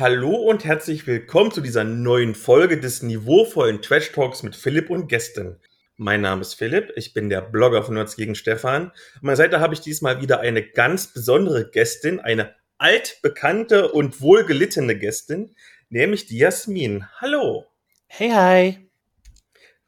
Hallo und herzlich willkommen zu dieser neuen Folge des niveauvollen Trash Talks mit Philipp und Gästen. Mein Name ist Philipp, ich bin der Blogger von Nerds gegen Stefan. An meiner Seite habe ich diesmal wieder eine ganz besondere Gästin, eine altbekannte und wohlgelittene Gästin, nämlich die Jasmin. Hallo. Hey, hi.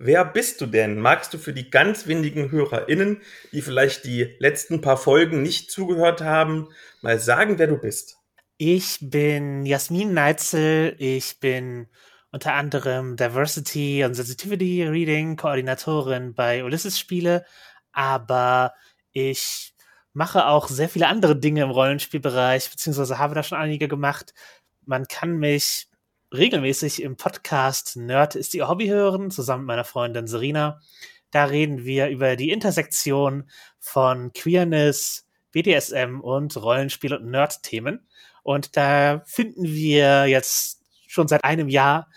Wer bist du denn? Magst du für die ganz wenigen HörerInnen, die vielleicht die letzten paar Folgen nicht zugehört haben, mal sagen, wer du bist? Ich bin Jasmin Neitzel. Ich bin unter anderem Diversity und Sensitivity Reading Koordinatorin bei Ulysses Spiele, aber ich mache auch sehr viele andere Dinge im Rollenspielbereich, beziehungsweise habe da schon einige gemacht. Man kann mich regelmäßig im Podcast Nerd ist ihr Hobby hören, zusammen mit meiner Freundin Serena. Da reden wir über die Intersektion von Queerness, BDSM und Rollenspiel- und Nerd-Themen. Und da finden wir jetzt schon seit einem Jahr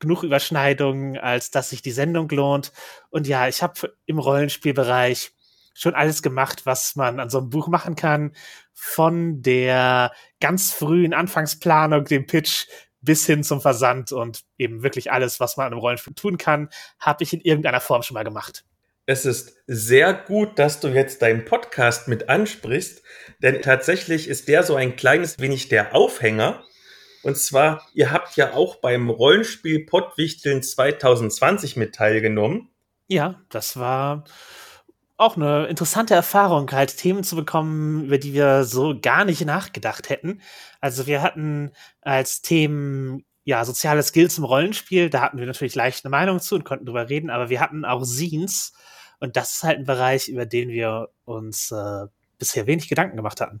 genug Überschneidungen, als dass sich die Sendung lohnt. Und ja, ich habe im Rollenspielbereich schon alles gemacht, was man an so einem Buch machen kann. Von der ganz frühen Anfangsplanung, dem Pitch, bis hin zum Versand und eben wirklich alles, was man an einem Rollenspiel tun kann, habe ich in irgendeiner Form schon mal gemacht. Es ist sehr gut, dass du jetzt deinen Podcast mit ansprichst, denn tatsächlich ist der so ein kleines wenig der Aufhänger. Und zwar, ihr habt ja auch beim Rollenspiel Pottwichteln 2020 mit teilgenommen. Ja, das war auch eine interessante Erfahrung, halt Themen zu bekommen, über die wir so gar nicht nachgedacht hätten. Also wir hatten als Themen ja soziale Skills im Rollenspiel, da hatten wir natürlich leicht eine Meinung zu und konnten drüber reden, aber wir hatten auch Scenes und das ist halt ein Bereich, über den wir uns äh, bisher wenig Gedanken gemacht hatten.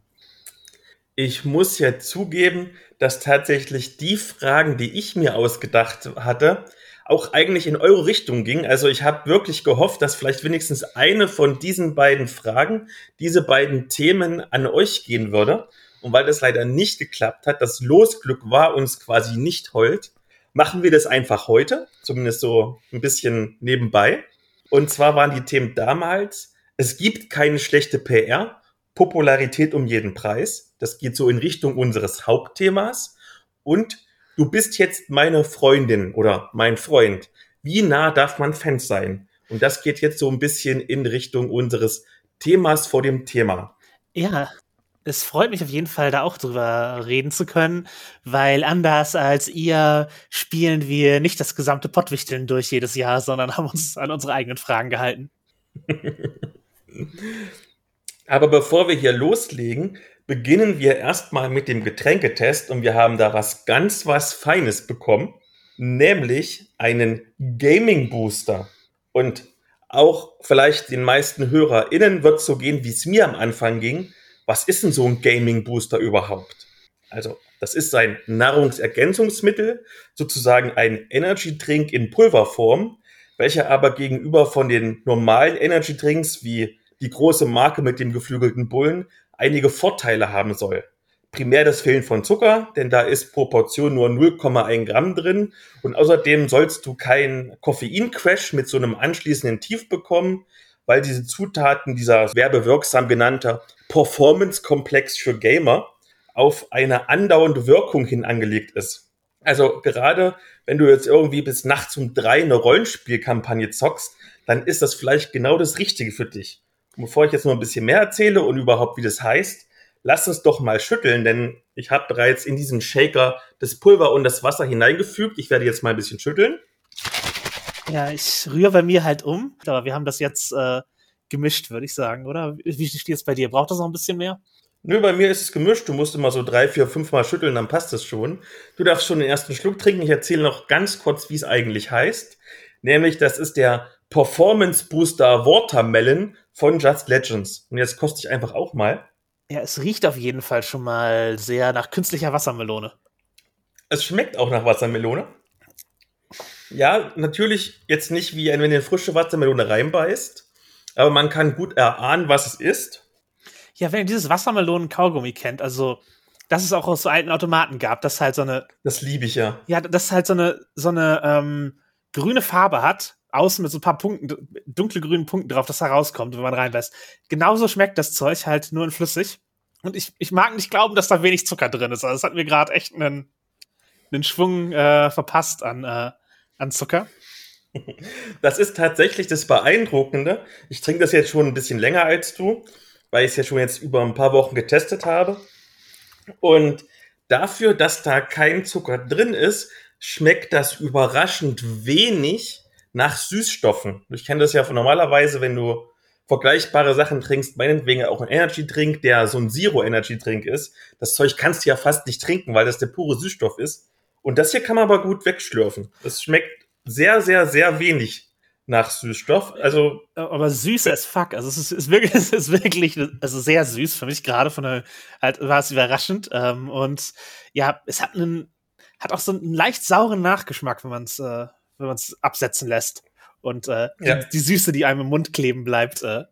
Ich muss ja zugeben, dass tatsächlich die Fragen, die ich mir ausgedacht hatte, auch eigentlich in eure Richtung ging. Also ich habe wirklich gehofft, dass vielleicht wenigstens eine von diesen beiden Fragen, diese beiden Themen an euch gehen würde. Und weil das leider nicht geklappt hat, das Losglück war uns quasi nicht heult, machen wir das einfach heute, zumindest so ein bisschen nebenbei. Und zwar waren die Themen damals, es gibt keine schlechte PR, Popularität um jeden Preis. Das geht so in Richtung unseres Hauptthemas. Und du bist jetzt meine Freundin oder mein Freund. Wie nah darf man Fans sein? Und das geht jetzt so ein bisschen in Richtung unseres Themas vor dem Thema. Ja, es freut mich auf jeden Fall, da auch drüber reden zu können, weil anders als ihr spielen wir nicht das gesamte Pottwichteln durch jedes Jahr, sondern haben uns an unsere eigenen Fragen gehalten. Aber bevor wir hier loslegen, beginnen wir erstmal mit dem Getränketest und wir haben da was ganz was Feines bekommen, nämlich einen Gaming Booster. Und auch vielleicht den meisten HörerInnen wird es so gehen, wie es mir am Anfang ging. Was ist denn so ein Gaming Booster überhaupt? Also, das ist ein Nahrungsergänzungsmittel, sozusagen ein Energy Drink in Pulverform, welcher aber gegenüber von den normalen Energy Drinks wie die große Marke mit dem geflügelten Bullen einige Vorteile haben soll. Primär das Fehlen von Zucker, denn da ist Proportion nur 0,1 Gramm drin. Und außerdem sollst du keinen Koffeincrash mit so einem anschließenden Tief bekommen, weil diese Zutaten, dieser werbewirksam genannte Performance-Komplex für Gamer, auf eine andauernde Wirkung hin angelegt ist. Also gerade wenn du jetzt irgendwie bis nachts um drei eine Rollenspielkampagne zockst, dann ist das vielleicht genau das Richtige für dich bevor ich jetzt noch ein bisschen mehr erzähle und überhaupt, wie das heißt, lass uns doch mal schütteln, denn ich habe bereits in diesen Shaker das Pulver und das Wasser hineingefügt. Ich werde jetzt mal ein bisschen schütteln. Ja, ich rühre bei mir halt um, aber wir haben das jetzt äh, gemischt, würde ich sagen, oder? Wie steht es bei dir? Braucht das noch ein bisschen mehr? Nö, bei mir ist es gemischt. Du musst immer so drei, vier, fünf Mal schütteln, dann passt es schon. Du darfst schon den ersten Schluck trinken. Ich erzähle noch ganz kurz, wie es eigentlich heißt. Nämlich, das ist der Performance Booster Watermelon von Just Legends. Und jetzt koste ich einfach auch mal. Ja, es riecht auf jeden Fall schon mal sehr nach künstlicher Wassermelone. Es schmeckt auch nach Wassermelone. Ja, natürlich jetzt nicht wie wenn du eine frische Wassermelone reinbeißt, aber man kann gut erahnen, was es ist. Ja, wenn ihr dieses Wassermelonen-Kaugummi kennt, also dass es auch aus so alten Automaten gab, das halt so eine. Das liebe ich ja. Ja, das halt so eine, so eine ähm, grüne Farbe hat außen mit so ein paar Punkten, dunkle grünen Punkten drauf, das da rauskommt, wenn man reinlässt. Genauso schmeckt das Zeug halt nur in flüssig. Und ich, ich mag nicht glauben, dass da wenig Zucker drin ist. Also es hat mir gerade echt einen, einen Schwung äh, verpasst an, äh, an Zucker. Das ist tatsächlich das Beeindruckende. Ich trinke das jetzt schon ein bisschen länger als du, weil ich es ja schon jetzt über ein paar Wochen getestet habe. Und dafür, dass da kein Zucker drin ist, schmeckt das überraschend wenig nach Süßstoffen. Ich kenne das ja von normalerweise, wenn du vergleichbare Sachen trinkst, meinetwegen auch ein Energy-Drink, der so ein Zero-Energy-Drink ist. Das Zeug kannst du ja fast nicht trinken, weil das der pure Süßstoff ist. Und das hier kann man aber gut wegschlürfen. Das schmeckt sehr, sehr, sehr wenig nach Süßstoff. Also aber süß as fuck. Also es ist, ist wirklich, es ist wirklich, also sehr süß für mich gerade von der, halt war es überraschend. Ähm, und ja, es hat einen, hat auch so einen leicht sauren Nachgeschmack, wenn man es, äh, wenn man es absetzen lässt und äh, ja. die, die, Süße, die einem im Mund kleben bleibt, äh,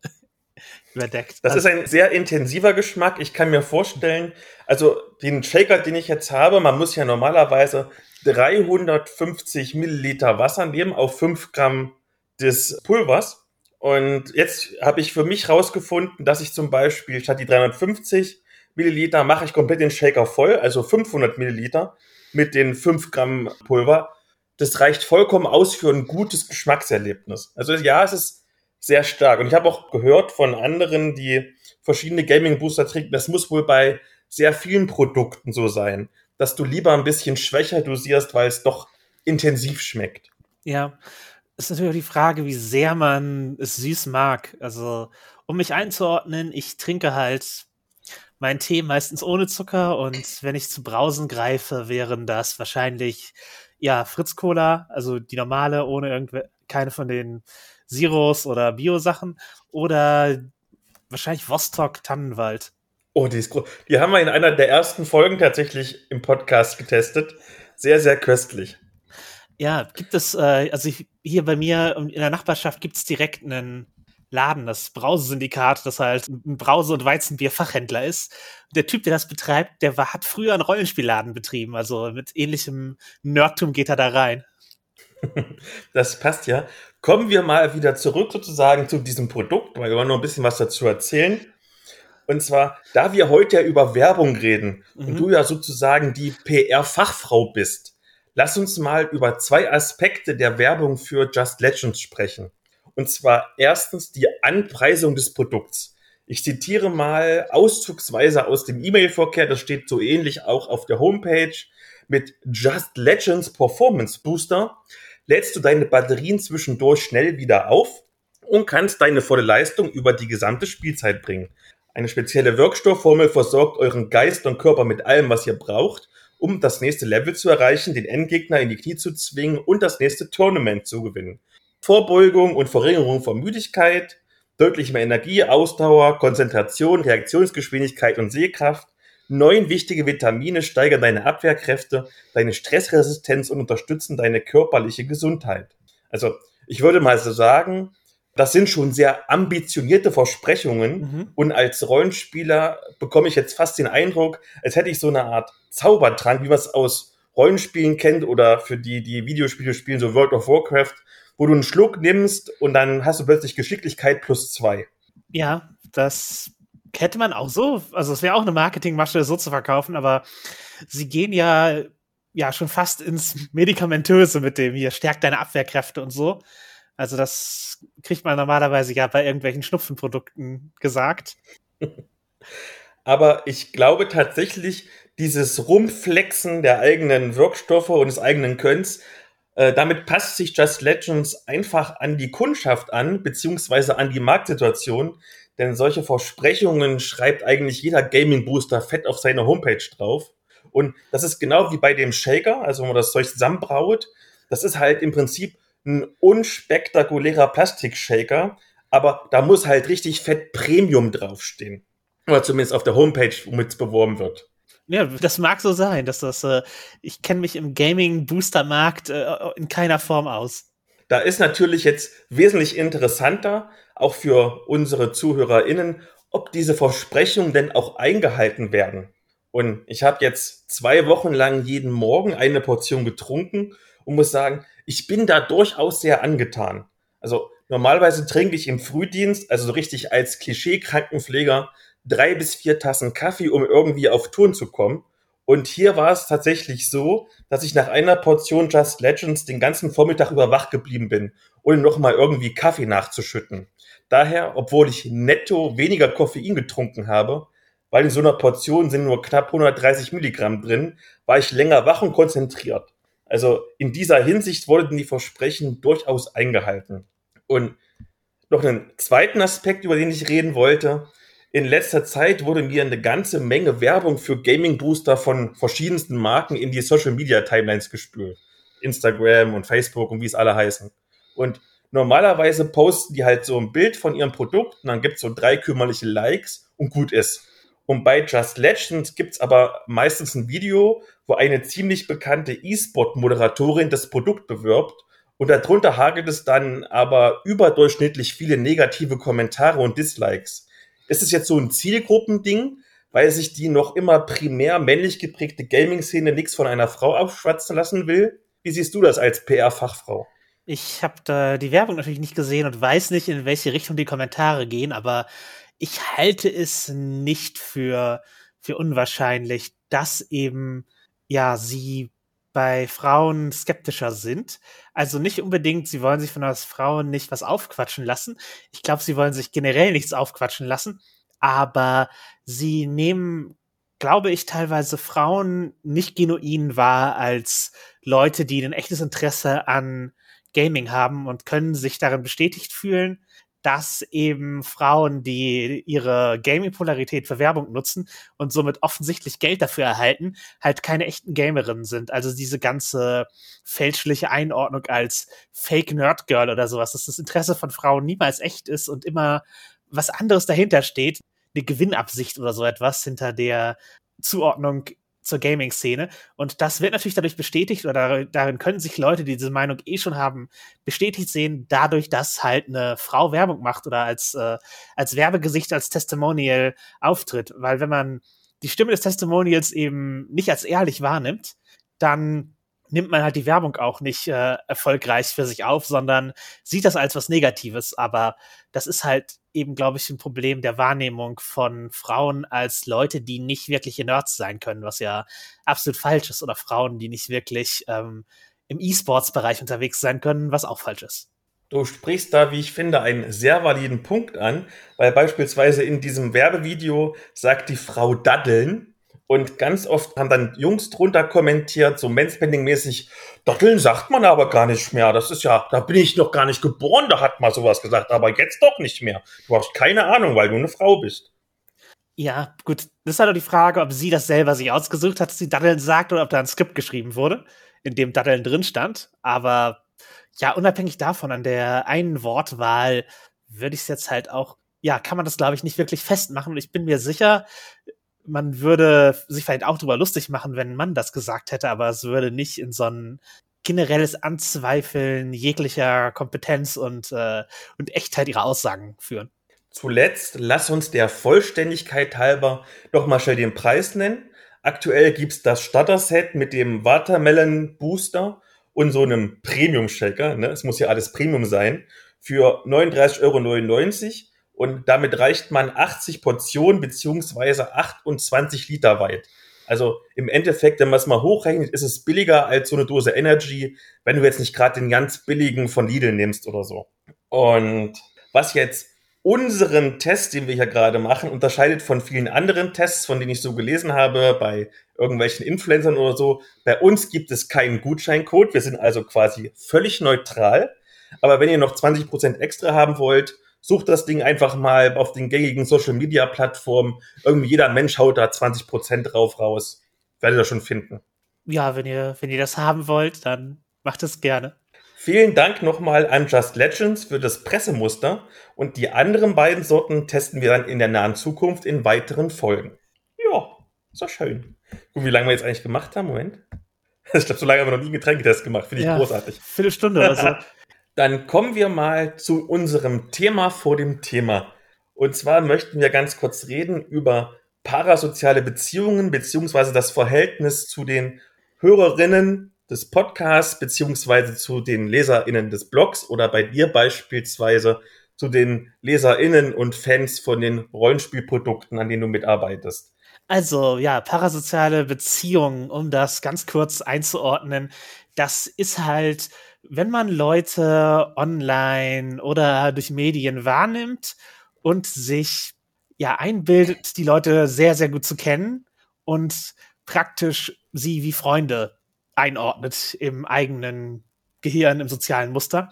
überdeckt. Das also, ist ein sehr intensiver Geschmack. Ich kann mir vorstellen, also den Shaker, den ich jetzt habe, man muss ja normalerweise 350 Milliliter Wasser nehmen auf 5 Gramm des Pulvers. Und jetzt habe ich für mich rausgefunden, dass ich zum Beispiel statt die 350 Milliliter mache ich komplett den Shaker voll, also 500 Milliliter mit den 5 Gramm Pulver. Das reicht vollkommen aus für ein gutes Geschmackserlebnis. Also ja, es ist sehr stark. Und ich habe auch gehört von anderen, die verschiedene Gaming Booster trinken, das muss wohl bei sehr vielen Produkten so sein dass du lieber ein bisschen schwächer dosierst, weil es doch intensiv schmeckt. Ja, ist natürlich die Frage, wie sehr man es süß mag. Also, um mich einzuordnen, ich trinke halt meinen Tee meistens ohne Zucker und wenn ich zu Brausen greife, wären das wahrscheinlich ja Fritz Cola, also die normale, ohne irgendwelche, keine von den Siros oder Bio-Sachen oder wahrscheinlich Vostok Tannenwald. Oh, die ist groß. Die haben wir in einer der ersten Folgen tatsächlich im Podcast getestet. Sehr, sehr köstlich. Ja, gibt es, äh, also hier bei mir in der Nachbarschaft gibt es direkt einen Laden, das Brausesyndikat, das halt ein Brause- und Weizenbier-Fachhändler ist. Der Typ, der das betreibt, der war, hat früher einen Rollenspielladen betrieben. Also mit ähnlichem Nerdtum geht er da rein. Das passt ja. Kommen wir mal wieder zurück sozusagen zu diesem Produkt, weil wir wollen noch ein bisschen was dazu erzählen. Und zwar, da wir heute ja über Werbung reden mhm. und du ja sozusagen die PR-Fachfrau bist, lass uns mal über zwei Aspekte der Werbung für Just Legends sprechen. Und zwar erstens die Anpreisung des Produkts. Ich zitiere mal auszugsweise aus dem E-Mail-Verkehr, das steht so ähnlich auch auf der Homepage. Mit Just Legends Performance Booster lädst du deine Batterien zwischendurch schnell wieder auf und kannst deine volle Leistung über die gesamte Spielzeit bringen. Eine spezielle Wirkstoffformel versorgt euren Geist und Körper mit allem, was ihr braucht, um das nächste Level zu erreichen, den Endgegner in die Knie zu zwingen und das nächste Tournament zu gewinnen. Vorbeugung und Verringerung von Müdigkeit, deutlich mehr Energie, Ausdauer, Konzentration, Reaktionsgeschwindigkeit und Sehkraft. Neun wichtige Vitamine steigern deine Abwehrkräfte, deine Stressresistenz und unterstützen deine körperliche Gesundheit. Also, ich würde mal so sagen, das sind schon sehr ambitionierte Versprechungen. Mhm. Und als Rollenspieler bekomme ich jetzt fast den Eindruck, als hätte ich so eine Art Zaubertrank, wie man es aus Rollenspielen kennt oder für die, die Videospiele spielen, so World of Warcraft, wo du einen Schluck nimmst und dann hast du plötzlich Geschicklichkeit plus zwei. Ja, das hätte man auch so, also es wäre auch eine Marketingmasche, so zu verkaufen, aber sie gehen ja, ja schon fast ins Medikamentöse mit dem hier, stärkt deine Abwehrkräfte und so. Also das kriegt man normalerweise ja bei irgendwelchen Schnupfenprodukten gesagt. Aber ich glaube tatsächlich, dieses Rumflexen der eigenen Wirkstoffe und des eigenen Könns, äh, damit passt sich Just Legends einfach an die Kundschaft an, beziehungsweise an die Marktsituation. Denn solche Versprechungen schreibt eigentlich jeder Gaming Booster fett auf seine Homepage drauf. Und das ist genau wie bei dem Shaker, also wenn man das Zeug zusammenbraut. Das ist halt im Prinzip ein unspektakulärer Plastikshaker, aber da muss halt richtig fett Premium draufstehen. Oder zumindest auf der Homepage, womit es beworben wird. Ja, das mag so sein, dass das, äh, ich kenne mich im Gaming-Booster-Markt äh, in keiner Form aus. Da ist natürlich jetzt wesentlich interessanter, auch für unsere ZuhörerInnen, ob diese Versprechungen denn auch eingehalten werden. Und ich habe jetzt zwei Wochen lang jeden Morgen eine Portion getrunken und muss sagen, ich bin da durchaus sehr angetan. Also normalerweise trinke ich im Frühdienst, also so richtig als Klischee-Krankenpfleger, drei bis vier Tassen Kaffee, um irgendwie auf Touren zu kommen. Und hier war es tatsächlich so, dass ich nach einer Portion Just Legends den ganzen Vormittag über wach geblieben bin, ohne nochmal irgendwie Kaffee nachzuschütten. Daher, obwohl ich netto weniger Koffein getrunken habe, weil in so einer Portion sind nur knapp 130 Milligramm drin, war ich länger wach und konzentriert. Also in dieser Hinsicht wurden die Versprechen durchaus eingehalten. Und noch einen zweiten Aspekt, über den ich reden wollte, in letzter Zeit wurde mir eine ganze Menge Werbung für Gaming Booster von verschiedensten Marken in die Social Media Timelines gespült. Instagram und Facebook und wie es alle heißen. Und normalerweise posten die halt so ein Bild von ihrem Produkt und dann gibt's so drei kümmerliche Likes und gut ist. Und bei Just Legends gibt's aber meistens ein Video, wo eine ziemlich bekannte E-Sport-Moderatorin das Produkt bewirbt und darunter hagelt es dann aber überdurchschnittlich viele negative Kommentare und Dislikes. Ist es jetzt so ein Zielgruppending, weil sich die noch immer primär männlich geprägte Gaming-Szene nichts von einer Frau aufschwatzen lassen will? Wie siehst du das als PR-Fachfrau? Ich habe da die Werbung natürlich nicht gesehen und weiß nicht, in welche Richtung die Kommentare gehen, aber ich halte es nicht für, für unwahrscheinlich, dass eben, ja, sie bei Frauen skeptischer sind. Also nicht unbedingt, sie wollen sich von uns Frauen nicht was aufquatschen lassen. Ich glaube, sie wollen sich generell nichts aufquatschen lassen, aber sie nehmen, glaube ich, teilweise Frauen nicht genuin wahr als Leute, die ein echtes Interesse an Gaming haben und können sich darin bestätigt fühlen dass eben Frauen, die ihre Gaming-Polarität für Werbung nutzen und somit offensichtlich Geld dafür erhalten, halt keine echten Gamerinnen sind. Also diese ganze fälschliche Einordnung als Fake Nerd Girl oder sowas, dass das Interesse von Frauen niemals echt ist und immer was anderes dahinter steht, eine Gewinnabsicht oder so etwas hinter der Zuordnung zur Gaming-Szene. Und das wird natürlich dadurch bestätigt oder darin können sich Leute, die diese Meinung eh schon haben, bestätigt sehen, dadurch, dass halt eine Frau Werbung macht oder als, äh, als Werbegesicht, als Testimonial auftritt. Weil wenn man die Stimme des Testimonials eben nicht als ehrlich wahrnimmt, dann nimmt man halt die Werbung auch nicht äh, erfolgreich für sich auf, sondern sieht das als was Negatives. Aber das ist halt eben, glaube ich, ein Problem der Wahrnehmung von Frauen als Leute, die nicht wirkliche Nerds sein können, was ja absolut falsch ist. Oder Frauen, die nicht wirklich ähm, im E-Sports-Bereich unterwegs sein können, was auch falsch ist. Du sprichst da, wie ich finde, einen sehr validen Punkt an, weil beispielsweise in diesem Werbevideo sagt die Frau Daddeln, und ganz oft haben dann Jungs drunter kommentiert, so Mansplaining-mäßig, Dotteln sagt man aber gar nicht mehr. Das ist ja, da bin ich noch gar nicht geboren, da hat man sowas gesagt, aber jetzt doch nicht mehr. Du hast keine Ahnung, weil du eine Frau bist. Ja, gut. Das ist halt auch die Frage, ob sie das selber sich ausgesucht hat, dass sie Datteln sagt oder ob da ein Skript geschrieben wurde, in dem Datteln drin stand. Aber ja, unabhängig davon, an der einen Wortwahl würde ich es jetzt halt auch, ja, kann man das, glaube ich, nicht wirklich festmachen. Und ich bin mir sicher, man würde sich vielleicht auch darüber lustig machen, wenn man das gesagt hätte, aber es würde nicht in so ein generelles Anzweifeln jeglicher Kompetenz und, äh, und Echtheit ihrer Aussagen führen. Zuletzt lass uns der Vollständigkeit halber noch mal schnell den Preis nennen. Aktuell gibt's das Starter-Set mit dem Watermelon Booster und so einem Premium-Shaker, ne? es muss ja alles Premium sein, für 39,99 Euro. Und damit reicht man 80 Portionen beziehungsweise 28 Liter weit. Also im Endeffekt, wenn man es mal hochrechnet, ist es billiger als so eine Dose Energy, wenn du jetzt nicht gerade den ganz billigen von Lidl nimmst oder so. Und was jetzt unseren Test, den wir hier gerade machen, unterscheidet von vielen anderen Tests, von denen ich so gelesen habe, bei irgendwelchen Influencern oder so. Bei uns gibt es keinen Gutscheincode. Wir sind also quasi völlig neutral. Aber wenn ihr noch 20% extra haben wollt, sucht das Ding einfach mal auf den gängigen Social Media Plattformen. Irgendwie jeder Mensch haut da 20 Prozent drauf raus. Werdet ihr schon finden. Ja, wenn ihr, wenn ihr das haben wollt, dann macht es gerne. Vielen Dank nochmal an Just Legends für das Pressemuster und die anderen beiden Sorten testen wir dann in der nahen Zukunft in weiteren Folgen. Ja, so schön. Guck, wie lange wir jetzt eigentlich gemacht haben. Moment. Ich glaube, so lange haben wir noch nie einen Getränketest gemacht. Finde ich ja, großartig. Viertelstunde oder so. Dann kommen wir mal zu unserem Thema vor dem Thema. Und zwar möchten wir ganz kurz reden über parasoziale Beziehungen beziehungsweise das Verhältnis zu den Hörerinnen des Podcasts beziehungsweise zu den LeserInnen des Blogs oder bei dir beispielsweise zu den LeserInnen und Fans von den Rollenspielprodukten, an denen du mitarbeitest? Also ja, parasoziale Beziehungen, um das ganz kurz einzuordnen, das ist halt, wenn man Leute online oder durch Medien wahrnimmt und sich ja einbildet, die Leute sehr, sehr gut zu kennen und praktisch sie wie Freunde einordnet im eigenen Gehirn, im sozialen Muster.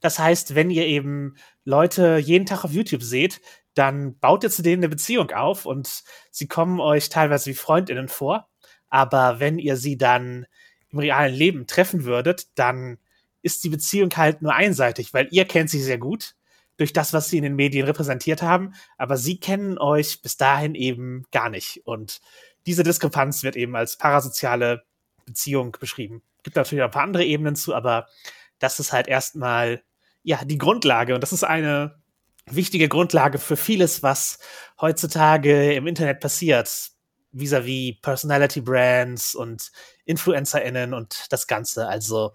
Das heißt, wenn ihr eben Leute jeden Tag auf YouTube seht, dann baut ihr zu denen eine Beziehung auf und sie kommen euch teilweise wie Freundinnen vor. Aber wenn ihr sie dann im realen Leben treffen würdet, dann ist die Beziehung halt nur einseitig, weil ihr kennt sie sehr gut durch das, was sie in den Medien repräsentiert haben, aber sie kennen euch bis dahin eben gar nicht. Und diese Diskrepanz wird eben als parasoziale Beziehung beschrieben. Gibt natürlich auch ein paar andere Ebenen zu, aber das ist halt erstmal ja die Grundlage und das ist eine wichtige Grundlage für vieles, was heutzutage im Internet passiert, vis-à-vis -vis Personality Brands und InfluencerInnen und das Ganze. Also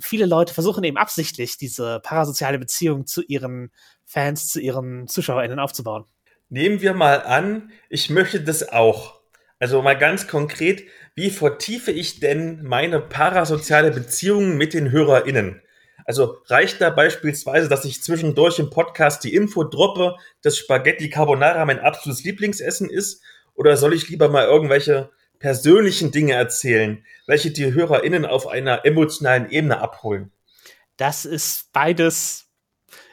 viele Leute versuchen eben absichtlich diese parasoziale Beziehung zu ihren Fans, zu ihren ZuschauerInnen aufzubauen. Nehmen wir mal an, ich möchte das auch. Also mal ganz konkret, wie vertiefe ich denn meine parasoziale Beziehung mit den HörerInnen? Also reicht da beispielsweise, dass ich zwischendurch im Podcast die Info droppe, dass Spaghetti Carbonara mein absolutes Lieblingsessen ist? Oder soll ich lieber mal irgendwelche persönlichen Dinge erzählen, welche die HörerInnen auf einer emotionalen Ebene abholen? Das ist beides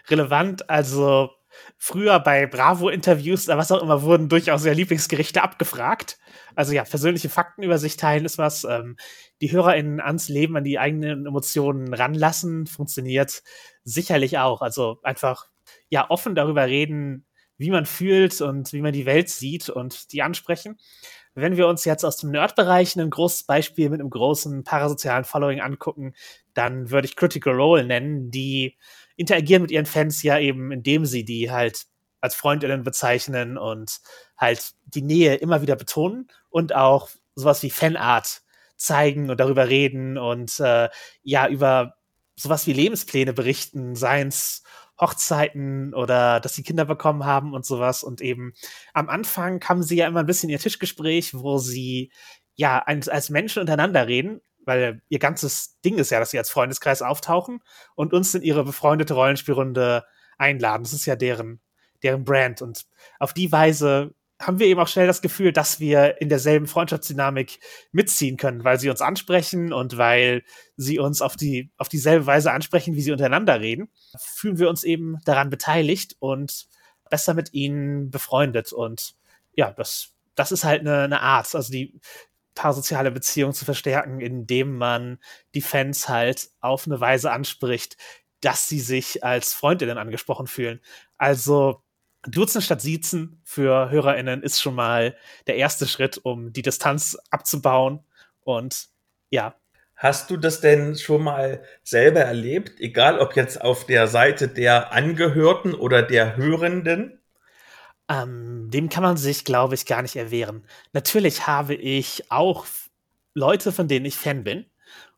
relevant. Also früher bei Bravo-Interviews oder was auch immer wurden durchaus sehr Lieblingsgerichte abgefragt. Also ja, persönliche Fakten über sich teilen ist was. Ähm, die HörerInnen ans Leben, an die eigenen Emotionen ranlassen, funktioniert sicherlich auch. Also einfach ja offen darüber reden, wie man fühlt und wie man die Welt sieht und die ansprechen. Wenn wir uns jetzt aus dem Nerd-Bereich ein großes Beispiel mit einem großen parasozialen Following angucken, dann würde ich Critical Role nennen, die interagieren mit ihren Fans ja eben, indem sie die halt als Freundinnen bezeichnen und halt die Nähe immer wieder betonen und auch sowas wie Fanart zeigen und darüber reden und äh, ja, über sowas wie Lebenspläne berichten, seien es Hochzeiten oder dass sie Kinder bekommen haben und sowas. Und eben am Anfang haben sie ja immer ein bisschen ihr Tischgespräch, wo sie ja als, als Menschen untereinander reden, weil ihr ganzes Ding ist ja, dass sie als Freundeskreis auftauchen und uns in ihre befreundete Rollenspielrunde einladen. Das ist ja deren, deren Brand. Und auf die Weise haben wir eben auch schnell das Gefühl, dass wir in derselben Freundschaftsdynamik mitziehen können, weil sie uns ansprechen und weil sie uns auf die auf dieselbe Weise ansprechen, wie sie untereinander reden, fühlen wir uns eben daran beteiligt und besser mit ihnen befreundet und ja, das das ist halt eine, eine Art, also die parasoziale Beziehung zu verstärken, indem man die Fans halt auf eine Weise anspricht, dass sie sich als Freundinnen angesprochen fühlen. Also Duzen statt Siezen für HörerInnen ist schon mal der erste Schritt, um die Distanz abzubauen. Und ja. Hast du das denn schon mal selber erlebt? Egal ob jetzt auf der Seite der Angehörten oder der Hörenden? Ähm, dem kann man sich, glaube ich, gar nicht erwehren. Natürlich habe ich auch Leute, von denen ich Fan bin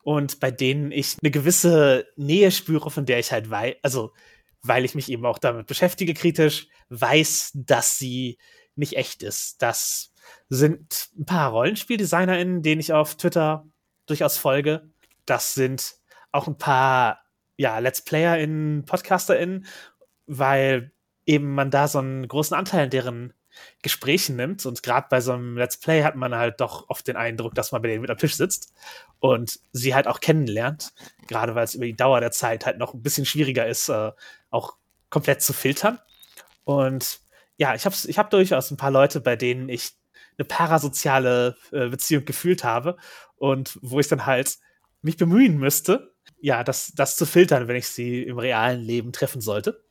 und bei denen ich eine gewisse Nähe spüre, von der ich halt weiß, also weil ich mich eben auch damit beschäftige kritisch, weiß, dass sie nicht echt ist. Das sind ein paar RollenspieldesignerInnen, denen ich auf Twitter durchaus folge. Das sind auch ein paar, ja, Let's PlayerInnen, PodcasterInnen, weil eben man da so einen großen Anteil in deren Gesprächen nimmt. Und gerade bei so einem Let's Play hat man halt doch oft den Eindruck, dass man bei denen mit am Tisch sitzt und sie halt auch kennenlernt. Gerade weil es über die Dauer der Zeit halt noch ein bisschen schwieriger ist, äh, auch komplett zu filtern. Und ja, ich habe ich hab durchaus ein paar Leute, bei denen ich eine parasoziale äh, Beziehung gefühlt habe und wo ich dann halt mich bemühen müsste, ja, das, das zu filtern, wenn ich sie im realen Leben treffen sollte.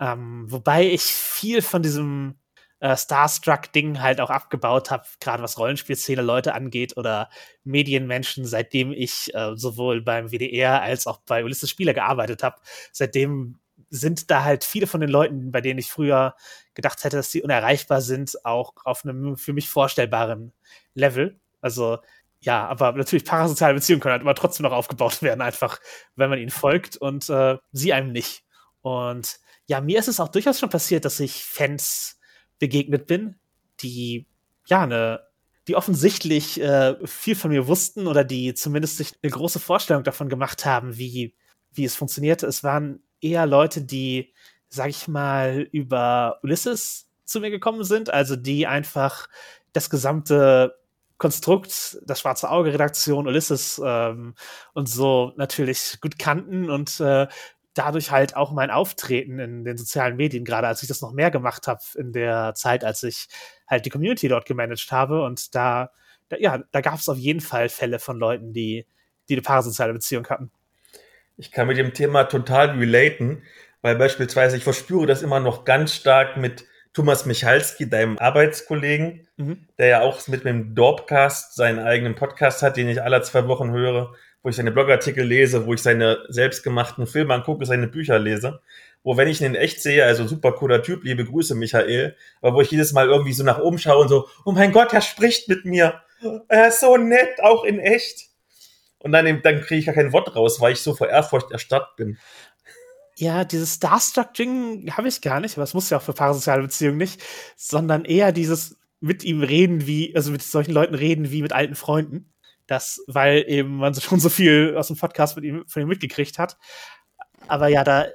Ähm, wobei ich viel von diesem äh, Starstruck-Ding halt auch abgebaut habe, gerade was Rollenspielszene Leute angeht oder Medienmenschen, seitdem ich äh, sowohl beim WDR als auch bei Ulysses Spieler gearbeitet habe. Seitdem sind da halt viele von den Leuten, bei denen ich früher gedacht hätte, dass sie unerreichbar sind, auch auf einem für mich vorstellbaren Level. Also ja, aber natürlich parasoziale Beziehungen können halt immer trotzdem noch aufgebaut werden, einfach wenn man ihnen folgt und äh, sie einem nicht. Und ja, mir ist es auch durchaus schon passiert, dass ich Fans begegnet bin, die ja eine die offensichtlich äh, viel von mir wussten oder die zumindest sich eine große Vorstellung davon gemacht haben, wie, wie es funktionierte. Es waren eher Leute, die, sag ich mal, über Ulysses zu mir gekommen sind, also die einfach das gesamte Konstrukt, das Schwarze Auge Redaktion, Ulysses ähm, und so natürlich gut kannten und äh, dadurch halt auch mein Auftreten in den sozialen Medien, gerade als ich das noch mehr gemacht habe in der Zeit, als ich halt die Community dort gemanagt habe. Und da, da ja, da gab es auf jeden Fall Fälle von Leuten, die, die eine parasoziale Beziehung hatten. Ich kann mit dem Thema total relaten, weil beispielsweise ich verspüre das immer noch ganz stark mit Thomas Michalski, deinem Arbeitskollegen, mhm. der ja auch mit dem Dorpcast seinen eigenen Podcast hat, den ich alle zwei Wochen höre wo ich seine Blogartikel lese, wo ich seine selbstgemachten Filme angucke, seine Bücher lese, wo wenn ich ihn in echt sehe, also super cooler Typ, liebe Grüße Michael, aber wo ich jedes Mal irgendwie so nach oben schaue und so, oh mein Gott, er spricht mit mir. Er ist so nett, auch in echt. Und dann, dann kriege ich gar kein Wort raus, weil ich so vor Ehrfurcht erstarrt bin. Ja, dieses Starstruck-Ding habe ich gar nicht, aber es muss ja auch für parasoziale Beziehungen nicht, sondern eher dieses mit ihm reden wie, also mit solchen Leuten reden wie mit alten Freunden das, weil eben man schon so viel aus dem Podcast mit ihm, von ihm mitgekriegt hat. Aber ja, da,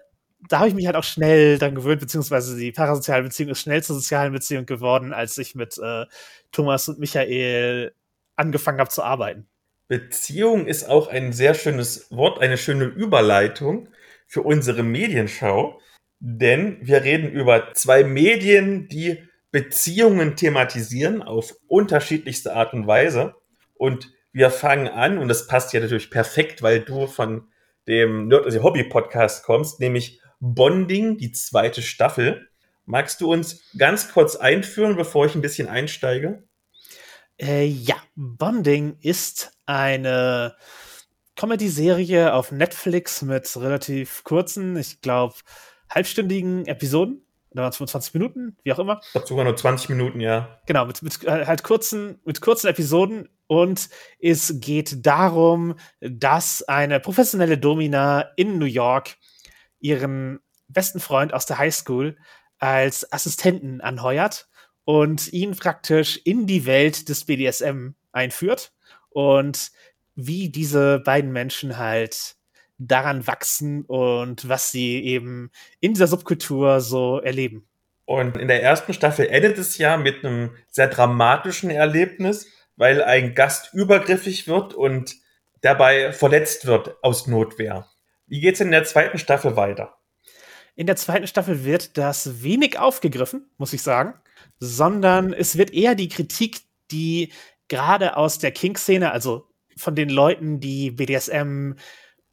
da habe ich mich halt auch schnell dann gewöhnt, beziehungsweise die parasoziale Beziehung ist schnell zur sozialen Beziehung geworden, als ich mit äh, Thomas und Michael angefangen habe zu arbeiten. Beziehung ist auch ein sehr schönes Wort, eine schöne Überleitung für unsere Medienschau, denn wir reden über zwei Medien, die Beziehungen thematisieren auf unterschiedlichste Art und Weise. Und wir fangen an, und das passt ja natürlich perfekt, weil du von dem Nerd also Hobby Podcast kommst, nämlich Bonding, die zweite Staffel. Magst du uns ganz kurz einführen, bevor ich ein bisschen einsteige? Äh, ja, Bonding ist eine Comedy-Serie auf Netflix mit relativ kurzen, ich glaube, halbstündigen Episoden oder waren es 25 Minuten, wie auch immer. Ich glaube sogar nur 20 Minuten, ja. Genau, mit, mit äh, halt kurzen, mit kurzen Episoden und es geht darum, dass eine professionelle Domina in New York ihren besten Freund aus der Highschool als Assistenten anheuert und ihn praktisch in die Welt des BDSM einführt und wie diese beiden Menschen halt daran wachsen und was sie eben in dieser Subkultur so erleben. Und in der ersten Staffel endet es ja mit einem sehr dramatischen Erlebnis, weil ein Gast übergriffig wird und dabei verletzt wird aus Notwehr. Wie geht's in der zweiten Staffel weiter? In der zweiten Staffel wird das wenig aufgegriffen, muss ich sagen, sondern es wird eher die Kritik, die gerade aus der Kink-Szene, also von den Leuten, die BDSM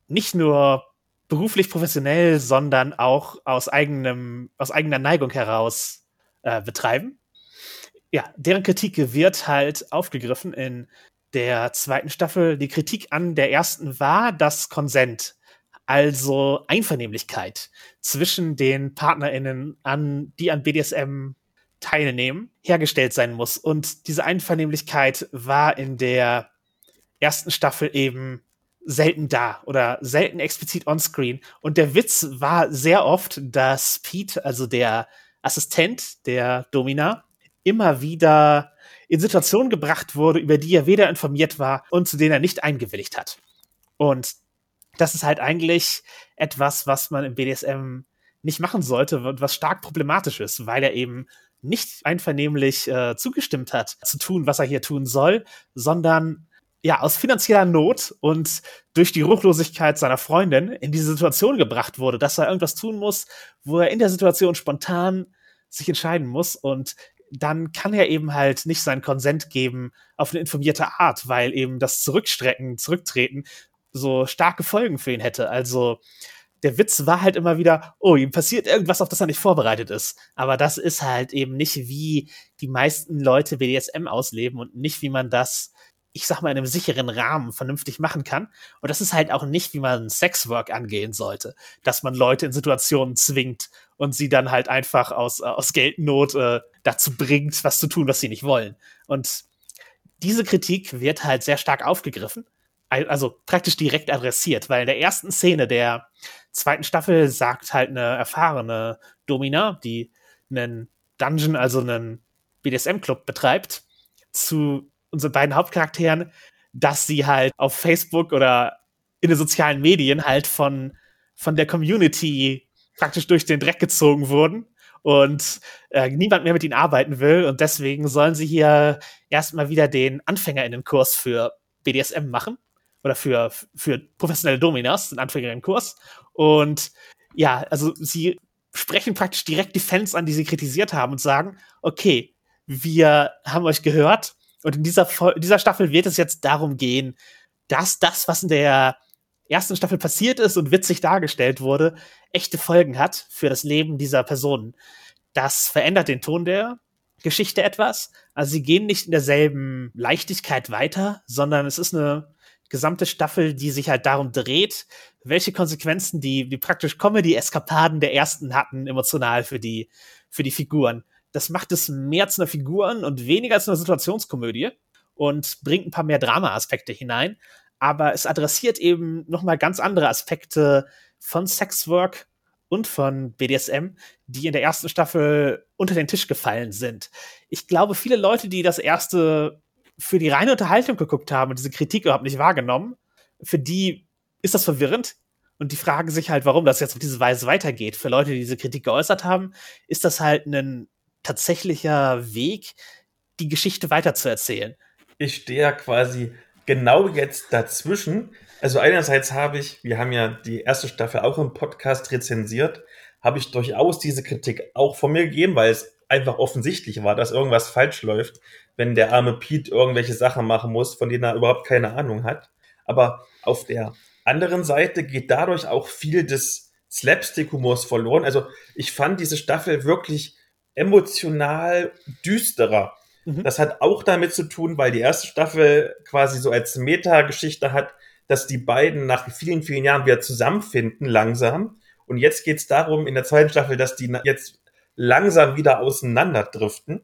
nicht nur beruflich professionell, sondern auch aus eigenem, aus eigener Neigung heraus äh, betreiben. Ja, deren Kritik wird halt aufgegriffen in der zweiten Staffel. Die Kritik an der ersten war das Konsent, also Einvernehmlichkeit zwischen den PartnerInnen, an, die an BDSM teilnehmen, hergestellt sein muss. Und diese Einvernehmlichkeit war in der ersten Staffel eben selten da oder selten explizit onscreen. Und der Witz war sehr oft, dass Pete, also der Assistent der Domina, immer wieder in Situationen gebracht wurde, über die er weder informiert war und zu denen er nicht eingewilligt hat. Und das ist halt eigentlich etwas, was man im BDSM nicht machen sollte und was stark problematisch ist, weil er eben nicht einvernehmlich äh, zugestimmt hat, zu tun, was er hier tun soll, sondern ja, aus finanzieller Not und durch die Ruchlosigkeit seiner Freundin in diese Situation gebracht wurde, dass er irgendwas tun muss, wo er in der Situation spontan sich entscheiden muss und dann kann er eben halt nicht seinen Konsent geben auf eine informierte Art, weil eben das Zurückstrecken, Zurücktreten so starke Folgen für ihn hätte. Also der Witz war halt immer wieder, oh, ihm passiert irgendwas, auf das er nicht vorbereitet ist. Aber das ist halt eben nicht, wie die meisten Leute BDSM ausleben und nicht, wie man das ich sag mal, in einem sicheren Rahmen vernünftig machen kann. Und das ist halt auch nicht, wie man Sexwork angehen sollte, dass man Leute in Situationen zwingt und sie dann halt einfach aus, aus Geldnot äh, dazu bringt, was zu tun, was sie nicht wollen. Und diese Kritik wird halt sehr stark aufgegriffen, also praktisch direkt adressiert, weil in der ersten Szene der zweiten Staffel sagt halt eine erfahrene Domina, die einen Dungeon, also einen BDSM-Club betreibt, zu unseren beiden Hauptcharakteren, dass sie halt auf Facebook oder in den sozialen Medien halt von, von der Community praktisch durch den Dreck gezogen wurden und äh, niemand mehr mit ihnen arbeiten will. Und deswegen sollen sie hier erstmal wieder den AnfängerInnenkurs für BDSM machen oder für, für professionelle Dominas, den AnfängerInnenkurs. Und ja, also sie sprechen praktisch direkt die Fans an, die sie kritisiert haben und sagen, okay, wir haben euch gehört und in dieser, dieser Staffel wird es jetzt darum gehen, dass das, was in der ersten Staffel passiert ist und witzig dargestellt wurde, echte Folgen hat für das Leben dieser Personen. Das verändert den Ton der Geschichte etwas. Also sie gehen nicht in derselben Leichtigkeit weiter, sondern es ist eine gesamte Staffel, die sich halt darum dreht, welche Konsequenzen die, die praktisch Comedy-Eskapaden der ersten hatten, emotional für die, für die Figuren. Das macht es mehr zu einer Figuren und weniger zu einer Situationskomödie und bringt ein paar mehr Drama-Aspekte hinein. Aber es adressiert eben nochmal ganz andere Aspekte von Sexwork und von BDSM, die in der ersten Staffel unter den Tisch gefallen sind. Ich glaube, viele Leute, die das erste für die reine Unterhaltung geguckt haben und diese Kritik überhaupt nicht wahrgenommen, für die ist das verwirrend. Und die fragen sich halt, warum das jetzt auf diese Weise weitergeht. Für Leute, die diese Kritik geäußert haben, ist das halt ein tatsächlicher Weg, die Geschichte weiterzuerzählen. Ich stehe ja quasi genau jetzt dazwischen. Also einerseits habe ich, wir haben ja die erste Staffel auch im Podcast rezensiert, habe ich durchaus diese Kritik auch von mir gegeben, weil es einfach offensichtlich war, dass irgendwas falsch läuft, wenn der arme Pete irgendwelche Sachen machen muss, von denen er überhaupt keine Ahnung hat. Aber auf der anderen Seite geht dadurch auch viel des Slapstick-Humors verloren. Also ich fand diese Staffel wirklich emotional düsterer. Mhm. Das hat auch damit zu tun, weil die erste Staffel quasi so als Meta-Geschichte hat, dass die beiden nach vielen, vielen Jahren wieder zusammenfinden, langsam. Und jetzt geht es darum, in der zweiten Staffel, dass die jetzt langsam wieder auseinanderdriften.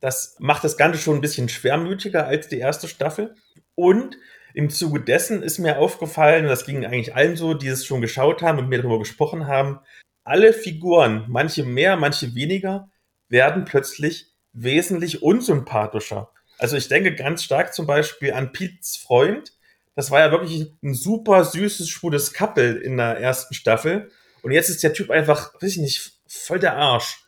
Das macht das Ganze schon ein bisschen schwermütiger als die erste Staffel. Und im Zuge dessen ist mir aufgefallen, und das ging eigentlich allen so, die es schon geschaut haben und mir darüber gesprochen haben, alle Figuren, manche mehr, manche weniger, werden plötzlich wesentlich unsympathischer. Also ich denke ganz stark zum Beispiel an Pete's Freund. Das war ja wirklich ein super süßes, schwules Couple in der ersten Staffel. Und jetzt ist der Typ einfach, weiß ich nicht, voll der Arsch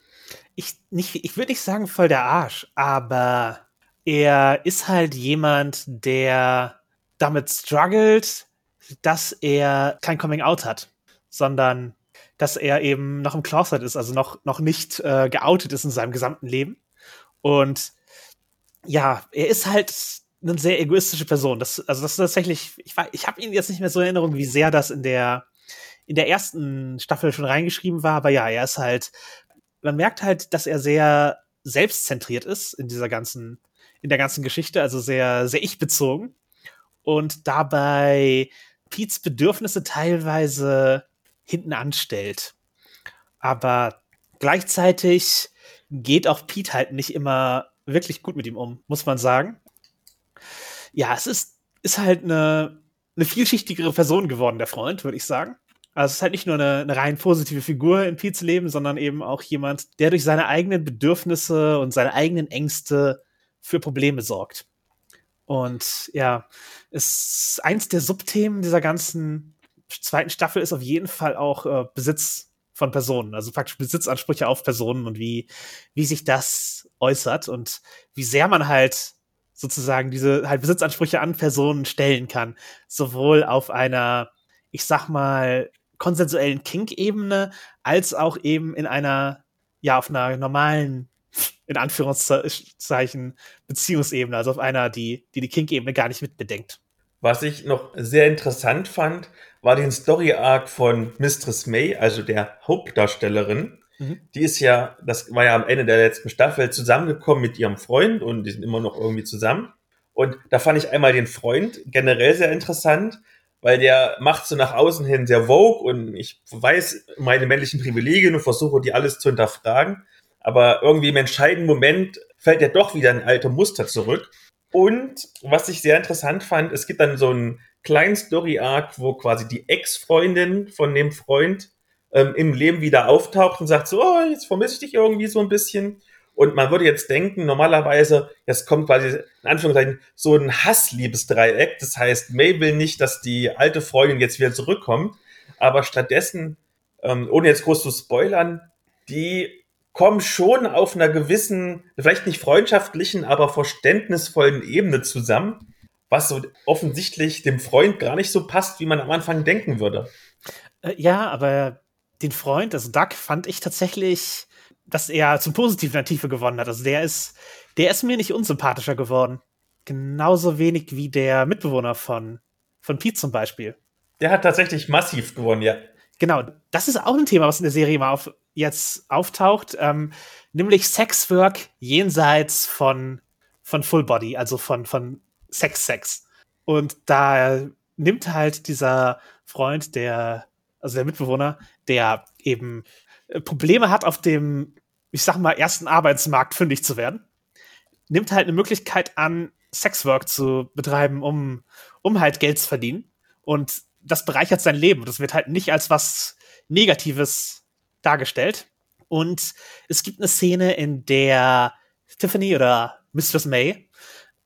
ich nicht, ich würde nicht sagen voll der Arsch, aber er ist halt jemand, der damit struggelt, dass er kein Coming Out hat, sondern dass er eben noch im Closet ist, also noch, noch nicht äh, geoutet ist in seinem gesamten Leben. Und ja, er ist halt eine sehr egoistische Person. Das, also das ist tatsächlich, ich, ich habe ihn jetzt nicht mehr so in Erinnerung, wie sehr das in der in der ersten Staffel schon reingeschrieben war, aber ja, er ist halt man merkt halt, dass er sehr selbstzentriert ist in dieser ganzen, in der ganzen Geschichte, also sehr, sehr ich-bezogen. Und dabei Pete's Bedürfnisse teilweise hinten anstellt. Aber gleichzeitig geht auch Pete halt nicht immer wirklich gut mit ihm um, muss man sagen. Ja, es ist, ist halt eine, eine vielschichtigere Person geworden, der Freund, würde ich sagen. Also es ist halt nicht nur eine, eine rein positive Figur in Pete's Leben, sondern eben auch jemand, der durch seine eigenen Bedürfnisse und seine eigenen Ängste für Probleme sorgt. Und ja, ist eins der Subthemen dieser ganzen zweiten Staffel ist auf jeden Fall auch äh, Besitz von Personen, also praktisch Besitzansprüche auf Personen und wie, wie sich das äußert und wie sehr man halt sozusagen diese halt Besitzansprüche an Personen stellen kann. Sowohl auf einer, ich sag mal, konsensuellen Kink-Ebene, als auch eben in einer, ja, auf einer normalen, in Anführungszeichen, Beziehungsebene, also auf einer, die die, die Kink-Ebene gar nicht mitbedenkt. Was ich noch sehr interessant fand, war den Story-Arc von Mistress May, also der Hauptdarstellerin. Mhm. Die ist ja, das war ja am Ende der letzten Staffel zusammengekommen mit ihrem Freund und die sind immer noch irgendwie zusammen. Und da fand ich einmal den Freund generell sehr interessant, weil der macht so nach außen hin sehr vogue und ich weiß meine männlichen Privilegien und versuche die alles zu hinterfragen. Aber irgendwie im entscheidenden Moment fällt er doch wieder ein alter Muster zurück. Und was ich sehr interessant fand, es gibt dann so einen kleinen Story-Arc, wo quasi die Ex-Freundin von dem Freund ähm, im Leben wieder auftaucht und sagt so, oh, jetzt vermisse ich dich irgendwie so ein bisschen. Und man würde jetzt denken, normalerweise, jetzt kommt quasi in Anführungszeichen so ein Hassliebesdreieck. Das heißt, May will nicht, dass die alte Freundin jetzt wieder zurückkommt, aber stattdessen, ähm, ohne jetzt groß zu spoilern, die kommen schon auf einer gewissen, vielleicht nicht freundschaftlichen, aber verständnisvollen Ebene zusammen, was so offensichtlich dem Freund gar nicht so passt, wie man am Anfang denken würde. Äh, ja, aber den Freund, also Doug, fand ich tatsächlich, dass er zum Positiven an Tiefe gewonnen hat. Also der ist, der ist mir nicht unsympathischer geworden. Genauso wenig wie der Mitbewohner von, von Pete zum Beispiel. Der hat tatsächlich massiv gewonnen, ja. Genau, das ist auch ein Thema, was in der Serie immer auf, jetzt auftaucht, ähm, nämlich Sexwork jenseits von, von Full Body, also von, von Sex-Sex. Und da nimmt halt dieser Freund, der, also der Mitbewohner, der eben äh, Probleme hat, auf dem, ich sag mal, ersten Arbeitsmarkt fündig zu werden, nimmt halt eine Möglichkeit an, Sexwork zu betreiben, um, um halt Geld zu verdienen. Und das bereichert sein Leben. Das wird halt nicht als was Negatives dargestellt. Und es gibt eine Szene, in der Tiffany oder Mistress May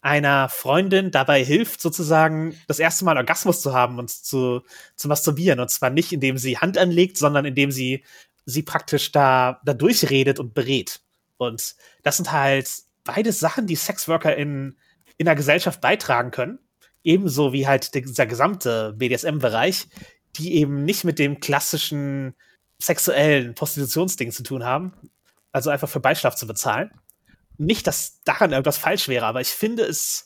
einer Freundin dabei hilft, sozusagen das erste Mal Orgasmus zu haben und zu, zu masturbieren. Und zwar nicht, indem sie Hand anlegt, sondern indem sie sie praktisch da, da durchredet und berät. Und das sind halt beide Sachen, die Sexworker in, in der Gesellschaft beitragen können. Ebenso wie halt dieser gesamte BDSM-Bereich, die eben nicht mit dem klassischen sexuellen Prostitutionsding zu tun haben. Also einfach für Beischlaf zu bezahlen. Nicht, dass daran irgendwas falsch wäre, aber ich finde es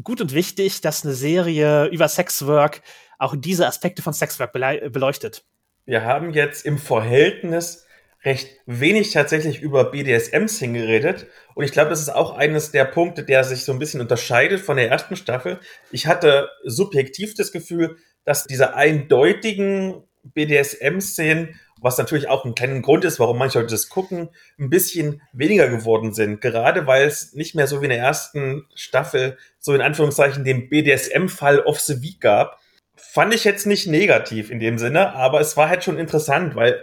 gut und wichtig, dass eine Serie über Sexwork auch diese Aspekte von Sexwork beleuchtet. Wir haben jetzt im Verhältnis recht wenig tatsächlich über BDSM-Szenen geredet. Und ich glaube, das ist auch eines der Punkte, der sich so ein bisschen unterscheidet von der ersten Staffel. Ich hatte subjektiv das Gefühl, dass diese eindeutigen BDSM-Szenen was natürlich auch ein kleiner Grund ist, warum manche Leute das gucken, ein bisschen weniger geworden sind. Gerade weil es nicht mehr so wie in der ersten Staffel so in Anführungszeichen den BDSM-Fall of the Week gab. Fand ich jetzt nicht negativ in dem Sinne, aber es war halt schon interessant, weil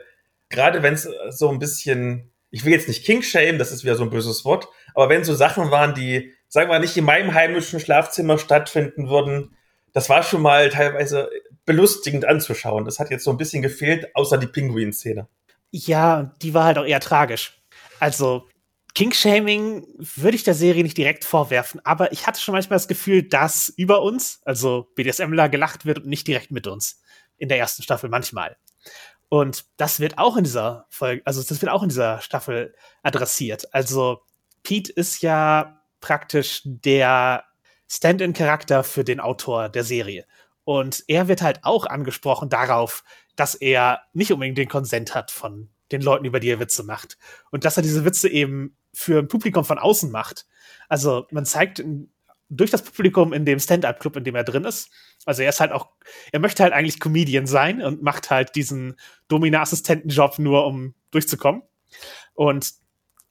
gerade wenn es so ein bisschen, ich will jetzt nicht King Shame, das ist wieder so ein böses Wort, aber wenn so Sachen waren, die, sagen wir nicht in meinem heimischen Schlafzimmer stattfinden würden, das war schon mal teilweise belustigend anzuschauen. Das hat jetzt so ein bisschen gefehlt, außer die Pinguin-Szene. Ja, die war halt auch eher tragisch. Also, King-Shaming würde ich der Serie nicht direkt vorwerfen, aber ich hatte schon manchmal das Gefühl, dass über uns, also BDSMler, gelacht wird und nicht direkt mit uns. In der ersten Staffel manchmal. Und das wird auch in dieser Folge, also das wird auch in dieser Staffel adressiert. Also Pete ist ja praktisch der Stand-in-Charakter für den Autor der Serie. Und er wird halt auch angesprochen darauf, dass er nicht unbedingt den Konsent hat von den Leuten, über die er Witze macht. Und dass er diese Witze eben für ein Publikum von außen macht. Also man zeigt durch das Publikum in dem Stand-up-Club, in dem er drin ist. Also er ist halt auch, er möchte halt eigentlich Comedian sein und macht halt diesen Domina-Assistenten-Job nur, um durchzukommen. Und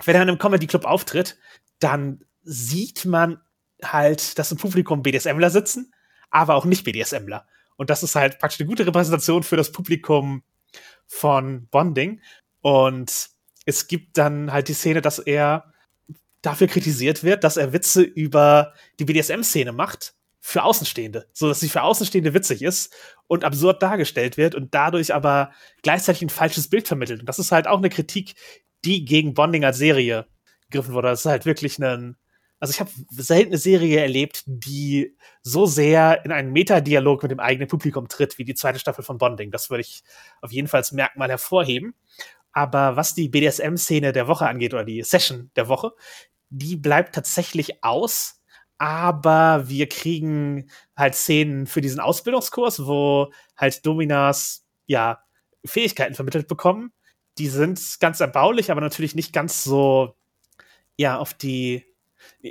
wenn er in einem Comedy-Club auftritt, dann sieht man halt, dass im Publikum BDSMler sitzen aber auch nicht BDSMler. Und das ist halt praktisch eine gute Repräsentation für das Publikum von Bonding. Und es gibt dann halt die Szene, dass er dafür kritisiert wird, dass er Witze über die BDSM-Szene macht für Außenstehende, so dass sie für Außenstehende witzig ist und absurd dargestellt wird und dadurch aber gleichzeitig ein falsches Bild vermittelt. Und das ist halt auch eine Kritik, die gegen Bonding als Serie gegriffen wurde. Das ist halt wirklich ein also ich habe selten eine Serie erlebt, die so sehr in einen Metadialog mit dem eigenen Publikum tritt, wie die zweite Staffel von Bonding. Das würde ich auf jeden Fall als Merkmal hervorheben. Aber was die BDSM-Szene der Woche angeht oder die Session der Woche, die bleibt tatsächlich aus. Aber wir kriegen halt Szenen für diesen Ausbildungskurs, wo halt Dominas, ja, Fähigkeiten vermittelt bekommen. Die sind ganz erbaulich, aber natürlich nicht ganz so, ja, auf die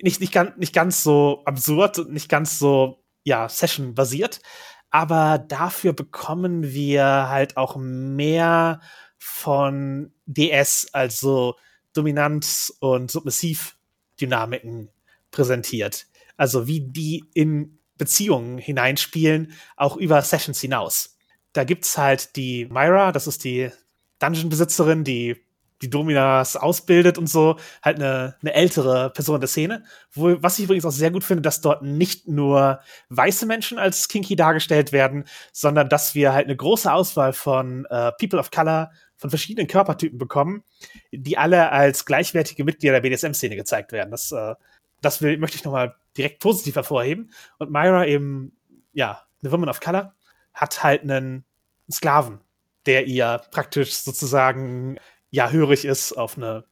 nicht, nicht, ganz, nicht ganz so absurd und nicht ganz so, ja, Session-basiert. Aber dafür bekommen wir halt auch mehr von DS, also Dominanz- und Submissiv-Dynamiken präsentiert. Also wie die in Beziehungen hineinspielen, auch über Sessions hinaus. Da gibt's halt die Myra, das ist die Dungeon-Besitzerin, die die Dominas ausbildet und so, halt eine, eine ältere Person der Szene. Wo, was ich übrigens auch sehr gut finde, dass dort nicht nur weiße Menschen als kinky dargestellt werden, sondern dass wir halt eine große Auswahl von äh, People of Color, von verschiedenen Körpertypen bekommen, die alle als gleichwertige Mitglieder der BDSM-Szene gezeigt werden. Das, äh, das will, möchte ich nochmal direkt positiv hervorheben. Und Myra eben, ja, eine Woman of Color, hat halt einen Sklaven, der ihr praktisch sozusagen ja hörig ist auf eine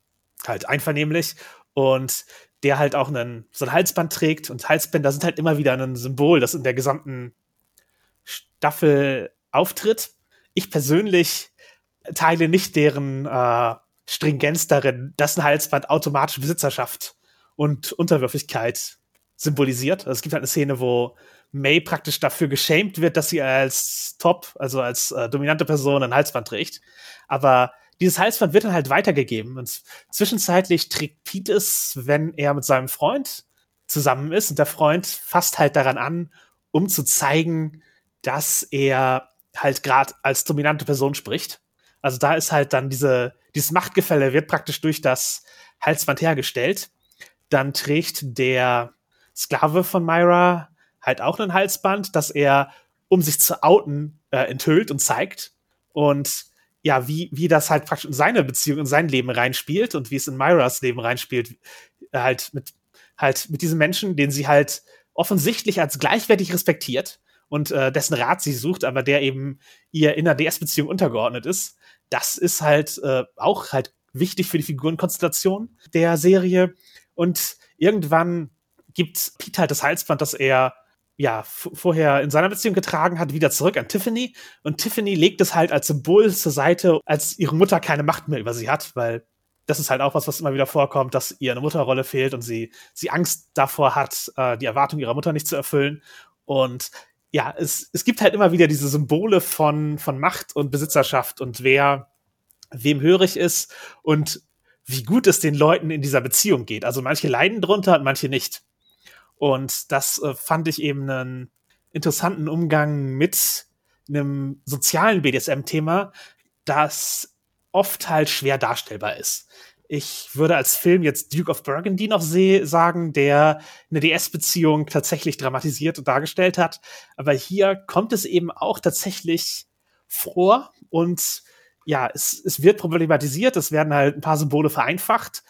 halt einvernehmlich und der halt auch einen, so ein Halsband trägt und Halsbänder sind halt immer wieder ein Symbol, das in der gesamten Staffel auftritt. Ich persönlich teile nicht deren äh, Stringenz darin, dass ein Halsband automatisch Besitzerschaft und Unterwürfigkeit symbolisiert. Also es gibt halt eine Szene, wo May praktisch dafür geschämt wird, dass sie als Top, also als äh, dominante Person ein Halsband trägt. Aber dieses Halsband wird dann halt weitergegeben. Und zwischenzeitlich trägt Pete es, wenn er mit seinem Freund zusammen ist. Und der Freund fasst halt daran an, um zu zeigen, dass er halt gerade als dominante Person spricht. Also da ist halt dann diese, dieses Machtgefälle wird praktisch durch das Halsband hergestellt. Dann trägt der Sklave von Myra halt auch ein Halsband, das er, um sich zu outen, äh, enthüllt und zeigt. Und ja, wie, wie das halt praktisch in seine Beziehung, in sein Leben reinspielt und wie es in Myras Leben reinspielt, halt mit, halt mit diesem Menschen, den sie halt offensichtlich als gleichwertig respektiert und äh, dessen Rat sie sucht, aber der eben ihr in der DS-Beziehung untergeordnet ist. Das ist halt äh, auch halt wichtig für die Figurenkonstellation der Serie. Und irgendwann gibt Pete halt das Halsband, das er ja, vorher in seiner Beziehung getragen hat, wieder zurück an Tiffany. Und Tiffany legt es halt als Symbol zur Seite, als ihre Mutter keine Macht mehr über sie hat, weil das ist halt auch was, was immer wieder vorkommt, dass ihr eine Mutterrolle fehlt und sie, sie Angst davor hat, äh, die Erwartung ihrer Mutter nicht zu erfüllen. Und ja, es, es gibt halt immer wieder diese Symbole von, von Macht und Besitzerschaft und wer wem hörig ist und wie gut es den Leuten in dieser Beziehung geht. Also manche leiden drunter und manche nicht. Und das äh, fand ich eben einen interessanten Umgang mit einem sozialen BDSM-Thema, das oft halt schwer darstellbar ist. Ich würde als Film jetzt Duke of Burgundy noch sagen, der eine DS-Beziehung tatsächlich dramatisiert und dargestellt hat. Aber hier kommt es eben auch tatsächlich vor und ja, es, es wird problematisiert, es werden halt ein paar Symbole vereinfacht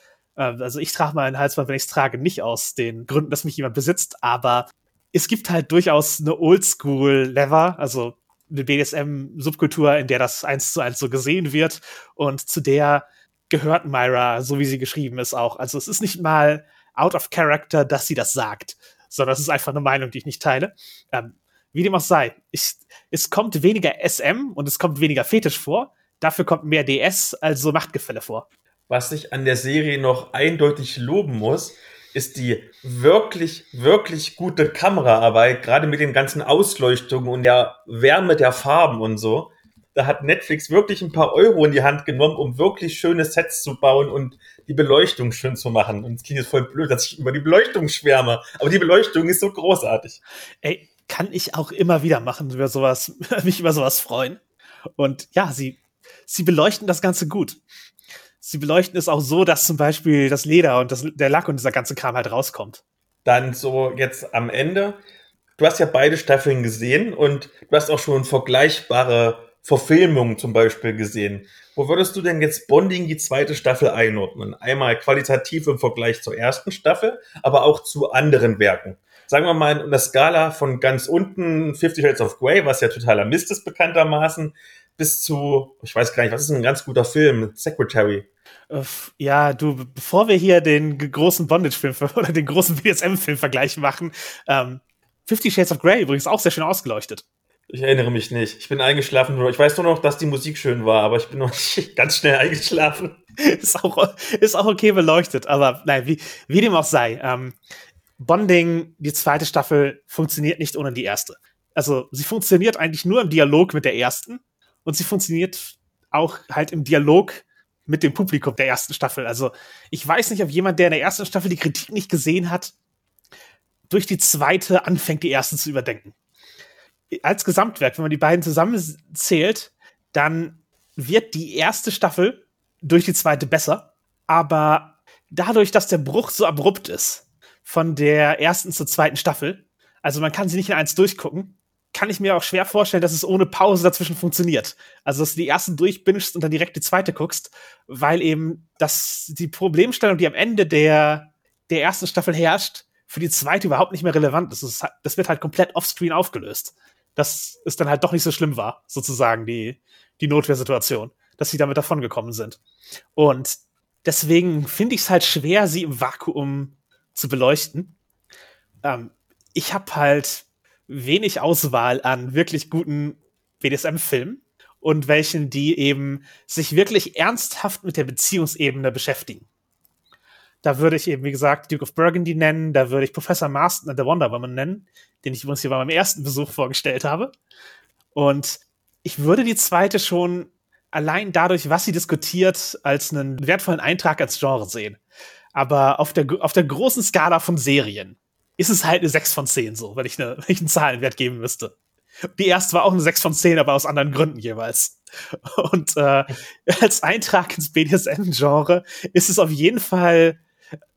also ich trage mal ein Halsband, wenn ich es trage, nicht aus den Gründen, dass mich jemand besitzt, aber es gibt halt durchaus eine Oldschool-Lever, also eine BDSM-Subkultur, in der das eins zu eins so gesehen wird und zu der gehört Myra, so wie sie geschrieben ist, auch. Also es ist nicht mal out of character, dass sie das sagt, sondern es ist einfach eine Meinung, die ich nicht teile. Ähm, wie dem auch sei, ich, es kommt weniger SM und es kommt weniger Fetisch vor, dafür kommt mehr DS, also Machtgefälle vor was ich an der Serie noch eindeutig loben muss, ist die wirklich, wirklich gute Kameraarbeit, gerade mit den ganzen Ausleuchtungen und der Wärme der Farben und so. Da hat Netflix wirklich ein paar Euro in die Hand genommen, um wirklich schöne Sets zu bauen und die Beleuchtung schön zu machen. Und es klingt jetzt voll blöd, dass ich über die Beleuchtung schwärme, aber die Beleuchtung ist so großartig. Ey, kann ich auch immer wieder machen, über sowas, mich über sowas freuen. Und ja, sie, sie beleuchten das Ganze gut sie beleuchten es auch so, dass zum Beispiel das Leder und das, der Lack und dieser ganze Kram halt rauskommt. Dann so jetzt am Ende. Du hast ja beide Staffeln gesehen und du hast auch schon vergleichbare Verfilmungen zum Beispiel gesehen. Wo würdest du denn jetzt Bonding die zweite Staffel einordnen? Einmal qualitativ im Vergleich zur ersten Staffel, aber auch zu anderen Werken. Sagen wir mal in der Skala von ganz unten Fifty Shades of Grey, was ja totaler Mist ist bekanntermaßen, bis zu, ich weiß gar nicht, was ist ein ganz guter Film? Secretary. Ja, du, bevor wir hier den großen Bondage-Film oder den großen BSM-Film-Vergleich machen, ähm, Fifty Shades of Grey übrigens auch sehr schön ausgeleuchtet. Ich erinnere mich nicht. Ich bin eingeschlafen. Ich weiß nur noch, dass die Musik schön war, aber ich bin noch nicht ganz schnell eingeschlafen. ist, auch, ist auch okay beleuchtet, aber nein, wie, wie dem auch sei. Ähm, Bonding, die zweite Staffel, funktioniert nicht ohne die erste. Also sie funktioniert eigentlich nur im Dialog mit der ersten und sie funktioniert auch halt im Dialog mit dem Publikum der ersten Staffel. Also ich weiß nicht, ob jemand, der in der ersten Staffel die Kritik nicht gesehen hat, durch die zweite anfängt, die erste zu überdenken. Als Gesamtwerk, wenn man die beiden zusammenzählt, dann wird die erste Staffel durch die zweite besser, aber dadurch, dass der Bruch so abrupt ist von der ersten zur zweiten Staffel, also man kann sie nicht in eins durchgucken, kann ich mir auch schwer vorstellen, dass es ohne Pause dazwischen funktioniert. Also, dass du die ersten durchbingst und dann direkt die zweite guckst, weil eben das, die Problemstellung, die am Ende der, der ersten Staffel herrscht, für die zweite überhaupt nicht mehr relevant ist. Das, das wird halt komplett offscreen aufgelöst. Dass es dann halt doch nicht so schlimm war, sozusagen, die, die Notwehrsituation, dass sie damit davongekommen sind. Und deswegen finde ich es halt schwer, sie im Vakuum zu beleuchten. Ähm, ich habe halt wenig Auswahl an wirklich guten BDSM-Filmen und welchen, die eben sich wirklich ernsthaft mit der Beziehungsebene beschäftigen. Da würde ich eben, wie gesagt, Duke of Burgundy nennen, da würde ich Professor Marston and the Wonder Woman nennen, den ich übrigens hier bei meinem ersten Besuch vorgestellt habe. Und ich würde die zweite schon allein dadurch, was sie diskutiert, als einen wertvollen Eintrag als Genre sehen. Aber auf der, auf der großen Skala von Serien ist es halt eine 6 von 10 so, wenn ich, eine, wenn ich einen Zahlenwert geben müsste. Die erste war auch eine 6 von 10, aber aus anderen Gründen jeweils. Und äh, als Eintrag ins BDSM-Genre ist es auf jeden Fall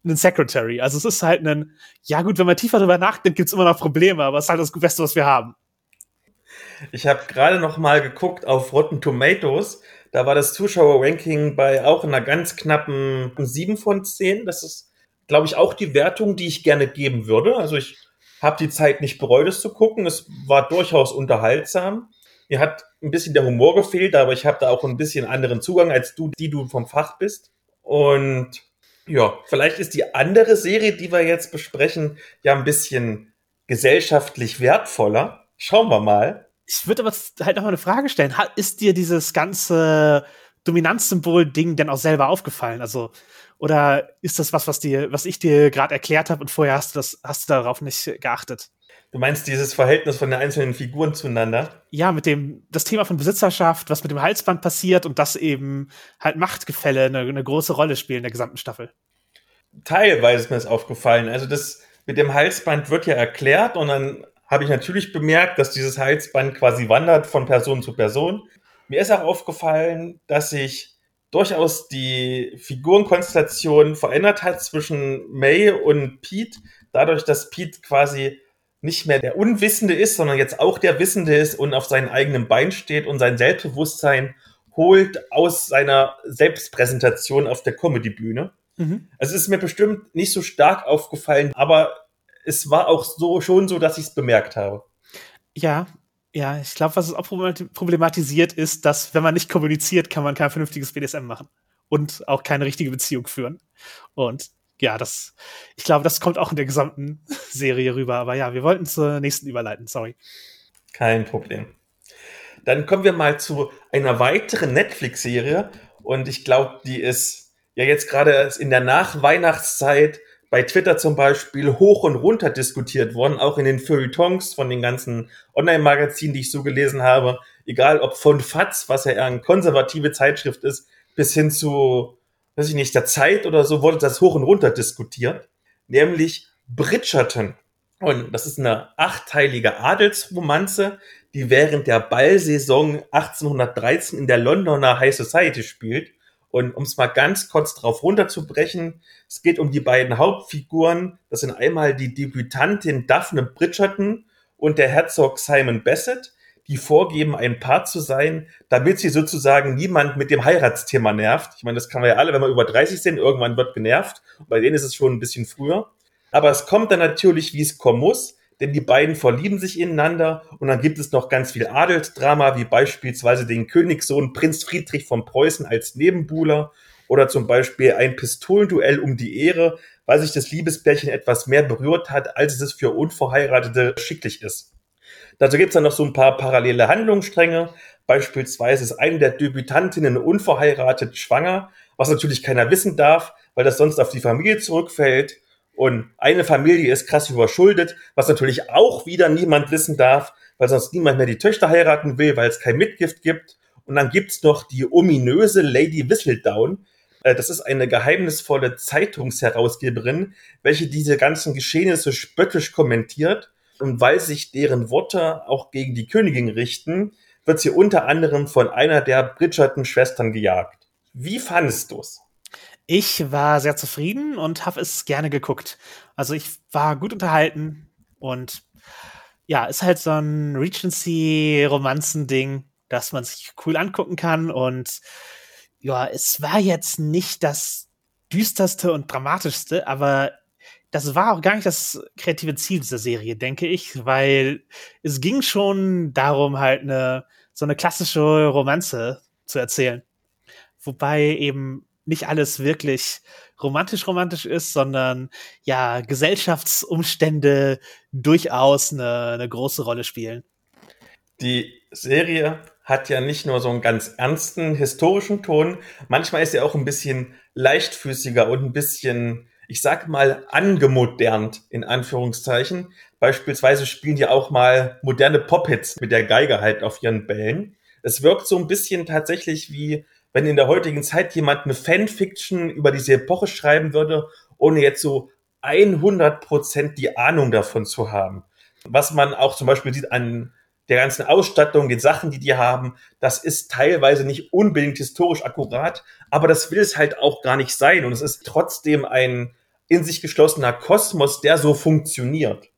ein Secretary. Also es ist halt ein, ja gut, wenn man tiefer drüber nachdenkt, gibt es immer noch Probleme, aber es ist halt das Beste, was wir haben. Ich habe gerade noch mal geguckt auf Rotten Tomatoes. Da war das Zuschauerranking bei auch einer ganz knappen 7 von 10. Das ist glaube ich, auch die Wertung, die ich gerne geben würde. Also ich habe die Zeit nicht bereut, es zu gucken. Es war durchaus unterhaltsam. Mir hat ein bisschen der Humor gefehlt, aber ich habe da auch ein bisschen anderen Zugang als du, die du vom Fach bist. Und ja, vielleicht ist die andere Serie, die wir jetzt besprechen, ja ein bisschen gesellschaftlich wertvoller. Schauen wir mal. Ich würde aber halt noch mal eine Frage stellen. Ist dir dieses ganze Dominanzsymbol-Ding denn auch selber aufgefallen? Also oder ist das was, was dir, was ich dir gerade erklärt habe und vorher hast du das, hast du darauf nicht geachtet? Du meinst dieses Verhältnis von den einzelnen Figuren zueinander? Ja, mit dem, das Thema von Besitzerschaft, was mit dem Halsband passiert und das eben halt Machtgefälle eine, eine große Rolle spielen in der gesamten Staffel. Teilweise ist mir das aufgefallen. Also das mit dem Halsband wird ja erklärt und dann habe ich natürlich bemerkt, dass dieses Halsband quasi wandert von Person zu Person. Mir ist auch aufgefallen, dass sich durchaus die Figurenkonstellation verändert hat zwischen May und Pete, dadurch, dass Pete quasi nicht mehr der Unwissende ist, sondern jetzt auch der Wissende ist und auf seinem eigenen Bein steht und sein Selbstbewusstsein holt aus seiner Selbstpräsentation auf der Comedy-Bühne. Mhm. Also es ist mir bestimmt nicht so stark aufgefallen, aber es war auch so schon so, dass ich es bemerkt habe. Ja, ja, ich glaube, was es auch problematisiert ist, dass wenn man nicht kommuniziert, kann man kein vernünftiges BDSM machen und auch keine richtige Beziehung führen. Und ja, das, ich glaube, das kommt auch in der gesamten Serie rüber. Aber ja, wir wollten zur nächsten überleiten, sorry. Kein Problem. Dann kommen wir mal zu einer weiteren Netflix-Serie und ich glaube, die ist ja jetzt gerade in der Nachweihnachtszeit bei Twitter zum Beispiel hoch und runter diskutiert worden, auch in den Feuilletons von den ganzen Online-Magazinen, die ich so gelesen habe, egal ob von FATS, was ja eher eine konservative Zeitschrift ist, bis hin zu, weiß ich nicht, der Zeit oder so, wurde das hoch und runter diskutiert, nämlich Bridgerton. Und das ist eine achtteilige Adelsromanze, die während der Ballsaison 1813 in der Londoner High Society spielt und um es mal ganz kurz drauf runterzubrechen, es geht um die beiden Hauptfiguren. Das sind einmal die Debütantin Daphne Bridgerton und der Herzog Simon Bassett, die vorgeben, ein Paar zu sein, damit sie sozusagen niemand mit dem Heiratsthema nervt. Ich meine, das kann man ja alle, wenn wir über 30 sind, irgendwann wird genervt. bei denen ist es schon ein bisschen früher. Aber es kommt dann natürlich, wie es kommen muss denn die beiden verlieben sich ineinander und dann gibt es noch ganz viel Adelsdrama, wie beispielsweise den Königssohn Prinz Friedrich von Preußen als Nebenbuhler oder zum Beispiel ein Pistolenduell um die Ehre, weil sich das Liebespärchen etwas mehr berührt hat, als es für Unverheiratete schicklich ist. Dazu gibt es dann noch so ein paar parallele Handlungsstränge. Beispielsweise ist eine der Debütantinnen unverheiratet schwanger, was natürlich keiner wissen darf, weil das sonst auf die Familie zurückfällt. Und eine Familie ist krass überschuldet, was natürlich auch wieder niemand wissen darf, weil sonst niemand mehr die Töchter heiraten will, weil es kein Mitgift gibt. Und dann gibt's noch die ominöse Lady Whistledown. Äh, das ist eine geheimnisvolle Zeitungsherausgeberin, welche diese ganzen Geschehnisse spöttisch kommentiert. Und weil sich deren Worte auch gegen die Königin richten, wird sie unter anderem von einer der Bridgerton-Schwestern gejagt. Wie fandest du's? Ich war sehr zufrieden und habe es gerne geguckt. Also ich war gut unterhalten und ja, ist halt so ein Regency-Romanzen-Ding, dass man sich cool angucken kann und ja, es war jetzt nicht das düsterste und dramatischste, aber das war auch gar nicht das kreative Ziel dieser Serie, denke ich, weil es ging schon darum, halt eine so eine klassische Romanze zu erzählen. Wobei eben nicht alles wirklich romantisch romantisch ist, sondern ja, Gesellschaftsumstände durchaus eine, eine große Rolle spielen. Die Serie hat ja nicht nur so einen ganz ernsten historischen Ton, manchmal ist er auch ein bisschen leichtfüßiger und ein bisschen, ich sag mal, angemodernt in Anführungszeichen. Beispielsweise spielen die auch mal moderne Pop-Hits mit der Geige halt auf ihren Bällen. Es wirkt so ein bisschen tatsächlich wie wenn in der heutigen Zeit jemand eine Fanfiction über diese Epoche schreiben würde, ohne jetzt so 100 Prozent die Ahnung davon zu haben. Was man auch zum Beispiel sieht an der ganzen Ausstattung, den Sachen, die die haben, das ist teilweise nicht unbedingt historisch akkurat, aber das will es halt auch gar nicht sein. Und es ist trotzdem ein in sich geschlossener Kosmos, der so funktioniert.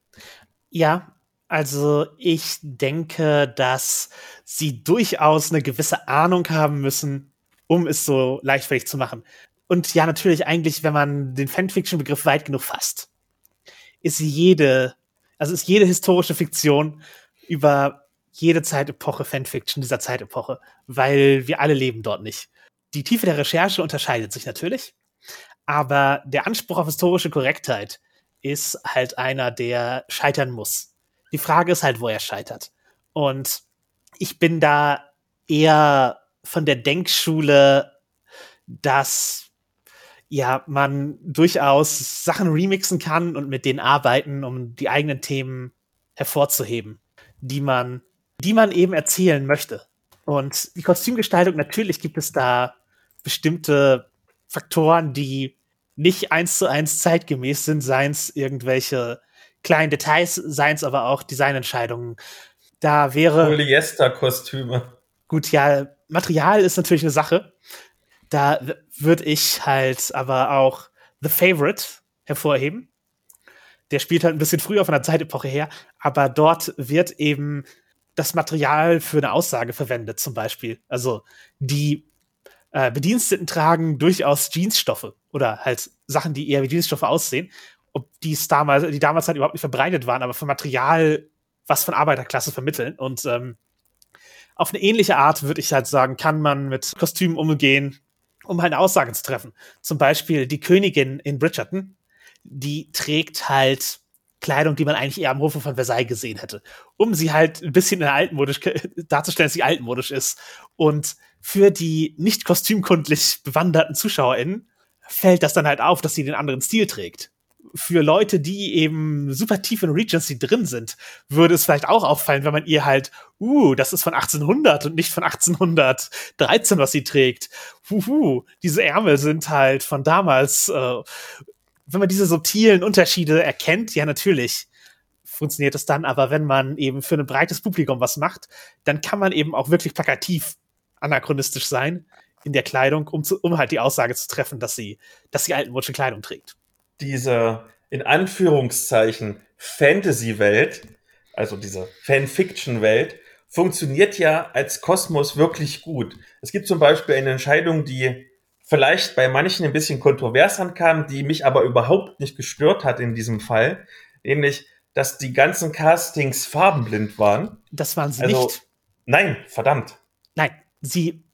Ja, also ich denke, dass sie durchaus eine gewisse Ahnung haben müssen, um es so leichtfertig zu machen. Und ja, natürlich eigentlich, wenn man den Fanfiction-Begriff weit genug fasst, ist jede, also ist jede historische Fiktion über jede Zeitepoche Fanfiction dieser Zeitepoche, weil wir alle leben dort nicht. Die Tiefe der Recherche unterscheidet sich natürlich, aber der Anspruch auf historische Korrektheit ist halt einer, der scheitern muss. Die Frage ist halt, wo er scheitert. Und ich bin da eher von der Denkschule, dass ja man durchaus Sachen remixen kann und mit denen arbeiten, um die eigenen Themen hervorzuheben, die man, die man eben erzählen möchte. Und die Kostümgestaltung, natürlich gibt es da bestimmte Faktoren, die nicht eins zu eins zeitgemäß sind, seien es irgendwelche kleinen Details, seien es aber auch Designentscheidungen. Da wäre. Polyester-Kostüme. Gut, ja, Material ist natürlich eine Sache. Da würde ich halt aber auch The Favorite hervorheben. Der spielt halt ein bisschen früher von der Zeitepoche her, aber dort wird eben das Material für eine Aussage verwendet, zum Beispiel. Also die äh, Bediensteten tragen durchaus Jeansstoffe oder halt Sachen, die eher wie Jeansstoffe aussehen. Ob dies damals, die damals halt überhaupt nicht verbreitet waren, aber für Material, was von Arbeiterklasse vermitteln. Und ähm, auf eine ähnliche Art, würde ich halt sagen, kann man mit Kostümen umgehen, um halt eine Aussage zu treffen. Zum Beispiel die Königin in Bridgerton, die trägt halt Kleidung, die man eigentlich eher am Hofe von Versailles gesehen hätte, um sie halt ein bisschen in altmodisch darzustellen, dass sie altmodisch ist. Und für die nicht kostümkundlich bewanderten ZuschauerInnen fällt das dann halt auf, dass sie den anderen Stil trägt für Leute, die eben super tief in Regency drin sind, würde es vielleicht auch auffallen, wenn man ihr halt, uh, das ist von 1800 und nicht von 1813, was sie trägt. Huhu, diese Ärmel sind halt von damals. Äh, wenn man diese subtilen Unterschiede erkennt, ja, natürlich funktioniert es dann, aber wenn man eben für ein breites Publikum was macht, dann kann man eben auch wirklich plakativ anachronistisch sein in der Kleidung, um, zu, um halt die Aussage zu treffen, dass sie, dass sie altmodische Kleidung trägt diese in Anführungszeichen Fantasy-Welt, also diese Fanfiction-Welt, funktioniert ja als Kosmos wirklich gut. Es gibt zum Beispiel eine Entscheidung, die vielleicht bei manchen ein bisschen kontrovers ankam, die mich aber überhaupt nicht gestört hat in diesem Fall, nämlich, dass die ganzen Castings farbenblind waren. Das waren sie also, nicht. Nein, verdammt. Nein, sie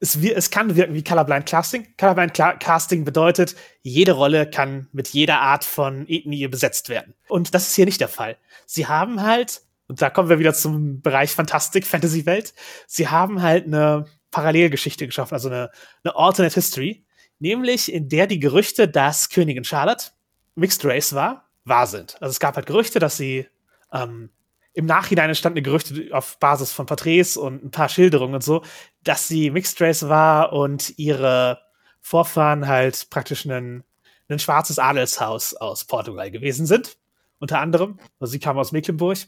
es, es kann wirken wie Colorblind Casting. Colorblind Casting bedeutet, jede Rolle kann mit jeder Art von Ethnie besetzt werden. Und das ist hier nicht der Fall. Sie haben halt, und da kommen wir wieder zum Bereich Fantastik, Fantasy-Welt, sie haben halt eine Parallelgeschichte geschaffen, also eine, eine Alternate History, nämlich in der die Gerüchte, dass Königin Charlotte Mixed Race war, wahr sind. Also es gab halt Gerüchte, dass sie ähm, im Nachhinein entstandene Gerüchte auf Basis von Porträts und ein paar Schilderungen und so, dass sie Mixed Race war und ihre Vorfahren halt praktisch ein, ein schwarzes Adelshaus aus Portugal gewesen sind. Unter anderem. Also sie kamen aus Mecklenburg.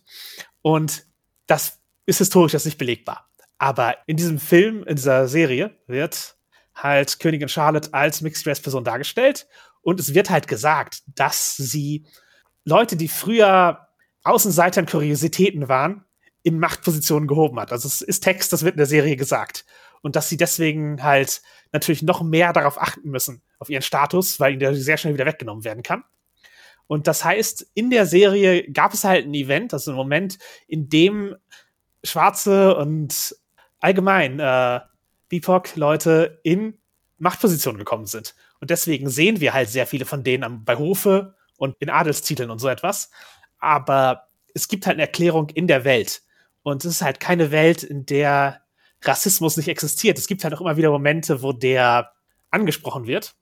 Und das ist historisch jetzt nicht belegbar. Aber in diesem Film, in dieser Serie, wird halt Königin Charlotte als Mixed-Race-Person dargestellt. Und es wird halt gesagt, dass sie Leute, die früher Außenseitern Kuriositäten waren, in Machtpositionen gehoben hat. Also es ist Text, das wird in der Serie gesagt. Und dass sie deswegen halt natürlich noch mehr darauf achten müssen, auf ihren Status, weil ihnen der sehr schnell wieder weggenommen werden kann. Und das heißt, in der Serie gab es halt ein Event, also ein Moment, in dem Schwarze und allgemein äh, BIPOC-Leute in Machtpositionen gekommen sind. Und deswegen sehen wir halt sehr viele von denen am, bei Hofe und in Adelstiteln und so etwas. Aber es gibt halt eine Erklärung in der Welt. Und es ist halt keine Welt, in der Rassismus nicht existiert. Es gibt halt auch immer wieder Momente, wo der angesprochen wird.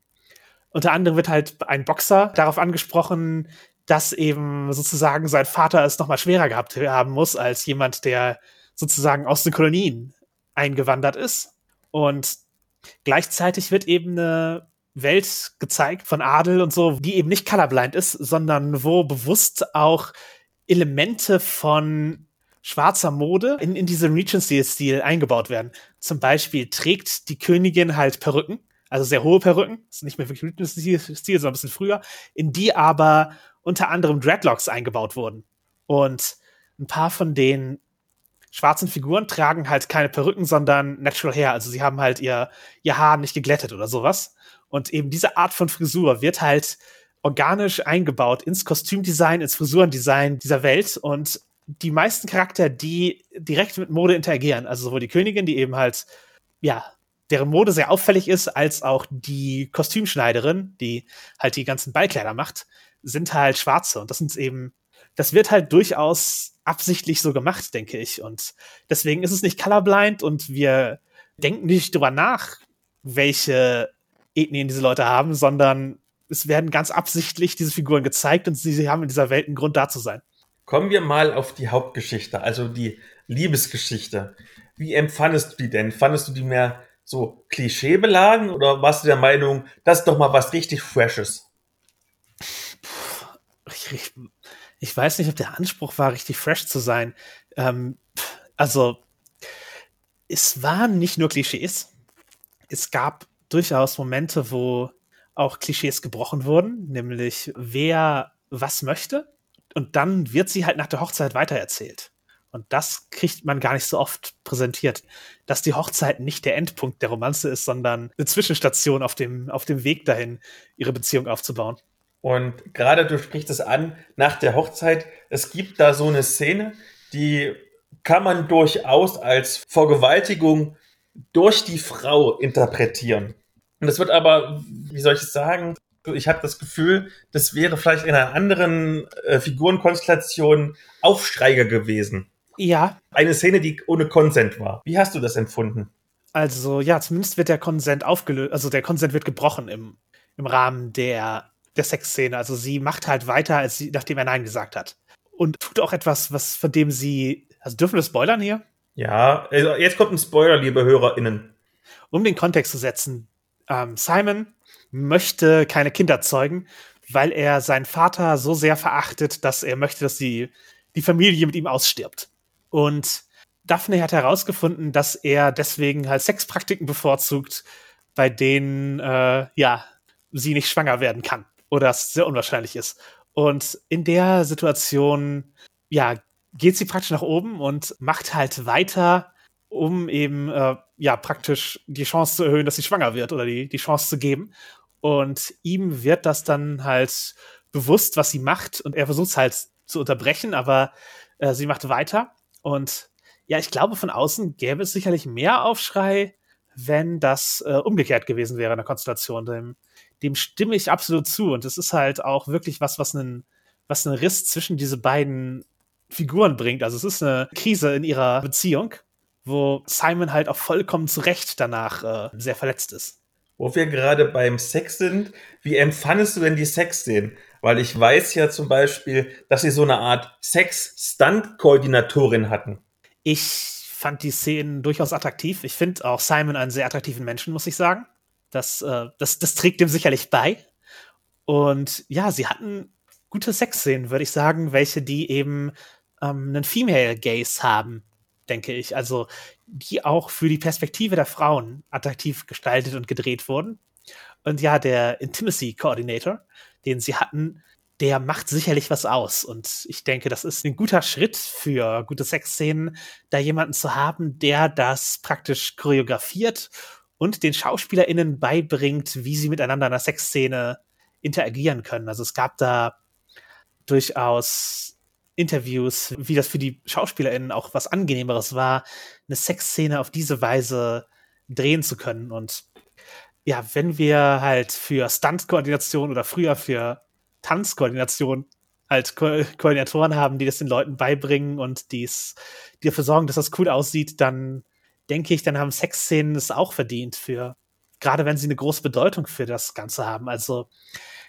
Unter anderem wird halt ein Boxer darauf angesprochen, dass eben sozusagen sein Vater es nochmal schwerer gehabt haben muss als jemand, der sozusagen aus den Kolonien eingewandert ist. Und gleichzeitig wird eben eine Welt gezeigt von Adel und so, die eben nicht colorblind ist, sondern wo bewusst auch Elemente von schwarzer Mode in, in diesen Regency-Stil eingebaut werden. Zum Beispiel trägt die Königin halt Perücken, also sehr hohe Perücken, ist nicht mehr wirklich Regency-Stil, sondern ein bisschen früher, in die aber unter anderem Dreadlocks eingebaut wurden. Und ein paar von den schwarzen Figuren tragen halt keine Perücken, sondern Natural Hair. Also sie haben halt ihr, ihr Haar nicht geglättet oder sowas. Und eben diese Art von Frisur wird halt organisch eingebaut ins Kostümdesign, ins Frisurendesign dieser Welt. Und die meisten Charakter, die direkt mit Mode interagieren, also sowohl die Königin, die eben halt, ja, deren Mode sehr auffällig ist, als auch die Kostümschneiderin, die halt die ganzen Ballkleider macht, sind halt schwarze. Und das sind eben, das wird halt durchaus absichtlich so gemacht, denke ich. Und deswegen ist es nicht colorblind und wir denken nicht drüber nach, welche Ethnien diese Leute haben, sondern es werden ganz absichtlich diese Figuren gezeigt und sie, sie haben in dieser Welt einen Grund da zu sein. Kommen wir mal auf die Hauptgeschichte, also die Liebesgeschichte. Wie empfandest du die denn? Fandest du die mehr so klischeebeladen oder warst du der Meinung, das ist doch mal was richtig Freshes? Ich, ich, ich weiß nicht, ob der Anspruch war, richtig fresh zu sein. Ähm, also, es waren nicht nur Klischees. Es gab durchaus Momente, wo auch Klischees gebrochen wurden, nämlich wer was möchte und dann wird sie halt nach der Hochzeit weitererzählt. Und das kriegt man gar nicht so oft präsentiert, dass die Hochzeit nicht der Endpunkt der Romanze ist, sondern eine Zwischenstation auf dem, auf dem Weg dahin, ihre Beziehung aufzubauen. Und gerade du sprichst es an, nach der Hochzeit, es gibt da so eine Szene, die kann man durchaus als Vergewaltigung durch die Frau interpretieren. Und es wird aber, wie soll ich es sagen, ich habe das Gefühl, das wäre vielleicht in einer anderen äh, Figurenkonstellation Aufsteiger gewesen. Ja. Eine Szene, die ohne Konsent war. Wie hast du das empfunden? Also, ja, zumindest wird der Konsent aufgelöst, also der Konsent wird gebrochen im, im Rahmen der, der Sexszene. Also sie macht halt weiter, als sie, nachdem er Nein gesagt hat. Und tut auch etwas, was von dem sie. Also dürfen wir spoilern hier? Ja, also jetzt kommt ein Spoiler, liebe HörerInnen. Um den Kontext zu setzen, ähm, Simon möchte keine Kinder zeugen, weil er seinen Vater so sehr verachtet, dass er möchte, dass die, die Familie mit ihm ausstirbt. Und Daphne hat herausgefunden, dass er deswegen halt Sexpraktiken bevorzugt, bei denen äh, ja sie nicht schwanger werden kann oder es sehr unwahrscheinlich ist. Und in der Situation ja geht sie praktisch nach oben und macht halt weiter, um eben äh, ja praktisch die Chance zu erhöhen, dass sie schwanger wird oder die, die Chance zu geben. Und ihm wird das dann halt bewusst, was sie macht. Und er versucht es halt zu unterbrechen, aber äh, sie macht weiter. Und ja, ich glaube, von außen gäbe es sicherlich mehr Aufschrei, wenn das äh, umgekehrt gewesen wäre in der Konstellation. Dem, dem stimme ich absolut zu. Und es ist halt auch wirklich was, was einen, was einen Riss zwischen diese beiden Figuren bringt. Also es ist eine Krise in ihrer Beziehung, wo Simon halt auch vollkommen zu Recht danach äh, sehr verletzt ist. Wo wir gerade beim Sex sind, wie empfandest du denn die Sexszenen? Weil ich weiß ja zum Beispiel, dass sie so eine Art Sex-Stunt-Koordinatorin hatten. Ich fand die Szenen durchaus attraktiv. Ich finde auch Simon einen sehr attraktiven Menschen, muss ich sagen. Das, äh, das, das trägt dem sicherlich bei. Und ja, sie hatten gute Sexszenen, würde ich sagen, welche die eben ähm, einen Female Gaze haben, denke ich. Also die auch für die Perspektive der Frauen attraktiv gestaltet und gedreht wurden. Und ja, der Intimacy Coordinator, den sie hatten, der macht sicherlich was aus. Und ich denke, das ist ein guter Schritt für gute Sexszenen, da jemanden zu haben, der das praktisch choreografiert und den SchauspielerInnen beibringt, wie sie miteinander in einer Sexszene interagieren können. Also es gab da durchaus Interviews, wie das für die SchauspielerInnen auch was Angenehmeres war, eine Sexszene auf diese Weise drehen zu können. Und ja, wenn wir halt für Stunt-Koordination oder früher für Tanzkoordination halt Ko Koordinatoren haben, die das den Leuten beibringen und dies, die dafür sorgen, dass das cool aussieht, dann denke ich, dann haben Sexszenen es auch verdient für, gerade wenn sie eine große Bedeutung für das Ganze haben. Also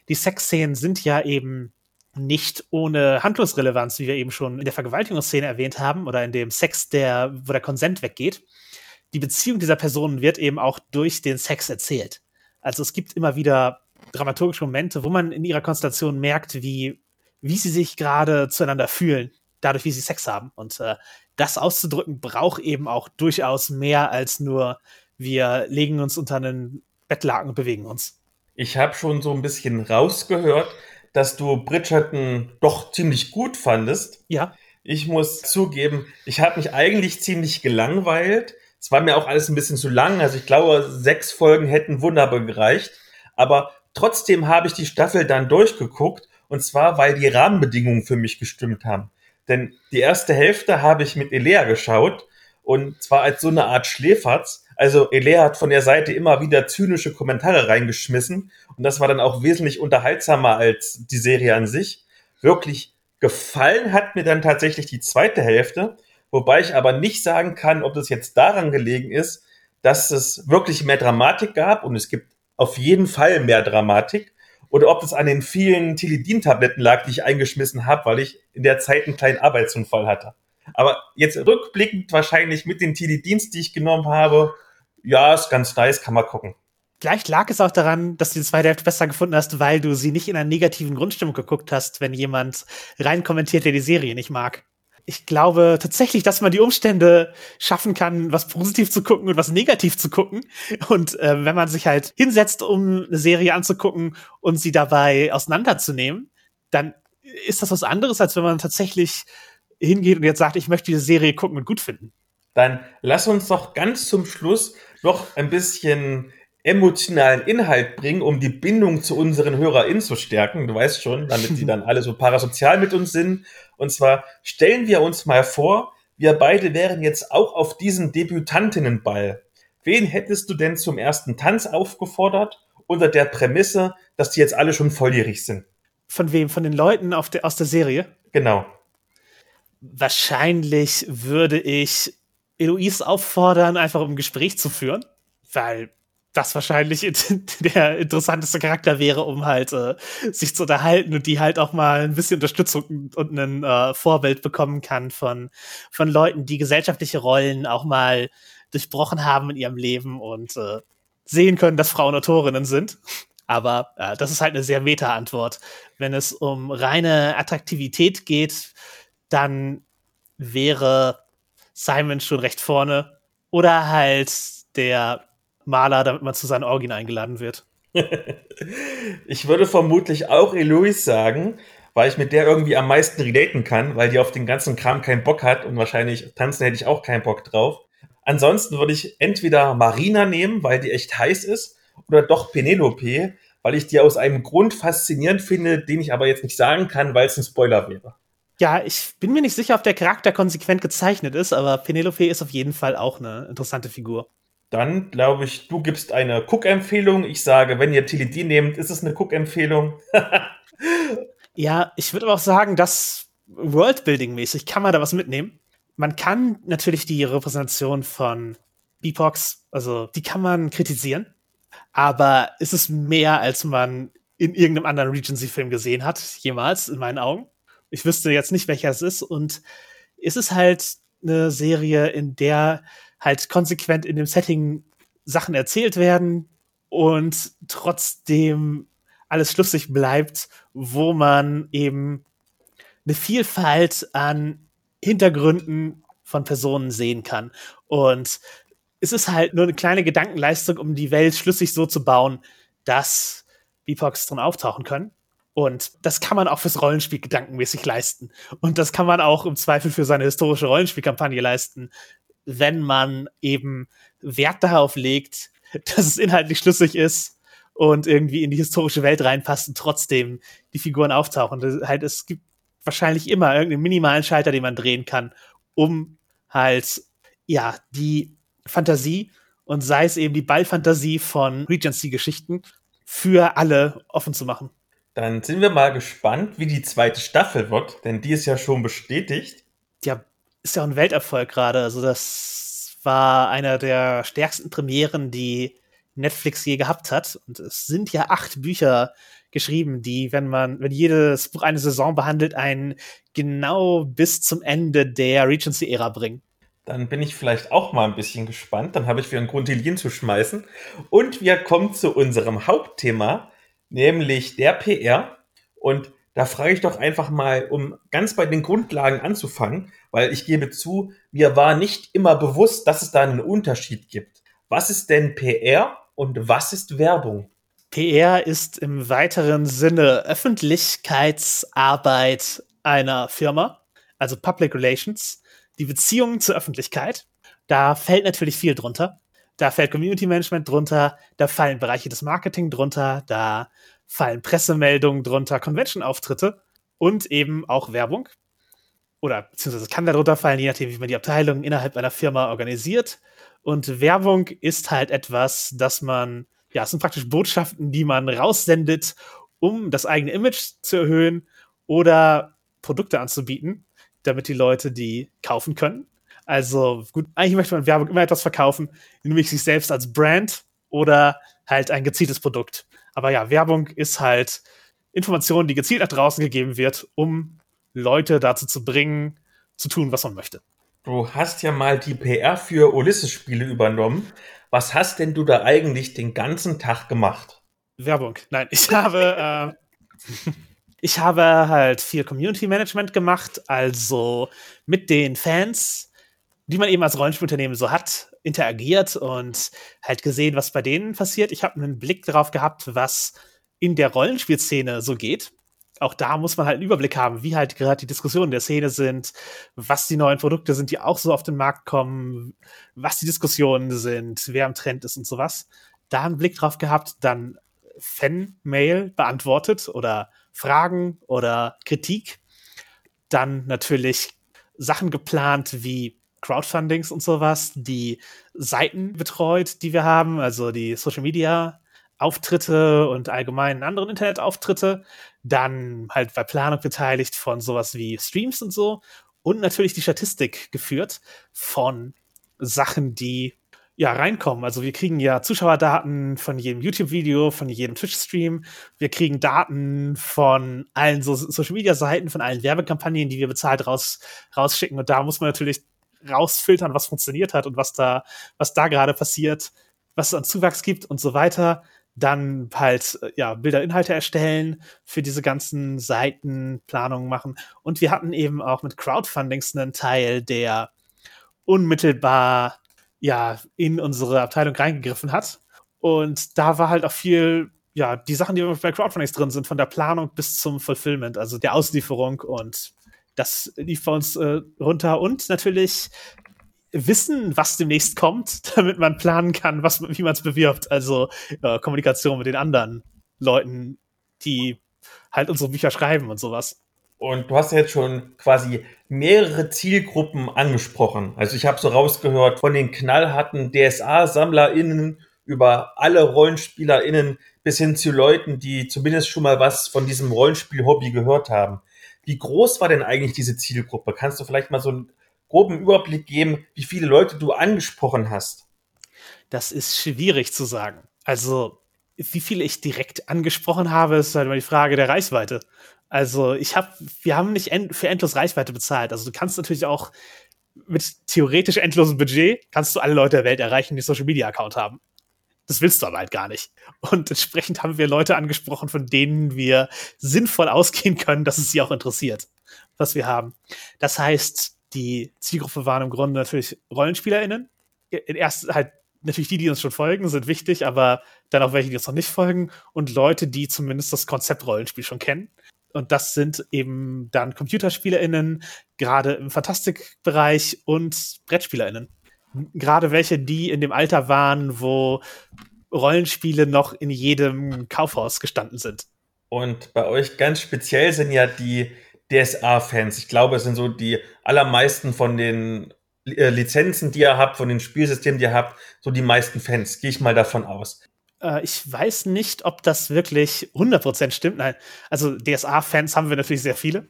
die Sexszenen sind ja eben nicht ohne Handlungsrelevanz, wie wir eben schon in der Vergewaltigungsszene erwähnt haben, oder in dem Sex, der, wo der Konsent weggeht. Die Beziehung dieser Personen wird eben auch durch den Sex erzählt. Also es gibt immer wieder dramaturgische Momente, wo man in ihrer Konstellation merkt, wie, wie sie sich gerade zueinander fühlen, dadurch, wie sie Sex haben. Und äh, das auszudrücken braucht eben auch durchaus mehr als nur, wir legen uns unter einen Bettlaken und bewegen uns. Ich habe schon so ein bisschen rausgehört, dass du Bridgerton doch ziemlich gut fandest. Ja. Ich muss zugeben, ich habe mich eigentlich ziemlich gelangweilt. Es war mir auch alles ein bisschen zu lang. Also ich glaube, sechs Folgen hätten wunderbar gereicht. Aber trotzdem habe ich die Staffel dann durchgeguckt. Und zwar, weil die Rahmenbedingungen für mich gestimmt haben. Denn die erste Hälfte habe ich mit Elea geschaut. Und zwar als so eine Art Schläferz. Also Elea hat von der Seite immer wieder zynische Kommentare reingeschmissen und das war dann auch wesentlich unterhaltsamer als die Serie an sich. Wirklich gefallen hat mir dann tatsächlich die zweite Hälfte, wobei ich aber nicht sagen kann, ob das jetzt daran gelegen ist, dass es wirklich mehr Dramatik gab und es gibt auf jeden Fall mehr Dramatik oder ob es an den vielen Tilidin-Tabletten lag, die ich eingeschmissen habe, weil ich in der Zeit einen kleinen Arbeitsunfall hatte. Aber jetzt rückblickend wahrscheinlich mit den Tilidins, die ich genommen habe, ja, ist ganz nice, kann man gucken. Vielleicht lag es auch daran, dass du die zweite Hälfte besser gefunden hast, weil du sie nicht in einer negativen Grundstimmung geguckt hast, wenn jemand rein kommentiert, der die Serie nicht mag. Ich glaube tatsächlich, dass man die Umstände schaffen kann, was positiv zu gucken und was negativ zu gucken. Und äh, wenn man sich halt hinsetzt, um eine Serie anzugucken und sie dabei auseinanderzunehmen, dann ist das was anderes, als wenn man tatsächlich hingeht und jetzt sagt, ich möchte diese Serie gucken und gut finden. Dann lass uns doch ganz zum Schluss noch ein bisschen emotionalen Inhalt bringen, um die Bindung zu unseren HörerInnen zu stärken. Du weißt schon, damit die dann alle so parasozial mit uns sind. Und zwar stellen wir uns mal vor, wir beide wären jetzt auch auf diesem Debütantinnenball. Wen hättest du denn zum ersten Tanz aufgefordert unter der Prämisse, dass die jetzt alle schon volljährig sind? Von wem? Von den Leuten auf der, aus der Serie? Genau. Wahrscheinlich würde ich Eloise auffordern, einfach um ein Gespräch zu führen, weil das wahrscheinlich der interessanteste Charakter wäre, um halt äh, sich zu unterhalten und die halt auch mal ein bisschen Unterstützung und ein äh, Vorbild bekommen kann von, von Leuten, die gesellschaftliche Rollen auch mal durchbrochen haben in ihrem Leben und äh, sehen können, dass Frauen Autorinnen sind. Aber äh, das ist halt eine sehr Meta-Antwort. Wenn es um reine Attraktivität geht, dann wäre Simon schon recht vorne. Oder halt der Maler, damit man zu seinen Orgien eingeladen wird. ich würde vermutlich auch Eloise sagen, weil ich mit der irgendwie am meisten relaten kann, weil die auf den ganzen Kram keinen Bock hat und wahrscheinlich tanzen hätte ich auch keinen Bock drauf. Ansonsten würde ich entweder Marina nehmen, weil die echt heiß ist, oder doch Penelope, weil ich die aus einem Grund faszinierend finde, den ich aber jetzt nicht sagen kann, weil es ein Spoiler wäre. Ja, ich bin mir nicht sicher, ob der Charakter konsequent gezeichnet ist, aber Penelope ist auf jeden Fall auch eine interessante Figur. Dann glaube ich, du gibst eine Cook-Empfehlung. Ich sage, wenn ihr Tilidin nehmt, ist es eine Cook-Empfehlung. ja, ich würde aber auch sagen, dass Worldbuilding-mäßig kann man da was mitnehmen. Man kann natürlich die Repräsentation von Beepox, also die kann man kritisieren, aber es ist mehr, als man in irgendeinem anderen Regency-Film gesehen hat, jemals, in meinen Augen. Ich wüsste jetzt nicht, welcher es ist. Und es ist halt eine Serie, in der halt konsequent in dem Setting Sachen erzählt werden, und trotzdem alles schlüssig bleibt, wo man eben eine Vielfalt an Hintergründen von Personen sehen kann. Und es ist halt nur eine kleine Gedankenleistung, um die Welt schlüssig so zu bauen, dass BIPOX drin auftauchen können. Und das kann man auch fürs Rollenspiel gedankenmäßig leisten. Und das kann man auch im Zweifel für seine historische Rollenspielkampagne leisten, wenn man eben Wert darauf legt, dass es inhaltlich schlüssig ist und irgendwie in die historische Welt reinpasst und trotzdem die Figuren auftauchen. Das halt, es gibt wahrscheinlich immer irgendeinen minimalen Schalter, den man drehen kann, um halt, ja, die Fantasie und sei es eben die Ballfantasie von Regency-Geschichten für alle offen zu machen. Dann sind wir mal gespannt, wie die zweite Staffel wird, denn die ist ja schon bestätigt. Ja, ist ja auch ein Welterfolg gerade. Also, das war einer der stärksten Premieren, die Netflix je gehabt hat. Und es sind ja acht Bücher geschrieben, die, wenn man, wenn jedes Buch eine Saison behandelt, einen genau bis zum Ende der Regency-Ära bringen. Dann bin ich vielleicht auch mal ein bisschen gespannt. Dann habe ich wieder einen Grund, die zu schmeißen. Und wir kommen zu unserem Hauptthema, nämlich der PR. Und da frage ich doch einfach mal, um ganz bei den Grundlagen anzufangen, weil ich gebe zu, mir war nicht immer bewusst, dass es da einen Unterschied gibt. Was ist denn PR und was ist Werbung? PR ist im weiteren Sinne Öffentlichkeitsarbeit einer Firma, also Public Relations die Beziehungen zur Öffentlichkeit. Da fällt natürlich viel drunter. Da fällt Community Management drunter, da fallen Bereiche des Marketing drunter, da fallen Pressemeldungen drunter, Convention-Auftritte und eben auch Werbung. Oder beziehungsweise kann darunter fallen, je nachdem, wie man die Abteilungen innerhalb einer Firma organisiert. Und Werbung ist halt etwas, das man, ja, es sind praktisch Botschaften, die man raussendet, um das eigene Image zu erhöhen oder Produkte anzubieten damit die Leute die kaufen können. Also gut, eigentlich möchte man Werbung immer etwas verkaufen, nämlich sich selbst als Brand oder halt ein gezieltes Produkt. Aber ja, Werbung ist halt Information, die gezielt nach draußen gegeben wird, um Leute dazu zu bringen, zu tun, was man möchte. Du hast ja mal die PR für Ulysses-Spiele übernommen. Was hast denn du da eigentlich den ganzen Tag gemacht? Werbung. Nein, ich habe äh, ich habe halt viel Community Management gemacht, also mit den Fans, die man eben als Rollenspielunternehmen so hat, interagiert und halt gesehen, was bei denen passiert. Ich habe einen Blick darauf gehabt, was in der Rollenspielszene so geht. Auch da muss man halt einen Überblick haben, wie halt gerade die Diskussionen der Szene sind, was die neuen Produkte sind, die auch so auf den Markt kommen, was die Diskussionen sind, wer am Trend ist und sowas. Da einen Blick drauf gehabt, dann Fan-Mail beantwortet oder Fragen oder Kritik. Dann natürlich Sachen geplant wie Crowdfundings und sowas, die Seiten betreut, die wir haben, also die Social Media Auftritte und allgemein anderen Internetauftritte. Dann halt bei Planung beteiligt von sowas wie Streams und so. Und natürlich die Statistik geführt von Sachen, die ja, reinkommen. Also wir kriegen ja Zuschauerdaten von jedem YouTube-Video, von jedem Twitch-Stream. Wir kriegen Daten von allen so Social-Media-Seiten, von allen Werbekampagnen, die wir bezahlt raus, rausschicken. Und da muss man natürlich rausfiltern, was funktioniert hat und was da, was da gerade passiert, was es an Zuwachs gibt und so weiter. Dann halt, ja, Bilder, Inhalte erstellen, für diese ganzen Seiten Planungen machen. Und wir hatten eben auch mit Crowdfundings einen Teil, der unmittelbar ja, in unsere Abteilung reingegriffen hat. Und da war halt auch viel, ja, die Sachen, die bei Crowdfundings drin sind, von der Planung bis zum Fulfillment, also der Auslieferung und das lief bei uns äh, runter und natürlich wissen, was demnächst kommt, damit man planen kann, was, wie man es bewirbt. Also äh, Kommunikation mit den anderen Leuten, die halt unsere Bücher schreiben und sowas. Und du hast ja jetzt schon quasi mehrere Zielgruppen angesprochen. Also ich habe so rausgehört von den knallharten DSA-SammlerInnen über alle RollenspielerInnen bis hin zu Leuten, die zumindest schon mal was von diesem Rollenspiel-Hobby gehört haben. Wie groß war denn eigentlich diese Zielgruppe? Kannst du vielleicht mal so einen groben Überblick geben, wie viele Leute du angesprochen hast? Das ist schwierig zu sagen. Also, wie viele ich direkt angesprochen habe, ist halt immer die Frage der Reichweite. Also ich habe, wir haben nicht end für endlos Reichweite bezahlt. Also du kannst natürlich auch mit theoretisch endlosem Budget kannst du alle Leute der Welt erreichen, die Social Media Account haben. Das willst du aber halt gar nicht. Und entsprechend haben wir Leute angesprochen, von denen wir sinnvoll ausgehen können, dass es sie auch interessiert, was wir haben. Das heißt, die Zielgruppe waren im Grunde natürlich RollenspielerInnen. Erst halt natürlich die, die uns schon folgen, sind wichtig, aber dann auch welche, die uns noch nicht folgen und Leute, die zumindest das Konzept Rollenspiel schon kennen. Und das sind eben dann ComputerspielerInnen, gerade im Fantastikbereich und BrettspielerInnen. Gerade welche, die in dem Alter waren, wo Rollenspiele noch in jedem Kaufhaus gestanden sind. Und bei euch ganz speziell sind ja die DSA-Fans. Ich glaube, es sind so die allermeisten von den äh, Lizenzen, die ihr habt, von den Spielsystemen, die ihr habt, so die meisten Fans. Gehe ich mal davon aus. Äh, ich weiß nicht, ob das wirklich 100% stimmt. Nein, also DSA-Fans haben wir natürlich sehr viele.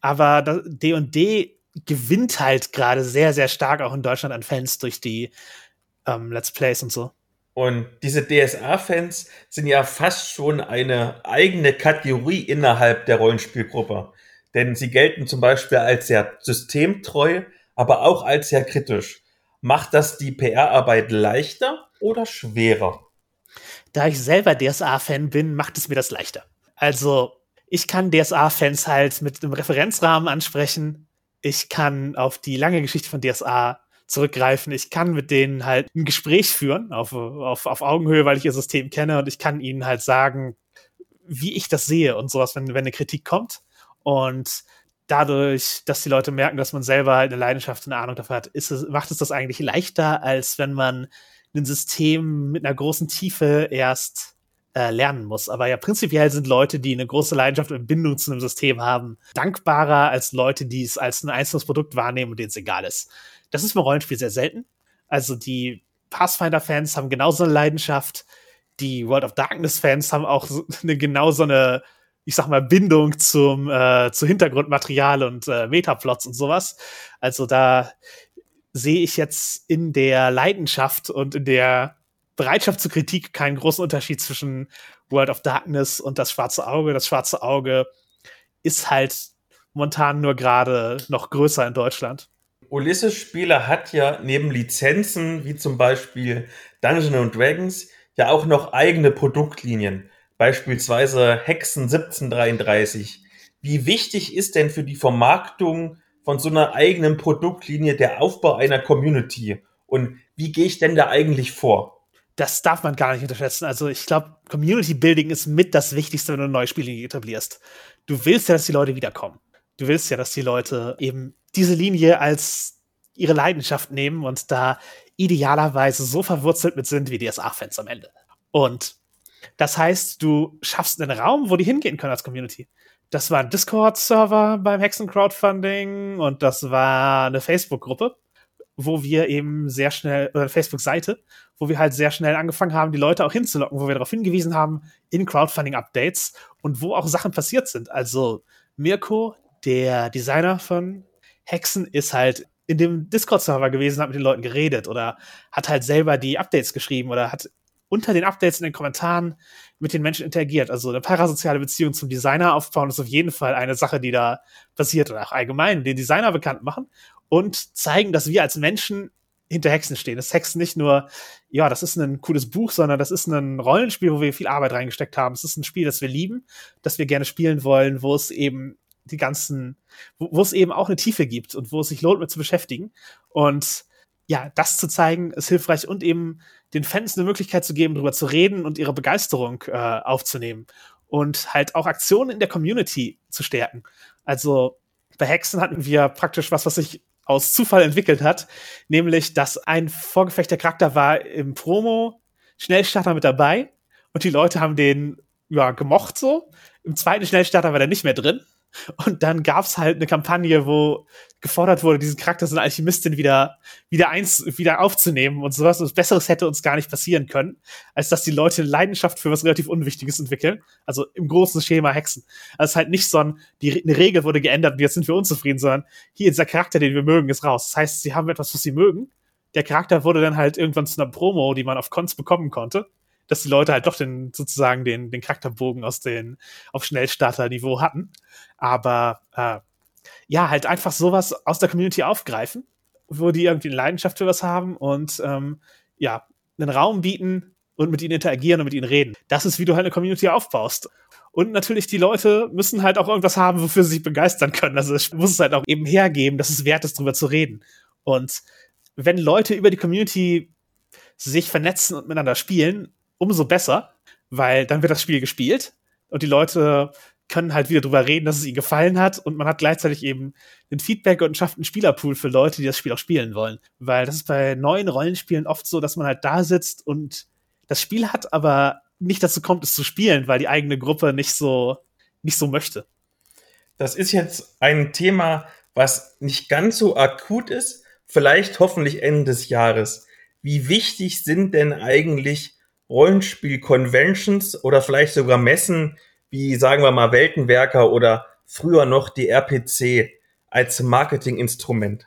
Aber D&D gewinnt halt gerade sehr, sehr stark auch in Deutschland an Fans durch die ähm, Let's Plays und so. Und diese DSA-Fans sind ja fast schon eine eigene Kategorie innerhalb der Rollenspielgruppe. Denn sie gelten zum Beispiel als sehr systemtreu, aber auch als sehr kritisch. Macht das die PR-Arbeit leichter oder schwerer? Da ich selber DSA-Fan bin, macht es mir das leichter. Also, ich kann DSA-Fans halt mit einem Referenzrahmen ansprechen. Ich kann auf die lange Geschichte von DSA zurückgreifen. Ich kann mit denen halt ein Gespräch führen auf, auf, auf Augenhöhe, weil ich ihr System kenne und ich kann ihnen halt sagen, wie ich das sehe und sowas, wenn, wenn eine Kritik kommt. Und dadurch, dass die Leute merken, dass man selber halt eine Leidenschaft und eine Ahnung dafür hat, ist es, macht es das eigentlich leichter, als wenn man ein System mit einer großen Tiefe erst äh, lernen muss. Aber ja, prinzipiell sind Leute, die eine große Leidenschaft und Bindung zu einem System haben, dankbarer als Leute, die es als ein einzelnes Produkt wahrnehmen und denen es egal ist. Das ist beim Rollenspiel sehr selten. Also die Pathfinder-Fans haben genauso eine Leidenschaft. Die World of Darkness-Fans haben auch eine, genau so eine, ich sag mal, Bindung zum, äh, zu Hintergrundmaterial und äh, Metaplots und sowas. Also da sehe ich jetzt in der Leidenschaft und in der Bereitschaft zur Kritik keinen großen Unterschied zwischen World of Darkness und das schwarze Auge. Das schwarze Auge ist halt momentan nur gerade noch größer in Deutschland. Ulysses-Spieler hat ja neben Lizenzen wie zum Beispiel Dungeons Dragons ja auch noch eigene Produktlinien, beispielsweise Hexen 1733. Wie wichtig ist denn für die Vermarktung von so einer eigenen Produktlinie der Aufbau einer Community? Und wie gehe ich denn da eigentlich vor? Das darf man gar nicht unterschätzen. Also ich glaube, Community Building ist mit das Wichtigste, wenn du eine neue Spiellinie etablierst. Du willst ja, dass die Leute wiederkommen. Du willst ja, dass die Leute eben diese Linie als ihre Leidenschaft nehmen und da idealerweise so verwurzelt mit sind wie DSA-Fans am Ende. Und das heißt, du schaffst einen Raum, wo die hingehen können als Community. Das war ein Discord-Server beim Hexen-Crowdfunding und das war eine Facebook-Gruppe, wo wir eben sehr schnell, oder eine Facebook-Seite, wo wir halt sehr schnell angefangen haben, die Leute auch hinzulocken, wo wir darauf hingewiesen haben, in Crowdfunding-Updates und wo auch Sachen passiert sind. Also Mirko, der Designer von Hexen ist halt in dem Discord-Server gewesen, hat mit den Leuten geredet oder hat halt selber die Updates geschrieben oder hat unter den Updates in den Kommentaren mit den Menschen interagiert. Also eine parasoziale Beziehung zum Designer aufbauen ist auf jeden Fall eine Sache, die da passiert oder auch allgemein den Designer bekannt machen und zeigen, dass wir als Menschen hinter Hexen stehen. Das Hexen nicht nur, ja, das ist ein cooles Buch, sondern das ist ein Rollenspiel, wo wir viel Arbeit reingesteckt haben. Es ist ein Spiel, das wir lieben, das wir gerne spielen wollen, wo es eben die ganzen, wo, wo es eben auch eine Tiefe gibt und wo es sich lohnt, mit zu beschäftigen. Und ja, das zu zeigen, ist hilfreich und eben den Fans eine Möglichkeit zu geben, darüber zu reden und ihre Begeisterung äh, aufzunehmen und halt auch Aktionen in der Community zu stärken. Also bei Hexen hatten wir praktisch was, was sich aus Zufall entwickelt hat, nämlich dass ein vorgefechter Charakter war im Promo Schnellstarter mit dabei und die Leute haben den ja gemocht so. Im zweiten Schnellstarter war der nicht mehr drin und dann gab's halt eine Kampagne, wo gefordert wurde, diesen Charakter so eine Alchemistin wieder, wieder eins, wieder aufzunehmen und sowas. Und Besseres hätte uns gar nicht passieren können, als dass die Leute Leidenschaft für was relativ Unwichtiges entwickeln. Also im großen Schema Hexen. Also es ist halt nicht so ein, die, eine Regel wurde geändert und jetzt sind wir unzufrieden, sondern hier, dieser Charakter, den wir mögen, ist raus. Das heißt, sie haben etwas, was sie mögen. Der Charakter wurde dann halt irgendwann zu einer Promo, die man auf Cons bekommen konnte dass die Leute halt doch den, sozusagen den, den Charakterbogen aus den, auf Schnellstarter-Niveau hatten. Aber äh, ja, halt einfach sowas aus der Community aufgreifen, wo die irgendwie eine Leidenschaft für was haben und ähm, ja, einen Raum bieten, und mit ihnen interagieren und mit ihnen reden. Das ist, wie du halt eine Community aufbaust. Und natürlich, die Leute müssen halt auch irgendwas haben, wofür sie sich begeistern können. Also es muss es halt auch eben hergeben, dass es wert ist, drüber zu reden. Und wenn Leute über die Community sich vernetzen und miteinander spielen, umso besser, weil dann wird das Spiel gespielt und die Leute können halt wieder drüber reden, dass es ihnen gefallen hat und man hat gleichzeitig eben ein Feedback und schafft einen Spielerpool für Leute, die das Spiel auch spielen wollen. Weil das ist bei neuen Rollenspielen oft so, dass man halt da sitzt und das Spiel hat, aber nicht dazu kommt, es zu spielen, weil die eigene Gruppe nicht so, nicht so möchte. Das ist jetzt ein Thema, was nicht ganz so akut ist, vielleicht hoffentlich Ende des Jahres. Wie wichtig sind denn eigentlich Rollenspiel-Conventions oder vielleicht sogar Messen wie, sagen wir mal, Weltenwerker oder früher noch die RPC als Marketinginstrument?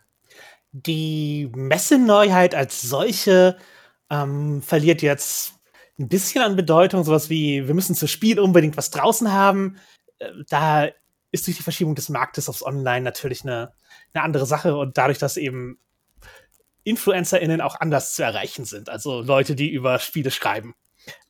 Die Messeneuheit als solche ähm, verliert jetzt ein bisschen an Bedeutung, sowas wie, wir müssen zu Spiel unbedingt was draußen haben. Äh, da ist durch die Verschiebung des Marktes aufs Online natürlich eine, eine andere Sache und dadurch, dass eben InfluencerInnen auch anders zu erreichen sind. Also Leute, die über Spiele schreiben.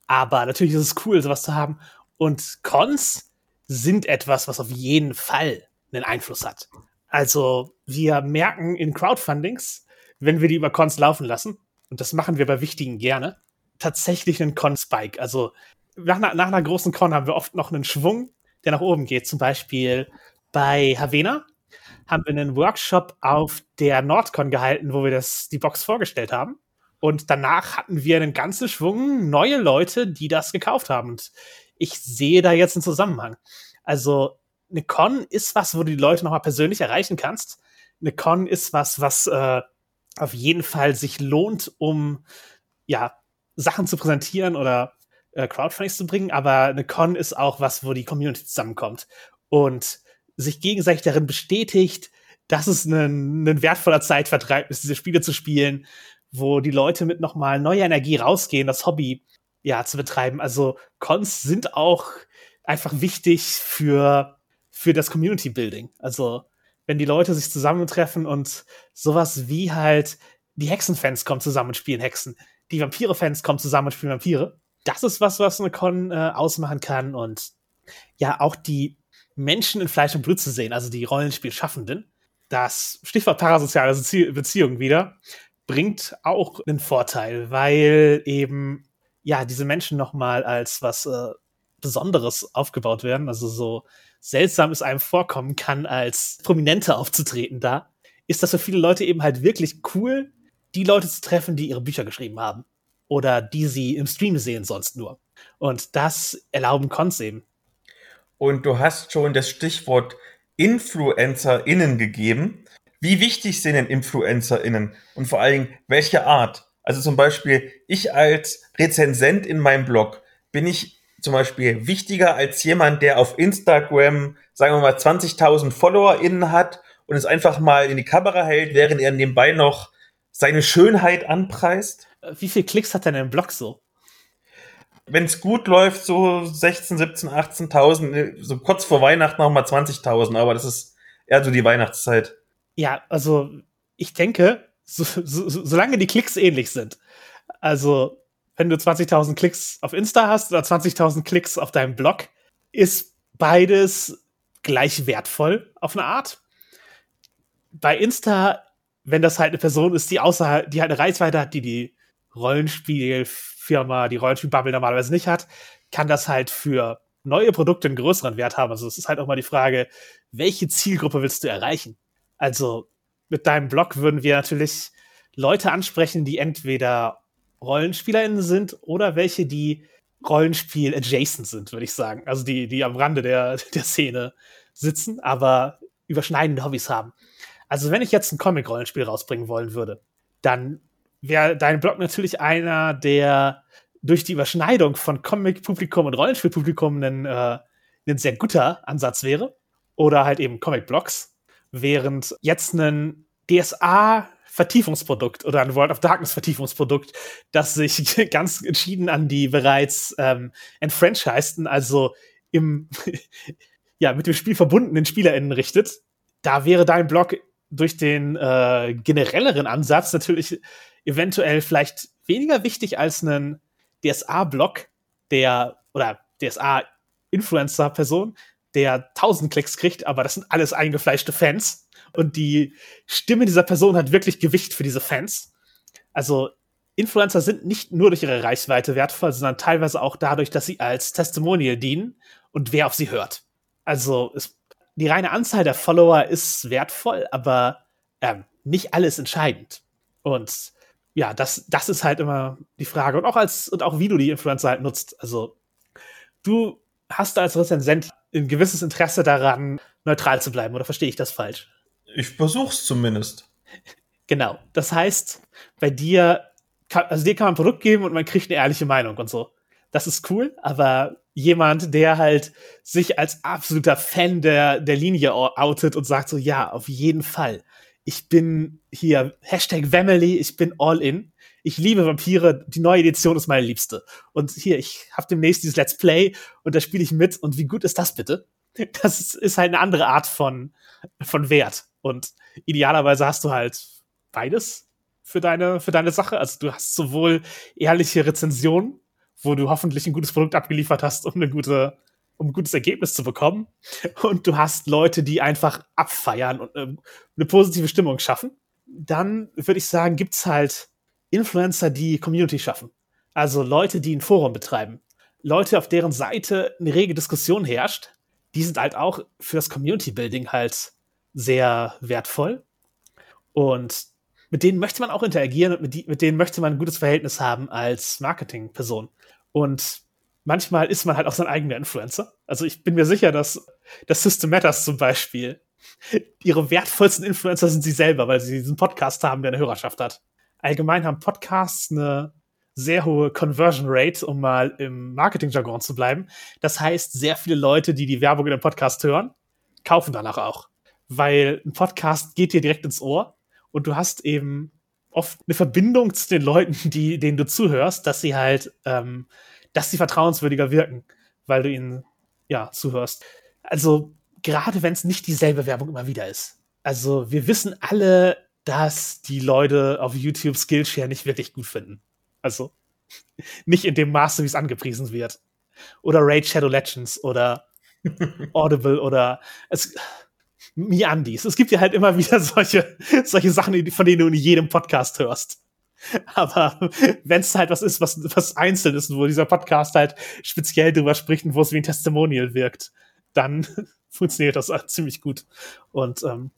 Aber natürlich ist es cool, sowas zu haben. Und Cons sind etwas, was auf jeden Fall einen Einfluss hat. Also wir merken in Crowdfundings, wenn wir die über Cons laufen lassen, und das machen wir bei wichtigen gerne, tatsächlich einen Con-Spike. Also nach, nach, einer großen Con haben wir oft noch einen Schwung, der nach oben geht. Zum Beispiel bei Havena haben wir einen Workshop auf der Nordcon gehalten, wo wir das, die Box vorgestellt haben. Und danach hatten wir einen ganzen Schwung neue Leute, die das gekauft haben. Und ich sehe da jetzt einen Zusammenhang. Also eine Con ist was, wo du die Leute nochmal persönlich erreichen kannst. Eine Con ist was, was äh, auf jeden Fall sich lohnt, um ja Sachen zu präsentieren oder äh, Crowdfunding zu bringen. Aber eine Con ist auch was, wo die Community zusammenkommt und sich gegenseitig darin bestätigt, dass es ein, ein wertvoller Zeitvertreib ist, diese Spiele zu spielen, wo die Leute mit nochmal neuer Energie rausgehen, das Hobby ja zu betreiben. Also Cons sind auch einfach wichtig für für das Community Building. Also wenn die Leute sich zusammentreffen und sowas wie halt die Hexenfans kommen zusammen und spielen Hexen, die Vampire-Fans kommen zusammen und spielen Vampire. Das ist was, was eine Con äh, ausmachen kann und ja auch die Menschen in Fleisch und Blut zu sehen, also die Rollenspielschaffenden. Das Stichwort parasoziale Beziehungen wieder bringt auch einen Vorteil, weil eben ja diese Menschen noch mal als was äh, Besonderes aufgebaut werden, also so seltsam es einem vorkommen kann, als Prominente aufzutreten da, ist das für viele Leute eben halt wirklich cool, die Leute zu treffen, die ihre Bücher geschrieben haben. Oder die sie im Stream sehen sonst nur. Und das erlauben Cons eben. Und du hast schon das Stichwort InfluencerInnen gegeben. Wie wichtig sind denn InfluencerInnen? Und vor allen Dingen, welche Art? Also zum Beispiel, ich als Rezensent in meinem Blog, bin ich zum Beispiel wichtiger als jemand, der auf Instagram, sagen wir mal, 20.000 FollowerInnen hat und es einfach mal in die Kamera hält, während er nebenbei noch seine Schönheit anpreist? Wie viel Klicks hat denn ein Blog so? Wenn es gut läuft, so 16, 17, 18.000, so kurz vor Weihnachten noch mal 20.000, aber das ist eher so die Weihnachtszeit. Ja, also ich denke, so, so, solange die Klicks ähnlich sind, also wenn du 20.000 Klicks auf Insta hast oder 20.000 Klicks auf deinem Blog, ist beides gleich wertvoll auf eine Art. Bei Insta, wenn das halt eine Person ist, die außerhalb, die halt eine Reichweite hat, die die Rollenspielfirma, die Rollenspielbubble normalerweise nicht hat, kann das halt für neue Produkte einen größeren Wert haben. Also es ist halt auch mal die Frage, welche Zielgruppe willst du erreichen? Also mit deinem Blog würden wir natürlich Leute ansprechen, die entweder RollenspielerInnen sind oder welche, die Rollenspiel-adjacent sind, würde ich sagen. Also die, die am Rande der, der Szene sitzen, aber überschneidende Hobbys haben. Also wenn ich jetzt ein Comic-Rollenspiel rausbringen wollen würde, dann wäre dein Blog natürlich einer, der durch die Überschneidung von Comic-Publikum und Rollenspiel-Publikum ein, äh, ein sehr guter Ansatz wäre. Oder halt eben Comic-Blogs. Während jetzt ein DSA Vertiefungsprodukt oder ein World of Darkness Vertiefungsprodukt, das sich ganz entschieden an die bereits ähm, enfranchiseden, also im ja mit dem Spiel verbundenen SpielerInnen richtet. Da wäre dein Blog durch den äh, generelleren Ansatz natürlich eventuell vielleicht weniger wichtig als ein DSA-Blog, der, oder DSA-Influencer-Person, der 1000 Klicks kriegt, aber das sind alles eingefleischte Fans. Und die Stimme dieser Person hat wirklich Gewicht für diese Fans. Also Influencer sind nicht nur durch ihre Reichweite wertvoll, sondern teilweise auch dadurch, dass sie als Testimonial dienen und wer auf sie hört. Also es, die reine Anzahl der Follower ist wertvoll, aber ähm, nicht alles entscheidend. Und ja, das, das ist halt immer die Frage. Und auch als, und auch wie du die Influencer halt nutzt. Also, du hast als Rezensent ein gewisses Interesse daran, neutral zu bleiben, oder verstehe ich das falsch? Ich versuch's zumindest. Genau. Das heißt, bei dir, kann, also dir kann man ein Produkt geben und man kriegt eine ehrliche Meinung und so. Das ist cool, aber jemand, der halt sich als absoluter Fan der, der Linie outet und sagt so, ja, auf jeden Fall ich bin hier Hashtag Family, ich bin all in. Ich liebe Vampire, die neue Edition ist meine liebste. Und hier, ich habe demnächst dieses Let's Play und da spiele ich mit. Und wie gut ist das bitte? Das ist halt eine andere Art von, von Wert. Und idealerweise hast du halt beides für deine, für deine Sache. Also du hast sowohl ehrliche Rezensionen, wo du hoffentlich ein gutes Produkt abgeliefert hast und eine gute um ein gutes Ergebnis zu bekommen. Und du hast Leute, die einfach abfeiern und äh, eine positive Stimmung schaffen. Dann würde ich sagen, gibt's halt Influencer, die Community schaffen. Also Leute, die ein Forum betreiben. Leute, auf deren Seite eine rege Diskussion herrscht. Die sind halt auch für das Community Building halt sehr wertvoll. Und mit denen möchte man auch interagieren und mit, die, mit denen möchte man ein gutes Verhältnis haben als Marketingperson. Und manchmal ist man halt auch sein eigener Influencer. Also ich bin mir sicher, dass das System Matters zum Beispiel ihre wertvollsten Influencer sind sie selber, weil sie diesen Podcast haben, der eine Hörerschaft hat. Allgemein haben Podcasts eine sehr hohe Conversion Rate, um mal im Marketing-Jargon zu bleiben. Das heißt, sehr viele Leute, die die Werbung in dem Podcast hören, kaufen danach auch. Weil ein Podcast geht dir direkt ins Ohr und du hast eben oft eine Verbindung zu den Leuten, die, denen du zuhörst, dass sie halt ähm, dass sie vertrauenswürdiger wirken, weil du ihnen ja zuhörst. Also gerade wenn es nicht dieselbe Werbung immer wieder ist. Also wir wissen alle, dass die Leute auf YouTube Skillshare nicht wirklich gut finden. Also nicht in dem Maße, wie es angepriesen wird. Oder Raid Shadow Legends oder Audible oder es, Miandis. Es gibt ja halt immer wieder solche, solche Sachen, von denen du in jedem Podcast hörst. Aber wenn es halt was ist, was, was einzeln ist, wo dieser Podcast halt speziell drüber spricht und wo es wie ein Testimonial wirkt, dann funktioniert das halt ziemlich gut. Und ähm,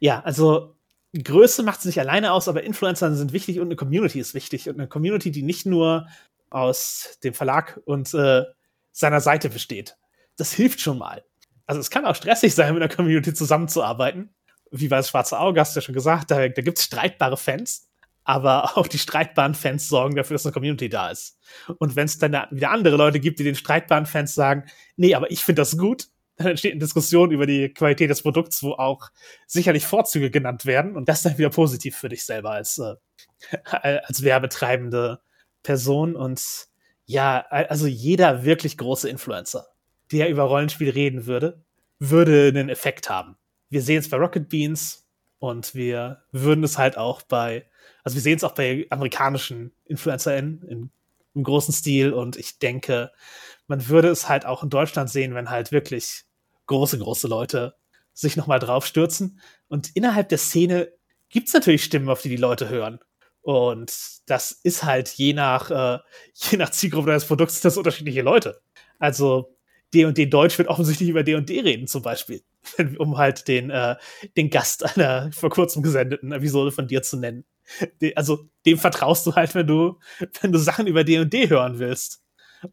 ja, also Größe macht es nicht alleine aus, aber Influencer sind wichtig und eine Community ist wichtig. Und eine Community, die nicht nur aus dem Verlag und äh, seiner Seite besteht. Das hilft schon mal. Also es kann auch stressig sein, mit einer Community zusammenzuarbeiten. Wie bei das Schwarze Auge, hast du ja schon gesagt, da, da gibt es streitbare Fans aber auch die streitbaren Fans sorgen dafür, dass eine Community da ist. Und wenn es dann wieder andere Leute gibt, die den streitbaren Fans sagen, nee, aber ich finde das gut, dann entsteht eine Diskussion über die Qualität des Produkts, wo auch sicherlich Vorzüge genannt werden und das dann wieder positiv für dich selber als, äh, als werbetreibende Person. Und ja, also jeder wirklich große Influencer, der über Rollenspiel reden würde, würde einen Effekt haben. Wir sehen es bei Rocket Beans und wir würden es halt auch bei also wir sehen es auch bei amerikanischen InfluencerInnen in, im großen Stil und ich denke, man würde es halt auch in Deutschland sehen, wenn halt wirklich große, große Leute sich nochmal draufstürzen. Und innerhalb der Szene gibt es natürlich Stimmen, auf die die Leute hören. Und das ist halt je nach, äh, je nach Zielgruppe des Produkts das unterschiedliche Leute. Also D&D Deutsch wird offensichtlich über D&D reden zum Beispiel, um halt den, äh, den Gast einer vor kurzem gesendeten Episode von dir zu nennen also dem vertraust du halt, wenn du, wenn du Sachen über D&D hören willst.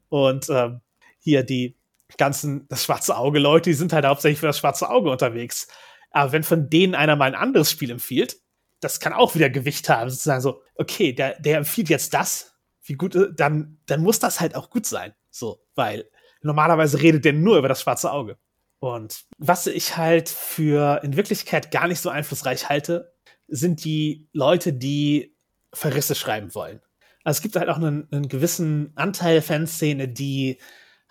Und ähm, hier die ganzen, das schwarze Auge-Leute, die sind halt hauptsächlich für das schwarze Auge unterwegs. Aber wenn von denen einer mal ein anderes Spiel empfiehlt, das kann auch wieder Gewicht haben, sozusagen so, okay, der, der empfiehlt jetzt das, wie gut, äh, dann, dann muss das halt auch gut sein. So, weil normalerweise redet der nur über das schwarze Auge. Und was ich halt für in Wirklichkeit gar nicht so einflussreich halte, sind die Leute, die Verrisse schreiben wollen. Also es gibt halt auch einen, einen gewissen Anteil Fanszene, die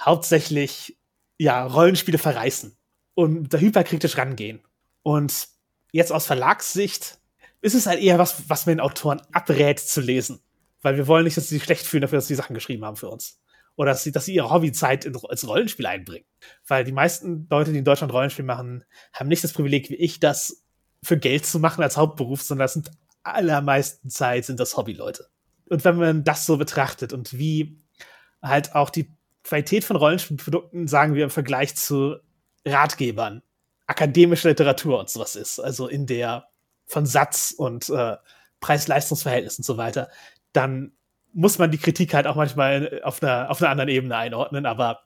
hauptsächlich ja, Rollenspiele verreißen und da hyperkritisch rangehen. Und jetzt aus Verlagssicht ist es halt eher was, was man den Autoren abrät zu lesen. weil wir wollen nicht, dass sie sich schlecht fühlen dafür, dass sie Sachen geschrieben haben für uns. Oder dass sie, dass sie ihre Hobbyzeit in, ins Rollenspiel einbringen. Weil die meisten Leute, die in Deutschland Rollenspiel machen, haben nicht das Privileg wie ich, das für Geld zu machen als Hauptberuf, sondern das sind allermeisten Zeit sind das Hobbyleute. Und wenn man das so betrachtet und wie halt auch die Qualität von Rollenspielprodukten, sagen wir im Vergleich zu Ratgebern, akademische Literatur und sowas ist, also in der von Satz und äh, Preis-Leistungs-Verhältnis und so weiter, dann muss man die Kritik halt auch manchmal auf einer, auf einer anderen Ebene einordnen, aber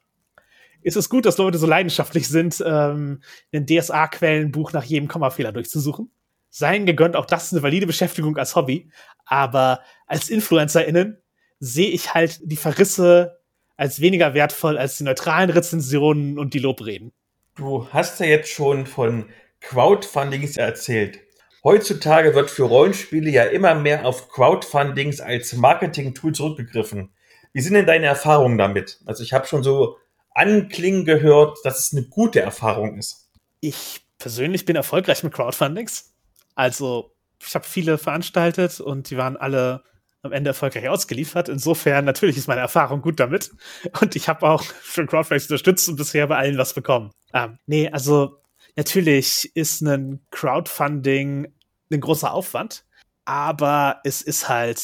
ist es gut, dass Leute so leidenschaftlich sind, ähm, ein DSA-Quellenbuch nach jedem Kommafehler durchzusuchen. Seien gegönnt, auch das ist eine valide Beschäftigung als Hobby, aber als InfluencerInnen sehe ich halt die Verrisse als weniger wertvoll als die neutralen Rezensionen und die Lobreden. Du hast ja jetzt schon von Crowdfundings erzählt. Heutzutage wird für Rollenspiele ja immer mehr auf Crowdfundings als Marketing-Tool zurückgegriffen. Wie sind denn deine Erfahrungen damit? Also ich habe schon so anklingen gehört, dass es eine gute Erfahrung ist. Ich persönlich bin erfolgreich mit Crowdfundings. Also ich habe viele veranstaltet und die waren alle am Ende erfolgreich ausgeliefert. Insofern natürlich ist meine Erfahrung gut damit. Und ich habe auch schon Crowdfundings unterstützt und bisher bei allen was bekommen. Ähm, nee, also Natürlich ist ein Crowdfunding ein großer Aufwand, aber es ist halt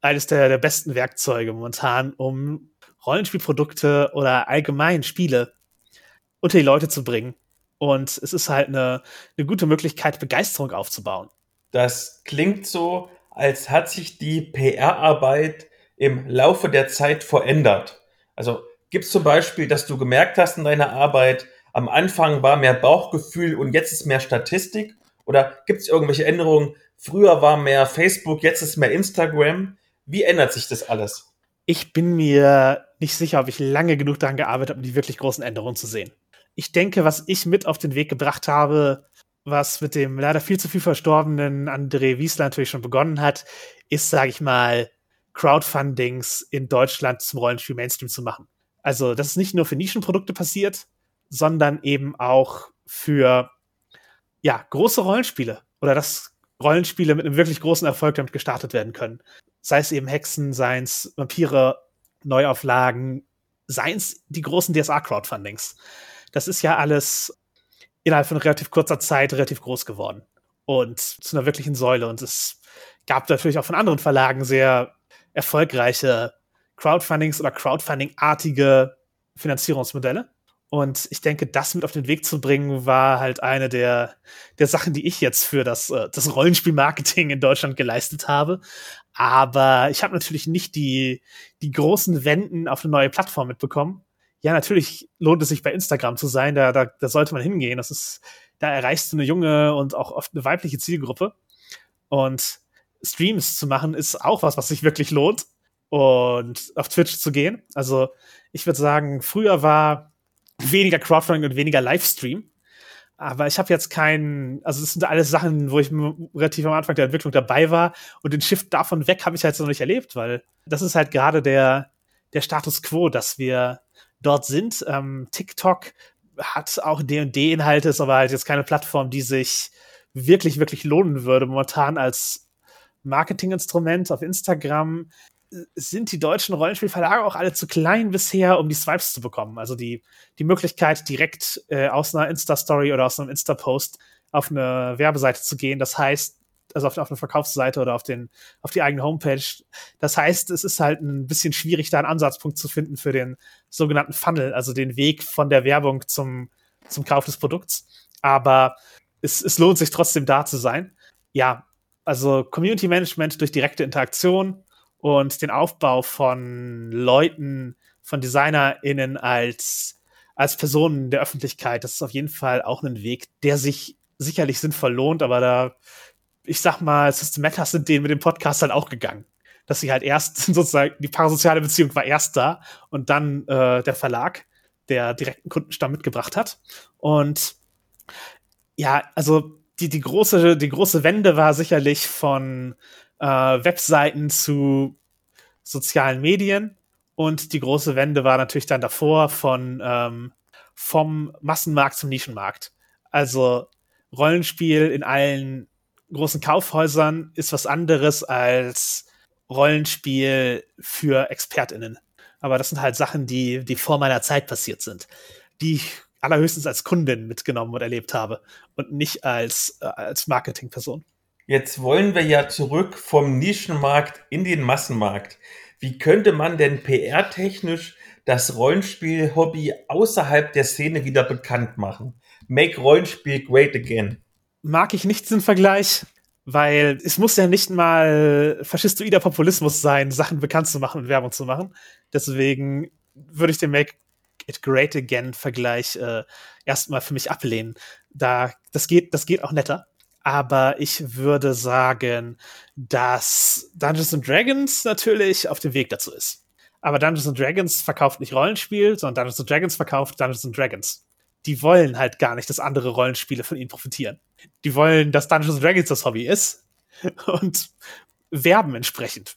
eines der, der besten Werkzeuge momentan, um Rollenspielprodukte oder allgemein Spiele unter die Leute zu bringen. Und es ist halt eine, eine gute Möglichkeit, Begeisterung aufzubauen. Das klingt so, als hat sich die PR-Arbeit im Laufe der Zeit verändert. Also gibt es zum Beispiel, dass du gemerkt hast in deiner Arbeit, am Anfang war mehr Bauchgefühl und jetzt ist mehr Statistik? Oder gibt es irgendwelche Änderungen? Früher war mehr Facebook, jetzt ist mehr Instagram. Wie ändert sich das alles? Ich bin mir nicht sicher, ob ich lange genug daran gearbeitet habe, um die wirklich großen Änderungen zu sehen. Ich denke, was ich mit auf den Weg gebracht habe, was mit dem leider viel zu viel verstorbenen André Wiesler natürlich schon begonnen hat, ist, sage ich mal, Crowdfundings in Deutschland zum Rollenspiel Mainstream zu machen. Also, das ist nicht nur für Nischenprodukte passiert, sondern eben auch für ja, große Rollenspiele oder dass Rollenspiele mit einem wirklich großen Erfolg damit gestartet werden können. Sei es eben Hexen, seien es Vampire, Neuauflagen, seien es die großen DSA-Crowdfundings. Das ist ja alles innerhalb von relativ kurzer Zeit relativ groß geworden und zu einer wirklichen Säule. Und es gab natürlich auch von anderen Verlagen sehr erfolgreiche Crowdfundings oder Crowdfunding-artige Finanzierungsmodelle. Und ich denke, das mit auf den Weg zu bringen, war halt eine der, der Sachen, die ich jetzt für das, äh, das Rollenspiel-Marketing in Deutschland geleistet habe. Aber ich habe natürlich nicht die, die großen Wenden auf eine neue Plattform mitbekommen. Ja, natürlich lohnt es sich bei Instagram zu sein, da, da, da sollte man hingehen. Das ist, da erreichst du eine junge und auch oft eine weibliche Zielgruppe. Und Streams zu machen ist auch was, was sich wirklich lohnt. Und auf Twitch zu gehen. Also ich würde sagen, früher war weniger Crowdfunding und weniger Livestream. Aber ich habe jetzt keinen, also das sind alles Sachen, wo ich relativ am Anfang der Entwicklung dabei war und den Shift davon weg habe ich halt noch nicht erlebt, weil das ist halt gerade der, der Status quo, dass wir dort sind. Ähm, TikTok hat auch D&D-Inhalte, ist aber halt jetzt keine Plattform, die sich wirklich, wirklich lohnen würde. Momentan als Marketinginstrument auf Instagram sind die deutschen Rollenspielverlage auch alle zu klein bisher, um die Swipes zu bekommen. Also die, die Möglichkeit, direkt äh, aus einer Insta-Story oder aus einem Insta-Post auf eine Werbeseite zu gehen. Das heißt, also auf, auf eine Verkaufsseite oder auf, den, auf die eigene Homepage. Das heißt, es ist halt ein bisschen schwierig, da einen Ansatzpunkt zu finden für den sogenannten Funnel, also den Weg von der Werbung zum, zum Kauf des Produkts. Aber es, es lohnt sich trotzdem da zu sein. Ja, also Community Management durch direkte Interaktion, und den Aufbau von Leuten, von DesignerInnen als, als Personen der Öffentlichkeit, das ist auf jeden Fall auch ein Weg, der sich sicherlich sinnvoll lohnt, aber da, ich sag mal, Systematas sind denen mit dem Podcast halt auch gegangen. Dass sie halt erst sozusagen, die parasoziale Beziehung war erst da und dann äh, der Verlag, der direkten Kundenstamm mitgebracht hat. Und ja, also die, die große, die große Wende war sicherlich von äh, Webseiten zu sozialen Medien. Und die große Wende war natürlich dann davor von ähm, vom Massenmarkt zum Nischenmarkt. Also Rollenspiel in allen großen Kaufhäusern ist was anderes als Rollenspiel für ExpertInnen. Aber das sind halt Sachen, die, die vor meiner Zeit passiert sind, die ich allerhöchstens als Kundin mitgenommen und erlebt habe und nicht als, äh, als Marketingperson. Jetzt wollen wir ja zurück vom Nischenmarkt in den Massenmarkt. Wie könnte man denn PR-technisch das Rollenspiel-Hobby außerhalb der Szene wieder bekannt machen? Make Rollenspiel great again. Mag ich nicht den Vergleich, weil es muss ja nicht mal faschistoider Populismus sein, Sachen bekannt zu machen und Werbung zu machen. Deswegen würde ich den Make It Great Again Vergleich äh, erstmal für mich ablehnen. Da, das geht, das geht auch netter aber ich würde sagen, dass Dungeons and Dragons natürlich auf dem Weg dazu ist. Aber Dungeons and Dragons verkauft nicht Rollenspiel, sondern Dungeons and Dragons verkauft Dungeons and Dragons. Die wollen halt gar nicht, dass andere Rollenspiele von ihnen profitieren. Die wollen, dass Dungeons and Dragons das Hobby ist und werben entsprechend.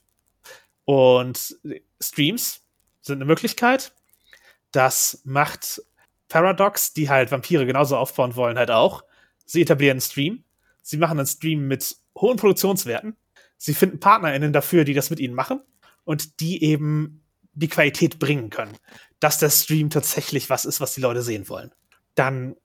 Und Streams sind eine Möglichkeit. Das macht Paradox, die halt Vampire genauso aufbauen wollen, halt auch. Sie etablieren einen Stream Sie machen einen Stream mit hohen Produktionswerten. Sie finden PartnerInnen dafür, die das mit ihnen machen und die eben die Qualität bringen können, dass der Stream tatsächlich was ist, was die Leute sehen wollen. Dann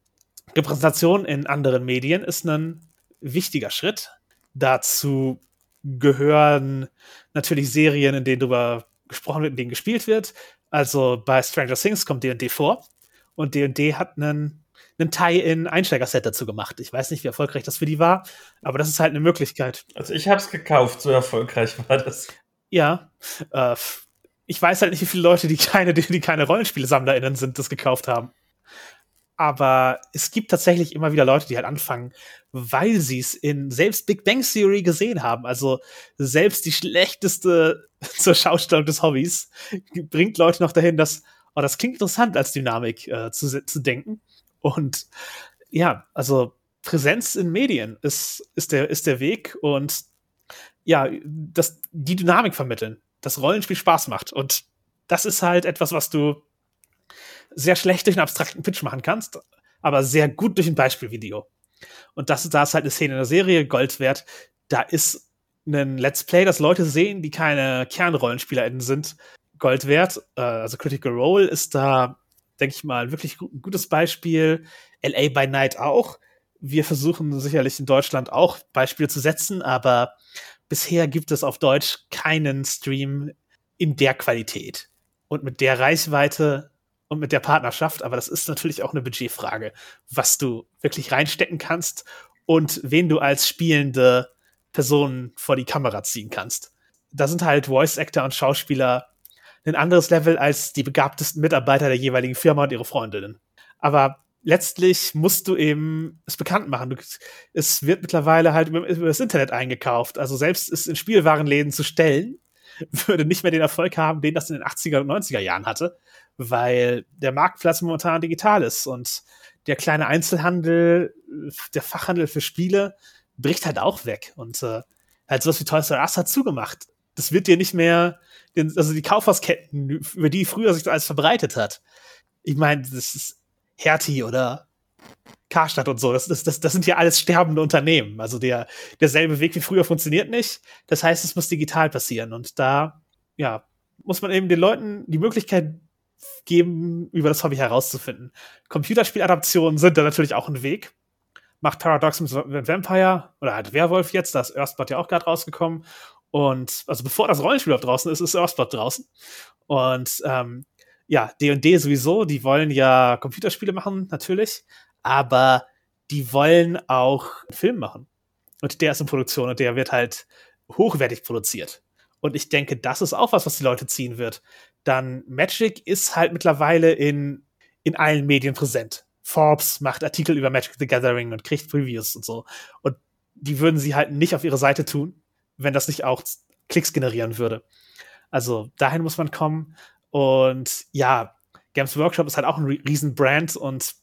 Repräsentation in anderen Medien ist ein wichtiger Schritt. Dazu gehören natürlich Serien, in denen darüber gesprochen wird, in denen gespielt wird. Also bei Stranger Things kommt D&D vor und D&D hat einen einen Tie-in Einsteiger-Set dazu gemacht. Ich weiß nicht, wie erfolgreich das für die war, aber das ist halt eine Möglichkeit. Also ich habe es gekauft, so erfolgreich war das. Ja, äh, ich weiß halt nicht, wie viele Leute, die keine, die, die keine Rollenspielsammlerinnen sind, das gekauft haben. Aber es gibt tatsächlich immer wieder Leute, die halt anfangen, weil sie es in selbst Big Bang Theory gesehen haben. Also selbst die schlechteste zur Schaustellung des Hobbys bringt Leute noch dahin, dass, oh, das klingt interessant als Dynamik äh, zu, zu denken. Und ja, also Präsenz in Medien ist, ist, der, ist der Weg und ja, das, die Dynamik vermitteln, das Rollenspiel Spaß macht. Und das ist halt etwas, was du sehr schlecht durch einen abstrakten Pitch machen kannst, aber sehr gut durch ein Beispielvideo. Und das, da ist halt eine Szene in der Serie Gold wert. Da ist ein Let's Play, das Leute sehen, die keine KernrollenspielerInnen sind, Gold wert. Äh, also Critical Role ist da denke ich mal, wirklich ein gutes Beispiel. LA by Night auch. Wir versuchen sicherlich in Deutschland auch Beispiele zu setzen, aber bisher gibt es auf Deutsch keinen Stream in der Qualität und mit der Reichweite und mit der Partnerschaft. Aber das ist natürlich auch eine Budgetfrage, was du wirklich reinstecken kannst und wen du als spielende Person vor die Kamera ziehen kannst. Da sind halt Voice Actor und Schauspieler ein anderes Level als die begabtesten Mitarbeiter der jeweiligen Firma und ihre Freundinnen. Aber letztlich musst du eben es bekannt machen. Du, es wird mittlerweile halt über, über, das Internet eingekauft. Also selbst es in Spielwarenläden zu stellen, würde nicht mehr den Erfolg haben, den das in den 80er und 90er Jahren hatte, weil der Marktplatz momentan digital ist und der kleine Einzelhandel, der Fachhandel für Spiele bricht halt auch weg und äh, halt sowas wie Toys R Us hat zugemacht. Das wird dir nicht mehr, also die Kaufhausketten, über die früher sich das alles verbreitet hat. Ich meine, das ist Hertie oder Karstadt und so. Das, das, das, das sind ja alles sterbende Unternehmen. Also der, derselbe Weg wie früher funktioniert nicht. Das heißt, es muss digital passieren. Und da, ja, muss man eben den Leuten die Möglichkeit geben, über das Hobby herauszufinden. Computerspieladaptionen sind da natürlich auch ein Weg. Macht Paradox mit Vampire oder halt Werwolf jetzt, da ist Earthblood ja auch gerade rausgekommen. Und also bevor das Rollenspiel auch draußen ist, ist Earthblood draußen. Und ähm, ja, D&D sowieso, die wollen ja Computerspiele machen, natürlich, aber die wollen auch einen Film machen. Und der ist in Produktion und der wird halt hochwertig produziert. Und ich denke, das ist auch was, was die Leute ziehen wird. Dann Magic ist halt mittlerweile in, in allen Medien präsent. Forbes macht Artikel über Magic the Gathering und kriegt Previews und so. Und die würden sie halt nicht auf ihre Seite tun, wenn das nicht auch Klicks generieren würde. Also dahin muss man kommen. Und ja, Games Workshop ist halt auch ein Riesenbrand und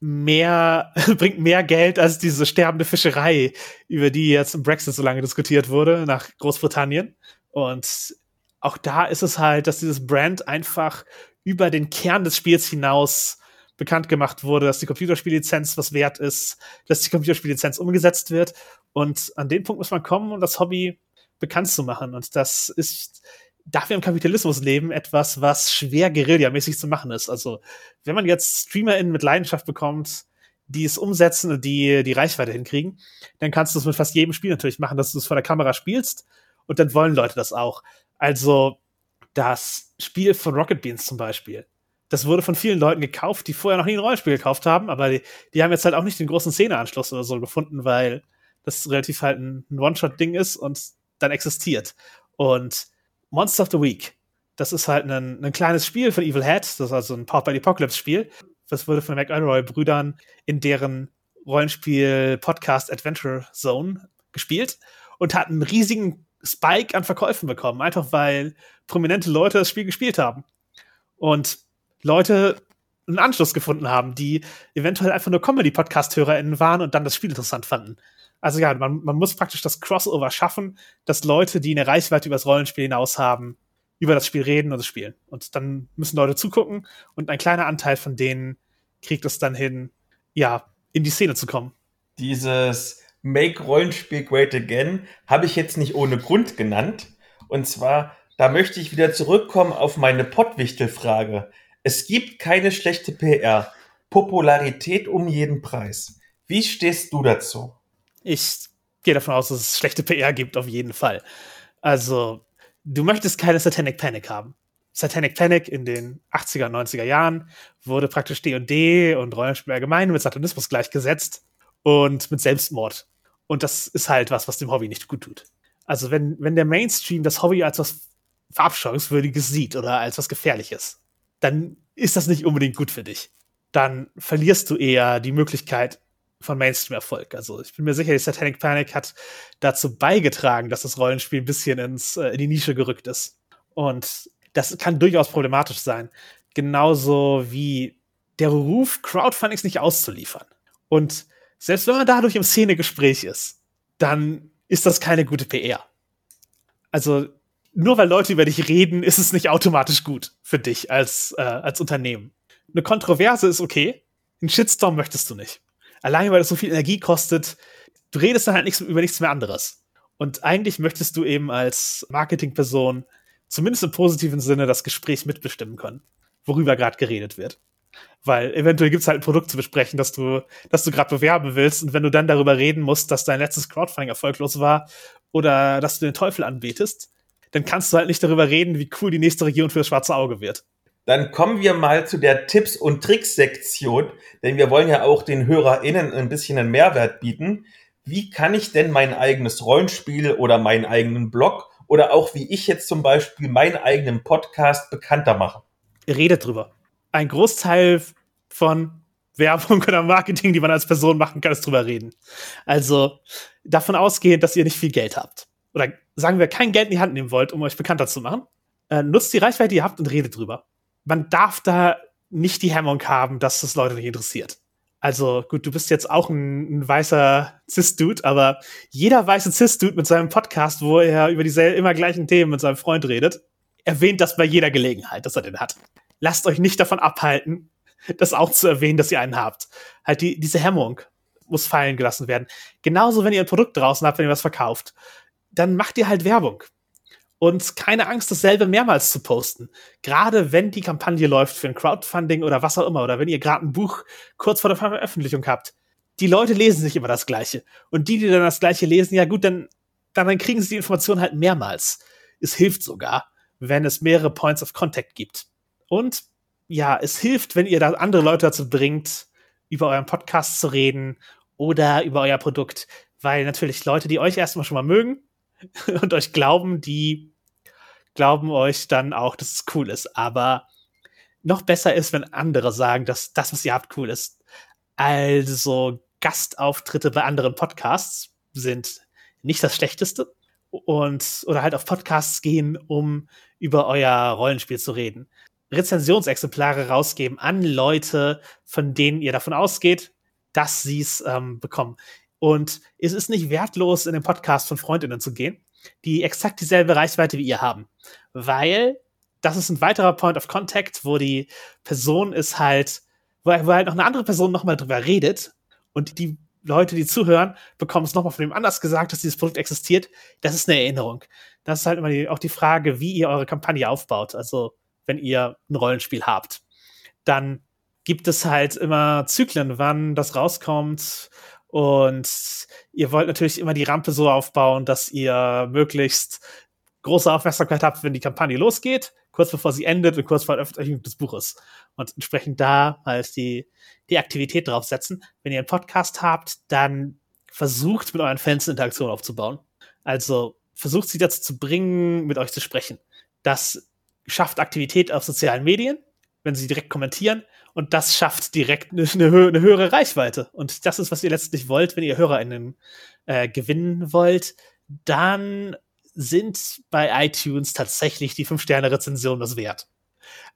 mehr, bringt mehr Geld als diese sterbende Fischerei, über die jetzt im Brexit so lange diskutiert wurde, nach Großbritannien. Und auch da ist es halt, dass dieses Brand einfach über den Kern des Spiels hinaus bekannt gemacht wurde, dass die Computerspiellizenz was wert ist, dass die Computerspiellizenz umgesetzt wird und an den Punkt muss man kommen und das Hobby bekannt zu machen. Und das ist, da wir im Kapitalismus leben, etwas, was schwer guerillamäßig zu machen ist. Also, wenn man jetzt StreamerInnen mit Leidenschaft bekommt, die es umsetzen und die die Reichweite hinkriegen, dann kannst du es mit fast jedem Spiel natürlich machen, dass du es vor der Kamera spielst und dann wollen Leute das auch. Also das Spiel von Rocket Beans zum Beispiel, das wurde von vielen Leuten gekauft, die vorher noch nie ein Rollenspiel gekauft haben, aber die, die haben jetzt halt auch nicht den großen Szeneanschluss oder so gefunden, weil das relativ halt ein, One-Shot-Ding ist und dann existiert. Und Monster of the Week, das ist halt ein, ein kleines Spiel von Evil Head, das ist also ein Power by the Apocalypse-Spiel. Das wurde von den McElroy-Brüdern in deren Rollenspiel-Podcast Adventure Zone gespielt und hat einen riesigen Spike an Verkäufen bekommen, einfach weil prominente Leute das Spiel gespielt haben. Und Leute einen Anschluss gefunden haben, die eventuell einfach nur Comedy-Podcast-HörerInnen waren und dann das Spiel interessant fanden. Also ja, man, man muss praktisch das Crossover schaffen, dass Leute, die eine Reichweite über das Rollenspiel hinaus haben, über das Spiel reden und es spielen. Und dann müssen Leute zugucken und ein kleiner Anteil von denen kriegt es dann hin, ja, in die Szene zu kommen. Dieses Make Rollenspiel Great Again habe ich jetzt nicht ohne Grund genannt. Und zwar, da möchte ich wieder zurückkommen auf meine Pottwichtel-Frage. Es gibt keine schlechte PR. Popularität um jeden Preis. Wie stehst du dazu? Ich gehe davon aus, dass es schlechte PR gibt, auf jeden Fall. Also, du möchtest keine Satanic Panic haben. Satanic Panic in den 80er, 90er Jahren wurde praktisch D&D und Rollenspiel allgemein mit Satanismus gleichgesetzt und mit Selbstmord. Und das ist halt was, was dem Hobby nicht gut tut. Also wenn, wenn der Mainstream das Hobby als was Verabscheuungswürdiges sieht oder als was Gefährliches, dann ist das nicht unbedingt gut für dich. Dann verlierst du eher die Möglichkeit von Mainstream-Erfolg. Also ich bin mir sicher, die Satanic Panic hat dazu beigetragen, dass das Rollenspiel ein bisschen ins, äh, in die Nische gerückt ist. Und das kann durchaus problematisch sein. Genauso wie der Ruf, Crowdfundings nicht auszuliefern. Und selbst wenn man dadurch im Szenegespräch ist, dann ist das keine gute PR. Also nur weil Leute über dich reden, ist es nicht automatisch gut für dich als, äh, als Unternehmen. Eine Kontroverse ist okay, einen Shitstorm möchtest du nicht. Allein weil es so viel Energie kostet, du redest dann halt nichts, über nichts mehr anderes. Und eigentlich möchtest du eben als Marketingperson zumindest im positiven Sinne das Gespräch mitbestimmen können, worüber gerade geredet wird. Weil eventuell gibt es halt ein Produkt zu besprechen, das du, das du gerade bewerben willst. Und wenn du dann darüber reden musst, dass dein letztes Crowdfunding erfolglos war oder dass du den Teufel anbetest, dann kannst du halt nicht darüber reden, wie cool die nächste Region für das schwarze Auge wird. Dann kommen wir mal zu der Tipps- und Tricks-Sektion, denn wir wollen ja auch den HörerInnen ein bisschen einen Mehrwert bieten. Wie kann ich denn mein eigenes Rollenspiel oder meinen eigenen Blog oder auch wie ich jetzt zum Beispiel meinen eigenen Podcast bekannter machen? Redet drüber. Ein Großteil von Werbung oder Marketing, die man als Person machen kann, ist drüber reden. Also davon ausgehend, dass ihr nicht viel Geld habt. Oder sagen wir, kein Geld in die Hand nehmen wollt, um euch bekannter zu machen. Äh, nutzt die Reichweite, die ihr habt und redet drüber. Man darf da nicht die Hemmung haben, dass das Leute nicht interessiert. Also gut, du bist jetzt auch ein, ein weißer Cis-Dude, aber jeder weiße Cis-Dude mit seinem Podcast, wo er über diese immer gleichen Themen mit seinem Freund redet, erwähnt das bei jeder Gelegenheit, dass er den hat. Lasst euch nicht davon abhalten, das auch zu erwähnen, dass ihr einen habt. Halt die, diese Hemmung muss fallen gelassen werden. Genauso, wenn ihr ein Produkt draußen habt, wenn ihr was verkauft, dann macht ihr halt Werbung und keine Angst, dasselbe mehrmals zu posten. Gerade wenn die Kampagne läuft für ein Crowdfunding oder was auch immer, oder wenn ihr gerade ein Buch kurz vor der Veröffentlichung habt. Die Leute lesen nicht immer das Gleiche. Und die, die dann das Gleiche lesen, ja gut, dann, dann kriegen sie die Information halt mehrmals. Es hilft sogar, wenn es mehrere Points of Contact gibt. Und ja, es hilft, wenn ihr da andere Leute dazu bringt, über euren Podcast zu reden oder über euer Produkt. Weil natürlich Leute, die euch erstmal schon mal mögen, und euch glauben, die glauben euch dann auch, dass es cool ist. Aber noch besser ist, wenn andere sagen, dass das, was ihr habt, cool ist. Also Gastauftritte bei anderen Podcasts sind nicht das Schlechteste. Und, oder halt auf Podcasts gehen, um über euer Rollenspiel zu reden. Rezensionsexemplare rausgeben an Leute, von denen ihr davon ausgeht, dass sie es ähm, bekommen. Und es ist nicht wertlos, in den Podcast von Freundinnen zu gehen, die exakt dieselbe Reichweite wie ihr haben. Weil das ist ein weiterer Point of Contact, wo die Person ist halt, wo, halt noch eine andere Person nochmal drüber redet und die Leute, die zuhören, bekommen es nochmal von dem anders gesagt, dass dieses Produkt existiert. Das ist eine Erinnerung. Das ist halt immer die, auch die Frage, wie ihr eure Kampagne aufbaut. Also, wenn ihr ein Rollenspiel habt, dann gibt es halt immer Zyklen, wann das rauskommt. Und ihr wollt natürlich immer die Rampe so aufbauen, dass ihr möglichst große Aufmerksamkeit habt, wenn die Kampagne losgeht, kurz bevor sie endet und kurz vor der Veröffentlichung des Buches. Und entsprechend da halt die, die Aktivität draufsetzen. Wenn ihr einen Podcast habt, dann versucht mit euren Fans Interaktion aufzubauen. Also versucht sie dazu zu bringen, mit euch zu sprechen. Das schafft Aktivität auf sozialen Medien, wenn sie direkt kommentieren. Und das schafft direkt eine, eine, eine höhere Reichweite. Und das ist, was ihr letztlich wollt, wenn ihr HörerInnen äh, gewinnen wollt. Dann sind bei iTunes tatsächlich die 5-Sterne-Rezensionen das wert.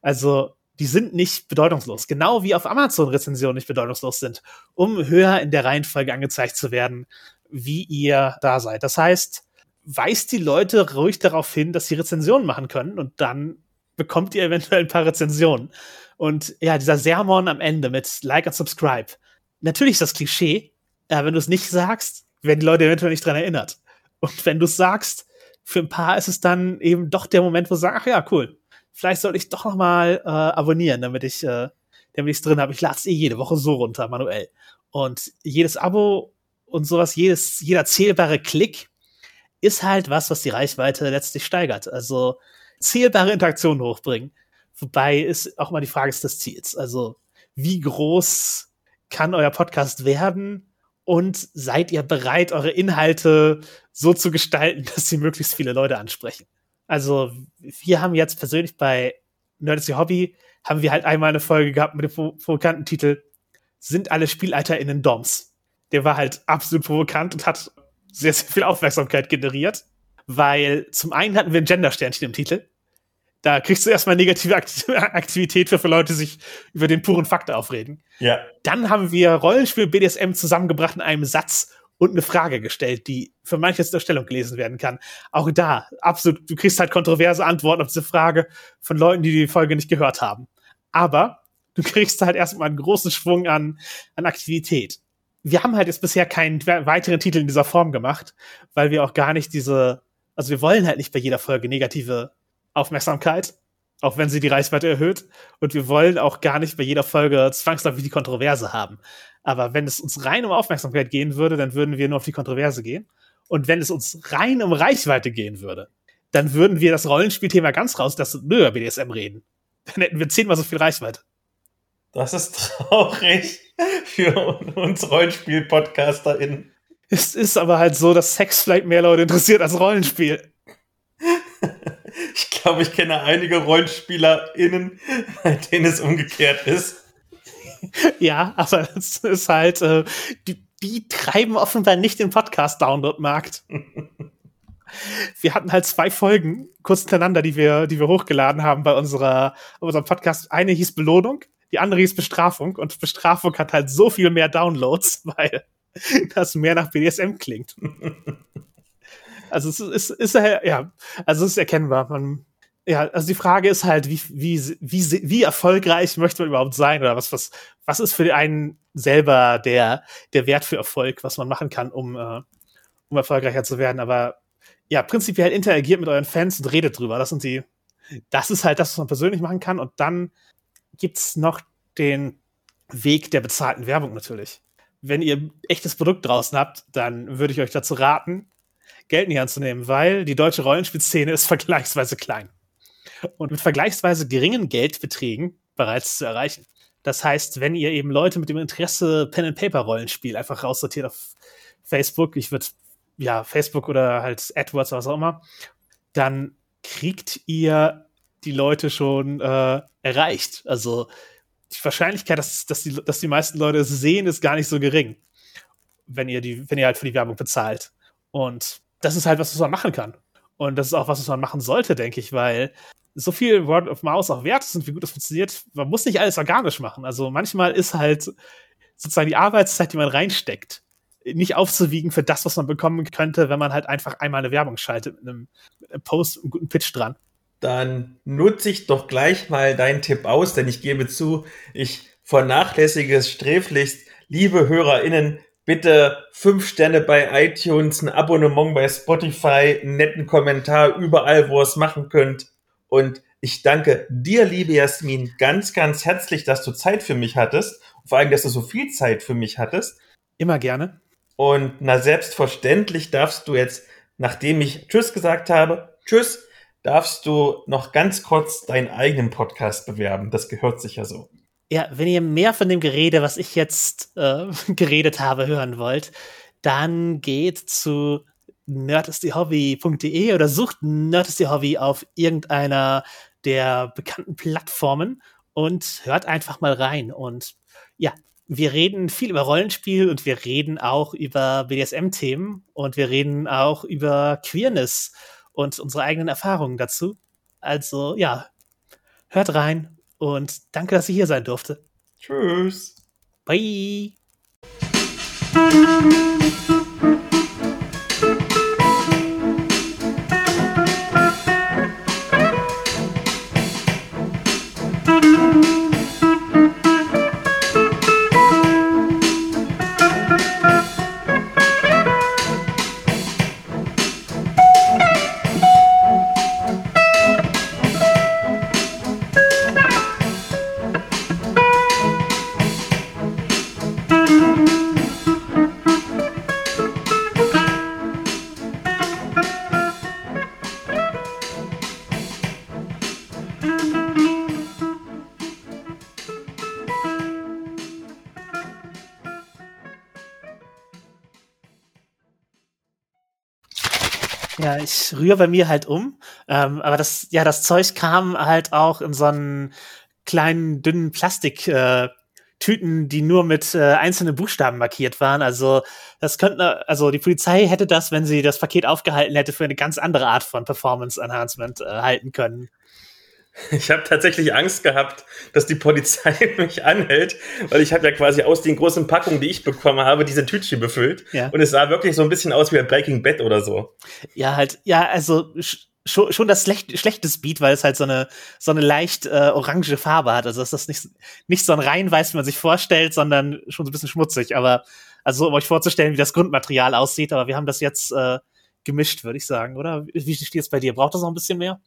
Also, die sind nicht bedeutungslos. Genau wie auf Amazon Rezensionen nicht bedeutungslos sind, um höher in der Reihenfolge angezeigt zu werden, wie ihr da seid. Das heißt, weist die Leute ruhig darauf hin, dass sie Rezensionen machen können und dann bekommt ihr eventuell ein paar Rezensionen. Und ja, dieser Sermon am Ende mit Like und Subscribe. Natürlich ist das Klischee, aber wenn du es nicht sagst, werden die Leute eventuell nicht dran erinnert. Und wenn du es sagst, für ein paar ist es dann eben doch der Moment, wo sie sagen, ach ja, cool, vielleicht sollte ich doch noch mal äh, abonnieren, damit ich äh, es drin habe. Ich lade es eh jede Woche so runter, manuell. Und jedes Abo und sowas, jedes, jeder zählbare Klick ist halt was, was die Reichweite letztlich steigert. Also zählbare Interaktionen hochbringen. Wobei ist auch mal die Frage des Ziels. Also wie groß kann euer Podcast werden? Und seid ihr bereit, eure Inhalte so zu gestalten, dass sie möglichst viele Leute ansprechen? Also wir haben jetzt persönlich bei Nerds Hobby haben wir halt einmal eine Folge gehabt mit dem provokanten Titel Sind alle SpielleiterInnen Doms? Der war halt absolut provokant und hat sehr, sehr viel Aufmerksamkeit generiert, weil zum einen hatten wir ein Gender-Sternchen im Titel. Da kriegst du erstmal negative Aktivität für, für Leute, die sich über den puren Fakt aufreden. Ja. Dann haben wir Rollenspiel BDSM zusammengebracht in einem Satz und eine Frage gestellt, die für manches zur Stellung gelesen werden kann. Auch da, absolut, du kriegst halt kontroverse Antworten auf diese Frage von Leuten, die die Folge nicht gehört haben. Aber du kriegst halt erstmal einen großen Schwung an, an Aktivität wir haben halt jetzt bisher keinen weiteren Titel in dieser Form gemacht, weil wir auch gar nicht diese, also wir wollen halt nicht bei jeder Folge negative Aufmerksamkeit, auch wenn sie die Reichweite erhöht. Und wir wollen auch gar nicht bei jeder Folge zwangsläufig die Kontroverse haben. Aber wenn es uns rein um Aufmerksamkeit gehen würde, dann würden wir nur auf die Kontroverse gehen. Und wenn es uns rein um Reichweite gehen würde, dann würden wir das Rollenspielthema ganz rauslassen und nur über BDSM reden. Dann hätten wir zehnmal so viel Reichweite. Das ist traurig für uns Rollenspiel-PodcasterInnen. Es ist aber halt so, dass Sex vielleicht mehr Leute interessiert als Rollenspiel. ich glaube, ich kenne einige RollenspielerInnen, bei denen es umgekehrt ist. ja, aber es ist halt, äh, die, die treiben offenbar nicht den Podcast-Download-Markt. wir hatten halt zwei Folgen kurz hintereinander, die wir, die wir hochgeladen haben bei unserer, unserem Podcast. Eine hieß Belohnung die andere hieß Bestrafung und Bestrafung hat halt so viel mehr Downloads, weil das mehr nach BDSM klingt. Also es ist, ist, ist ja, also es ist erkennbar. Man, ja, also die Frage ist halt, wie, wie, wie, wie erfolgreich möchte man überhaupt sein oder was, was, was ist für einen selber der, der Wert für Erfolg, was man machen kann, um, äh, um erfolgreicher zu werden. Aber ja, prinzipiell interagiert mit euren Fans und redet drüber. Das sind die, das ist halt das, was man persönlich machen kann. Und dann gibt's noch den Weg der bezahlten Werbung natürlich. Wenn ihr echtes Produkt draußen habt, dann würde ich euch dazu raten, Geld in die Hand zu nehmen, weil die deutsche Rollenspielszene ist vergleichsweise klein. Und mit vergleichsweise geringen Geldbeträgen bereits zu erreichen. Das heißt, wenn ihr eben Leute mit dem Interesse Pen-and-Paper-Rollenspiel einfach raussortiert auf Facebook, ich würde, ja, Facebook oder halt AdWords oder was auch immer, dann kriegt ihr die Leute schon äh, erreicht. Also die Wahrscheinlichkeit, dass, dass, die, dass die meisten Leute es sehen, ist gar nicht so gering, wenn ihr, die, wenn ihr halt für die Werbung bezahlt. Und das ist halt was, was man machen kann. Und das ist auch was, was man machen sollte, denke ich, weil so viel Word of Mouse auch wert ist und wie gut das funktioniert, man muss nicht alles organisch machen. Also manchmal ist halt sozusagen die Arbeitszeit, die man reinsteckt, nicht aufzuwiegen für das, was man bekommen könnte, wenn man halt einfach einmal eine Werbung schaltet mit einem, Post, einem guten Pitch dran dann nutze ich doch gleich mal deinen Tipp aus, denn ich gebe zu, ich vernachlässige es sträflichst. Liebe HörerInnen, Bitte fünf Sterne bei iTunes, ein Abonnement bei Spotify, einen netten Kommentar überall, wo ihr es machen könnt. Und ich danke dir, liebe Jasmin, ganz, ganz herzlich, dass du Zeit für mich hattest. Vor allem, dass du so viel Zeit für mich hattest. Immer gerne. Und na, selbstverständlich darfst du jetzt, nachdem ich Tschüss gesagt habe, Tschüss, darfst du noch ganz kurz deinen eigenen Podcast bewerben. Das gehört sich ja so. Ja, wenn ihr mehr von dem Gerede, was ich jetzt äh, geredet habe, hören wollt, dann geht zu nerdistthehobby.de oder sucht Nerdistthehobby auf irgendeiner der bekannten Plattformen und hört einfach mal rein. Und ja, wir reden viel über Rollenspiel und wir reden auch über BDSM-Themen und wir reden auch über Queerness und unsere eigenen Erfahrungen dazu. Also ja, hört rein und danke, dass ich hier sein durfte. Tschüss. Bye. Rühre bei mir halt um. Ähm, aber das, ja, das Zeug kam halt auch in so einen kleinen, dünnen Plastiktüten, äh, die nur mit äh, einzelnen Buchstaben markiert waren. Also das könnte, also die Polizei hätte das, wenn sie das Paket aufgehalten hätte, für eine ganz andere Art von Performance Enhancement äh, halten können. Ich habe tatsächlich Angst gehabt, dass die Polizei mich anhält, weil ich habe ja quasi aus den großen Packungen, die ich bekommen habe, diese Tütchen befüllt. Ja. Und es sah wirklich so ein bisschen aus wie ein Breaking Bad oder so. Ja, halt, ja, also schon, schon das schlecht, schlechte Speed, weil es halt so eine, so eine leicht äh, orange Farbe hat. Also ist das nicht, nicht so ein Reinweiß, wie man sich vorstellt, sondern schon so ein bisschen schmutzig. Aber also um euch vorzustellen, wie das Grundmaterial aussieht, aber wir haben das jetzt äh, gemischt, würde ich sagen, oder? Wie steht es bei dir? Braucht das noch ein bisschen mehr?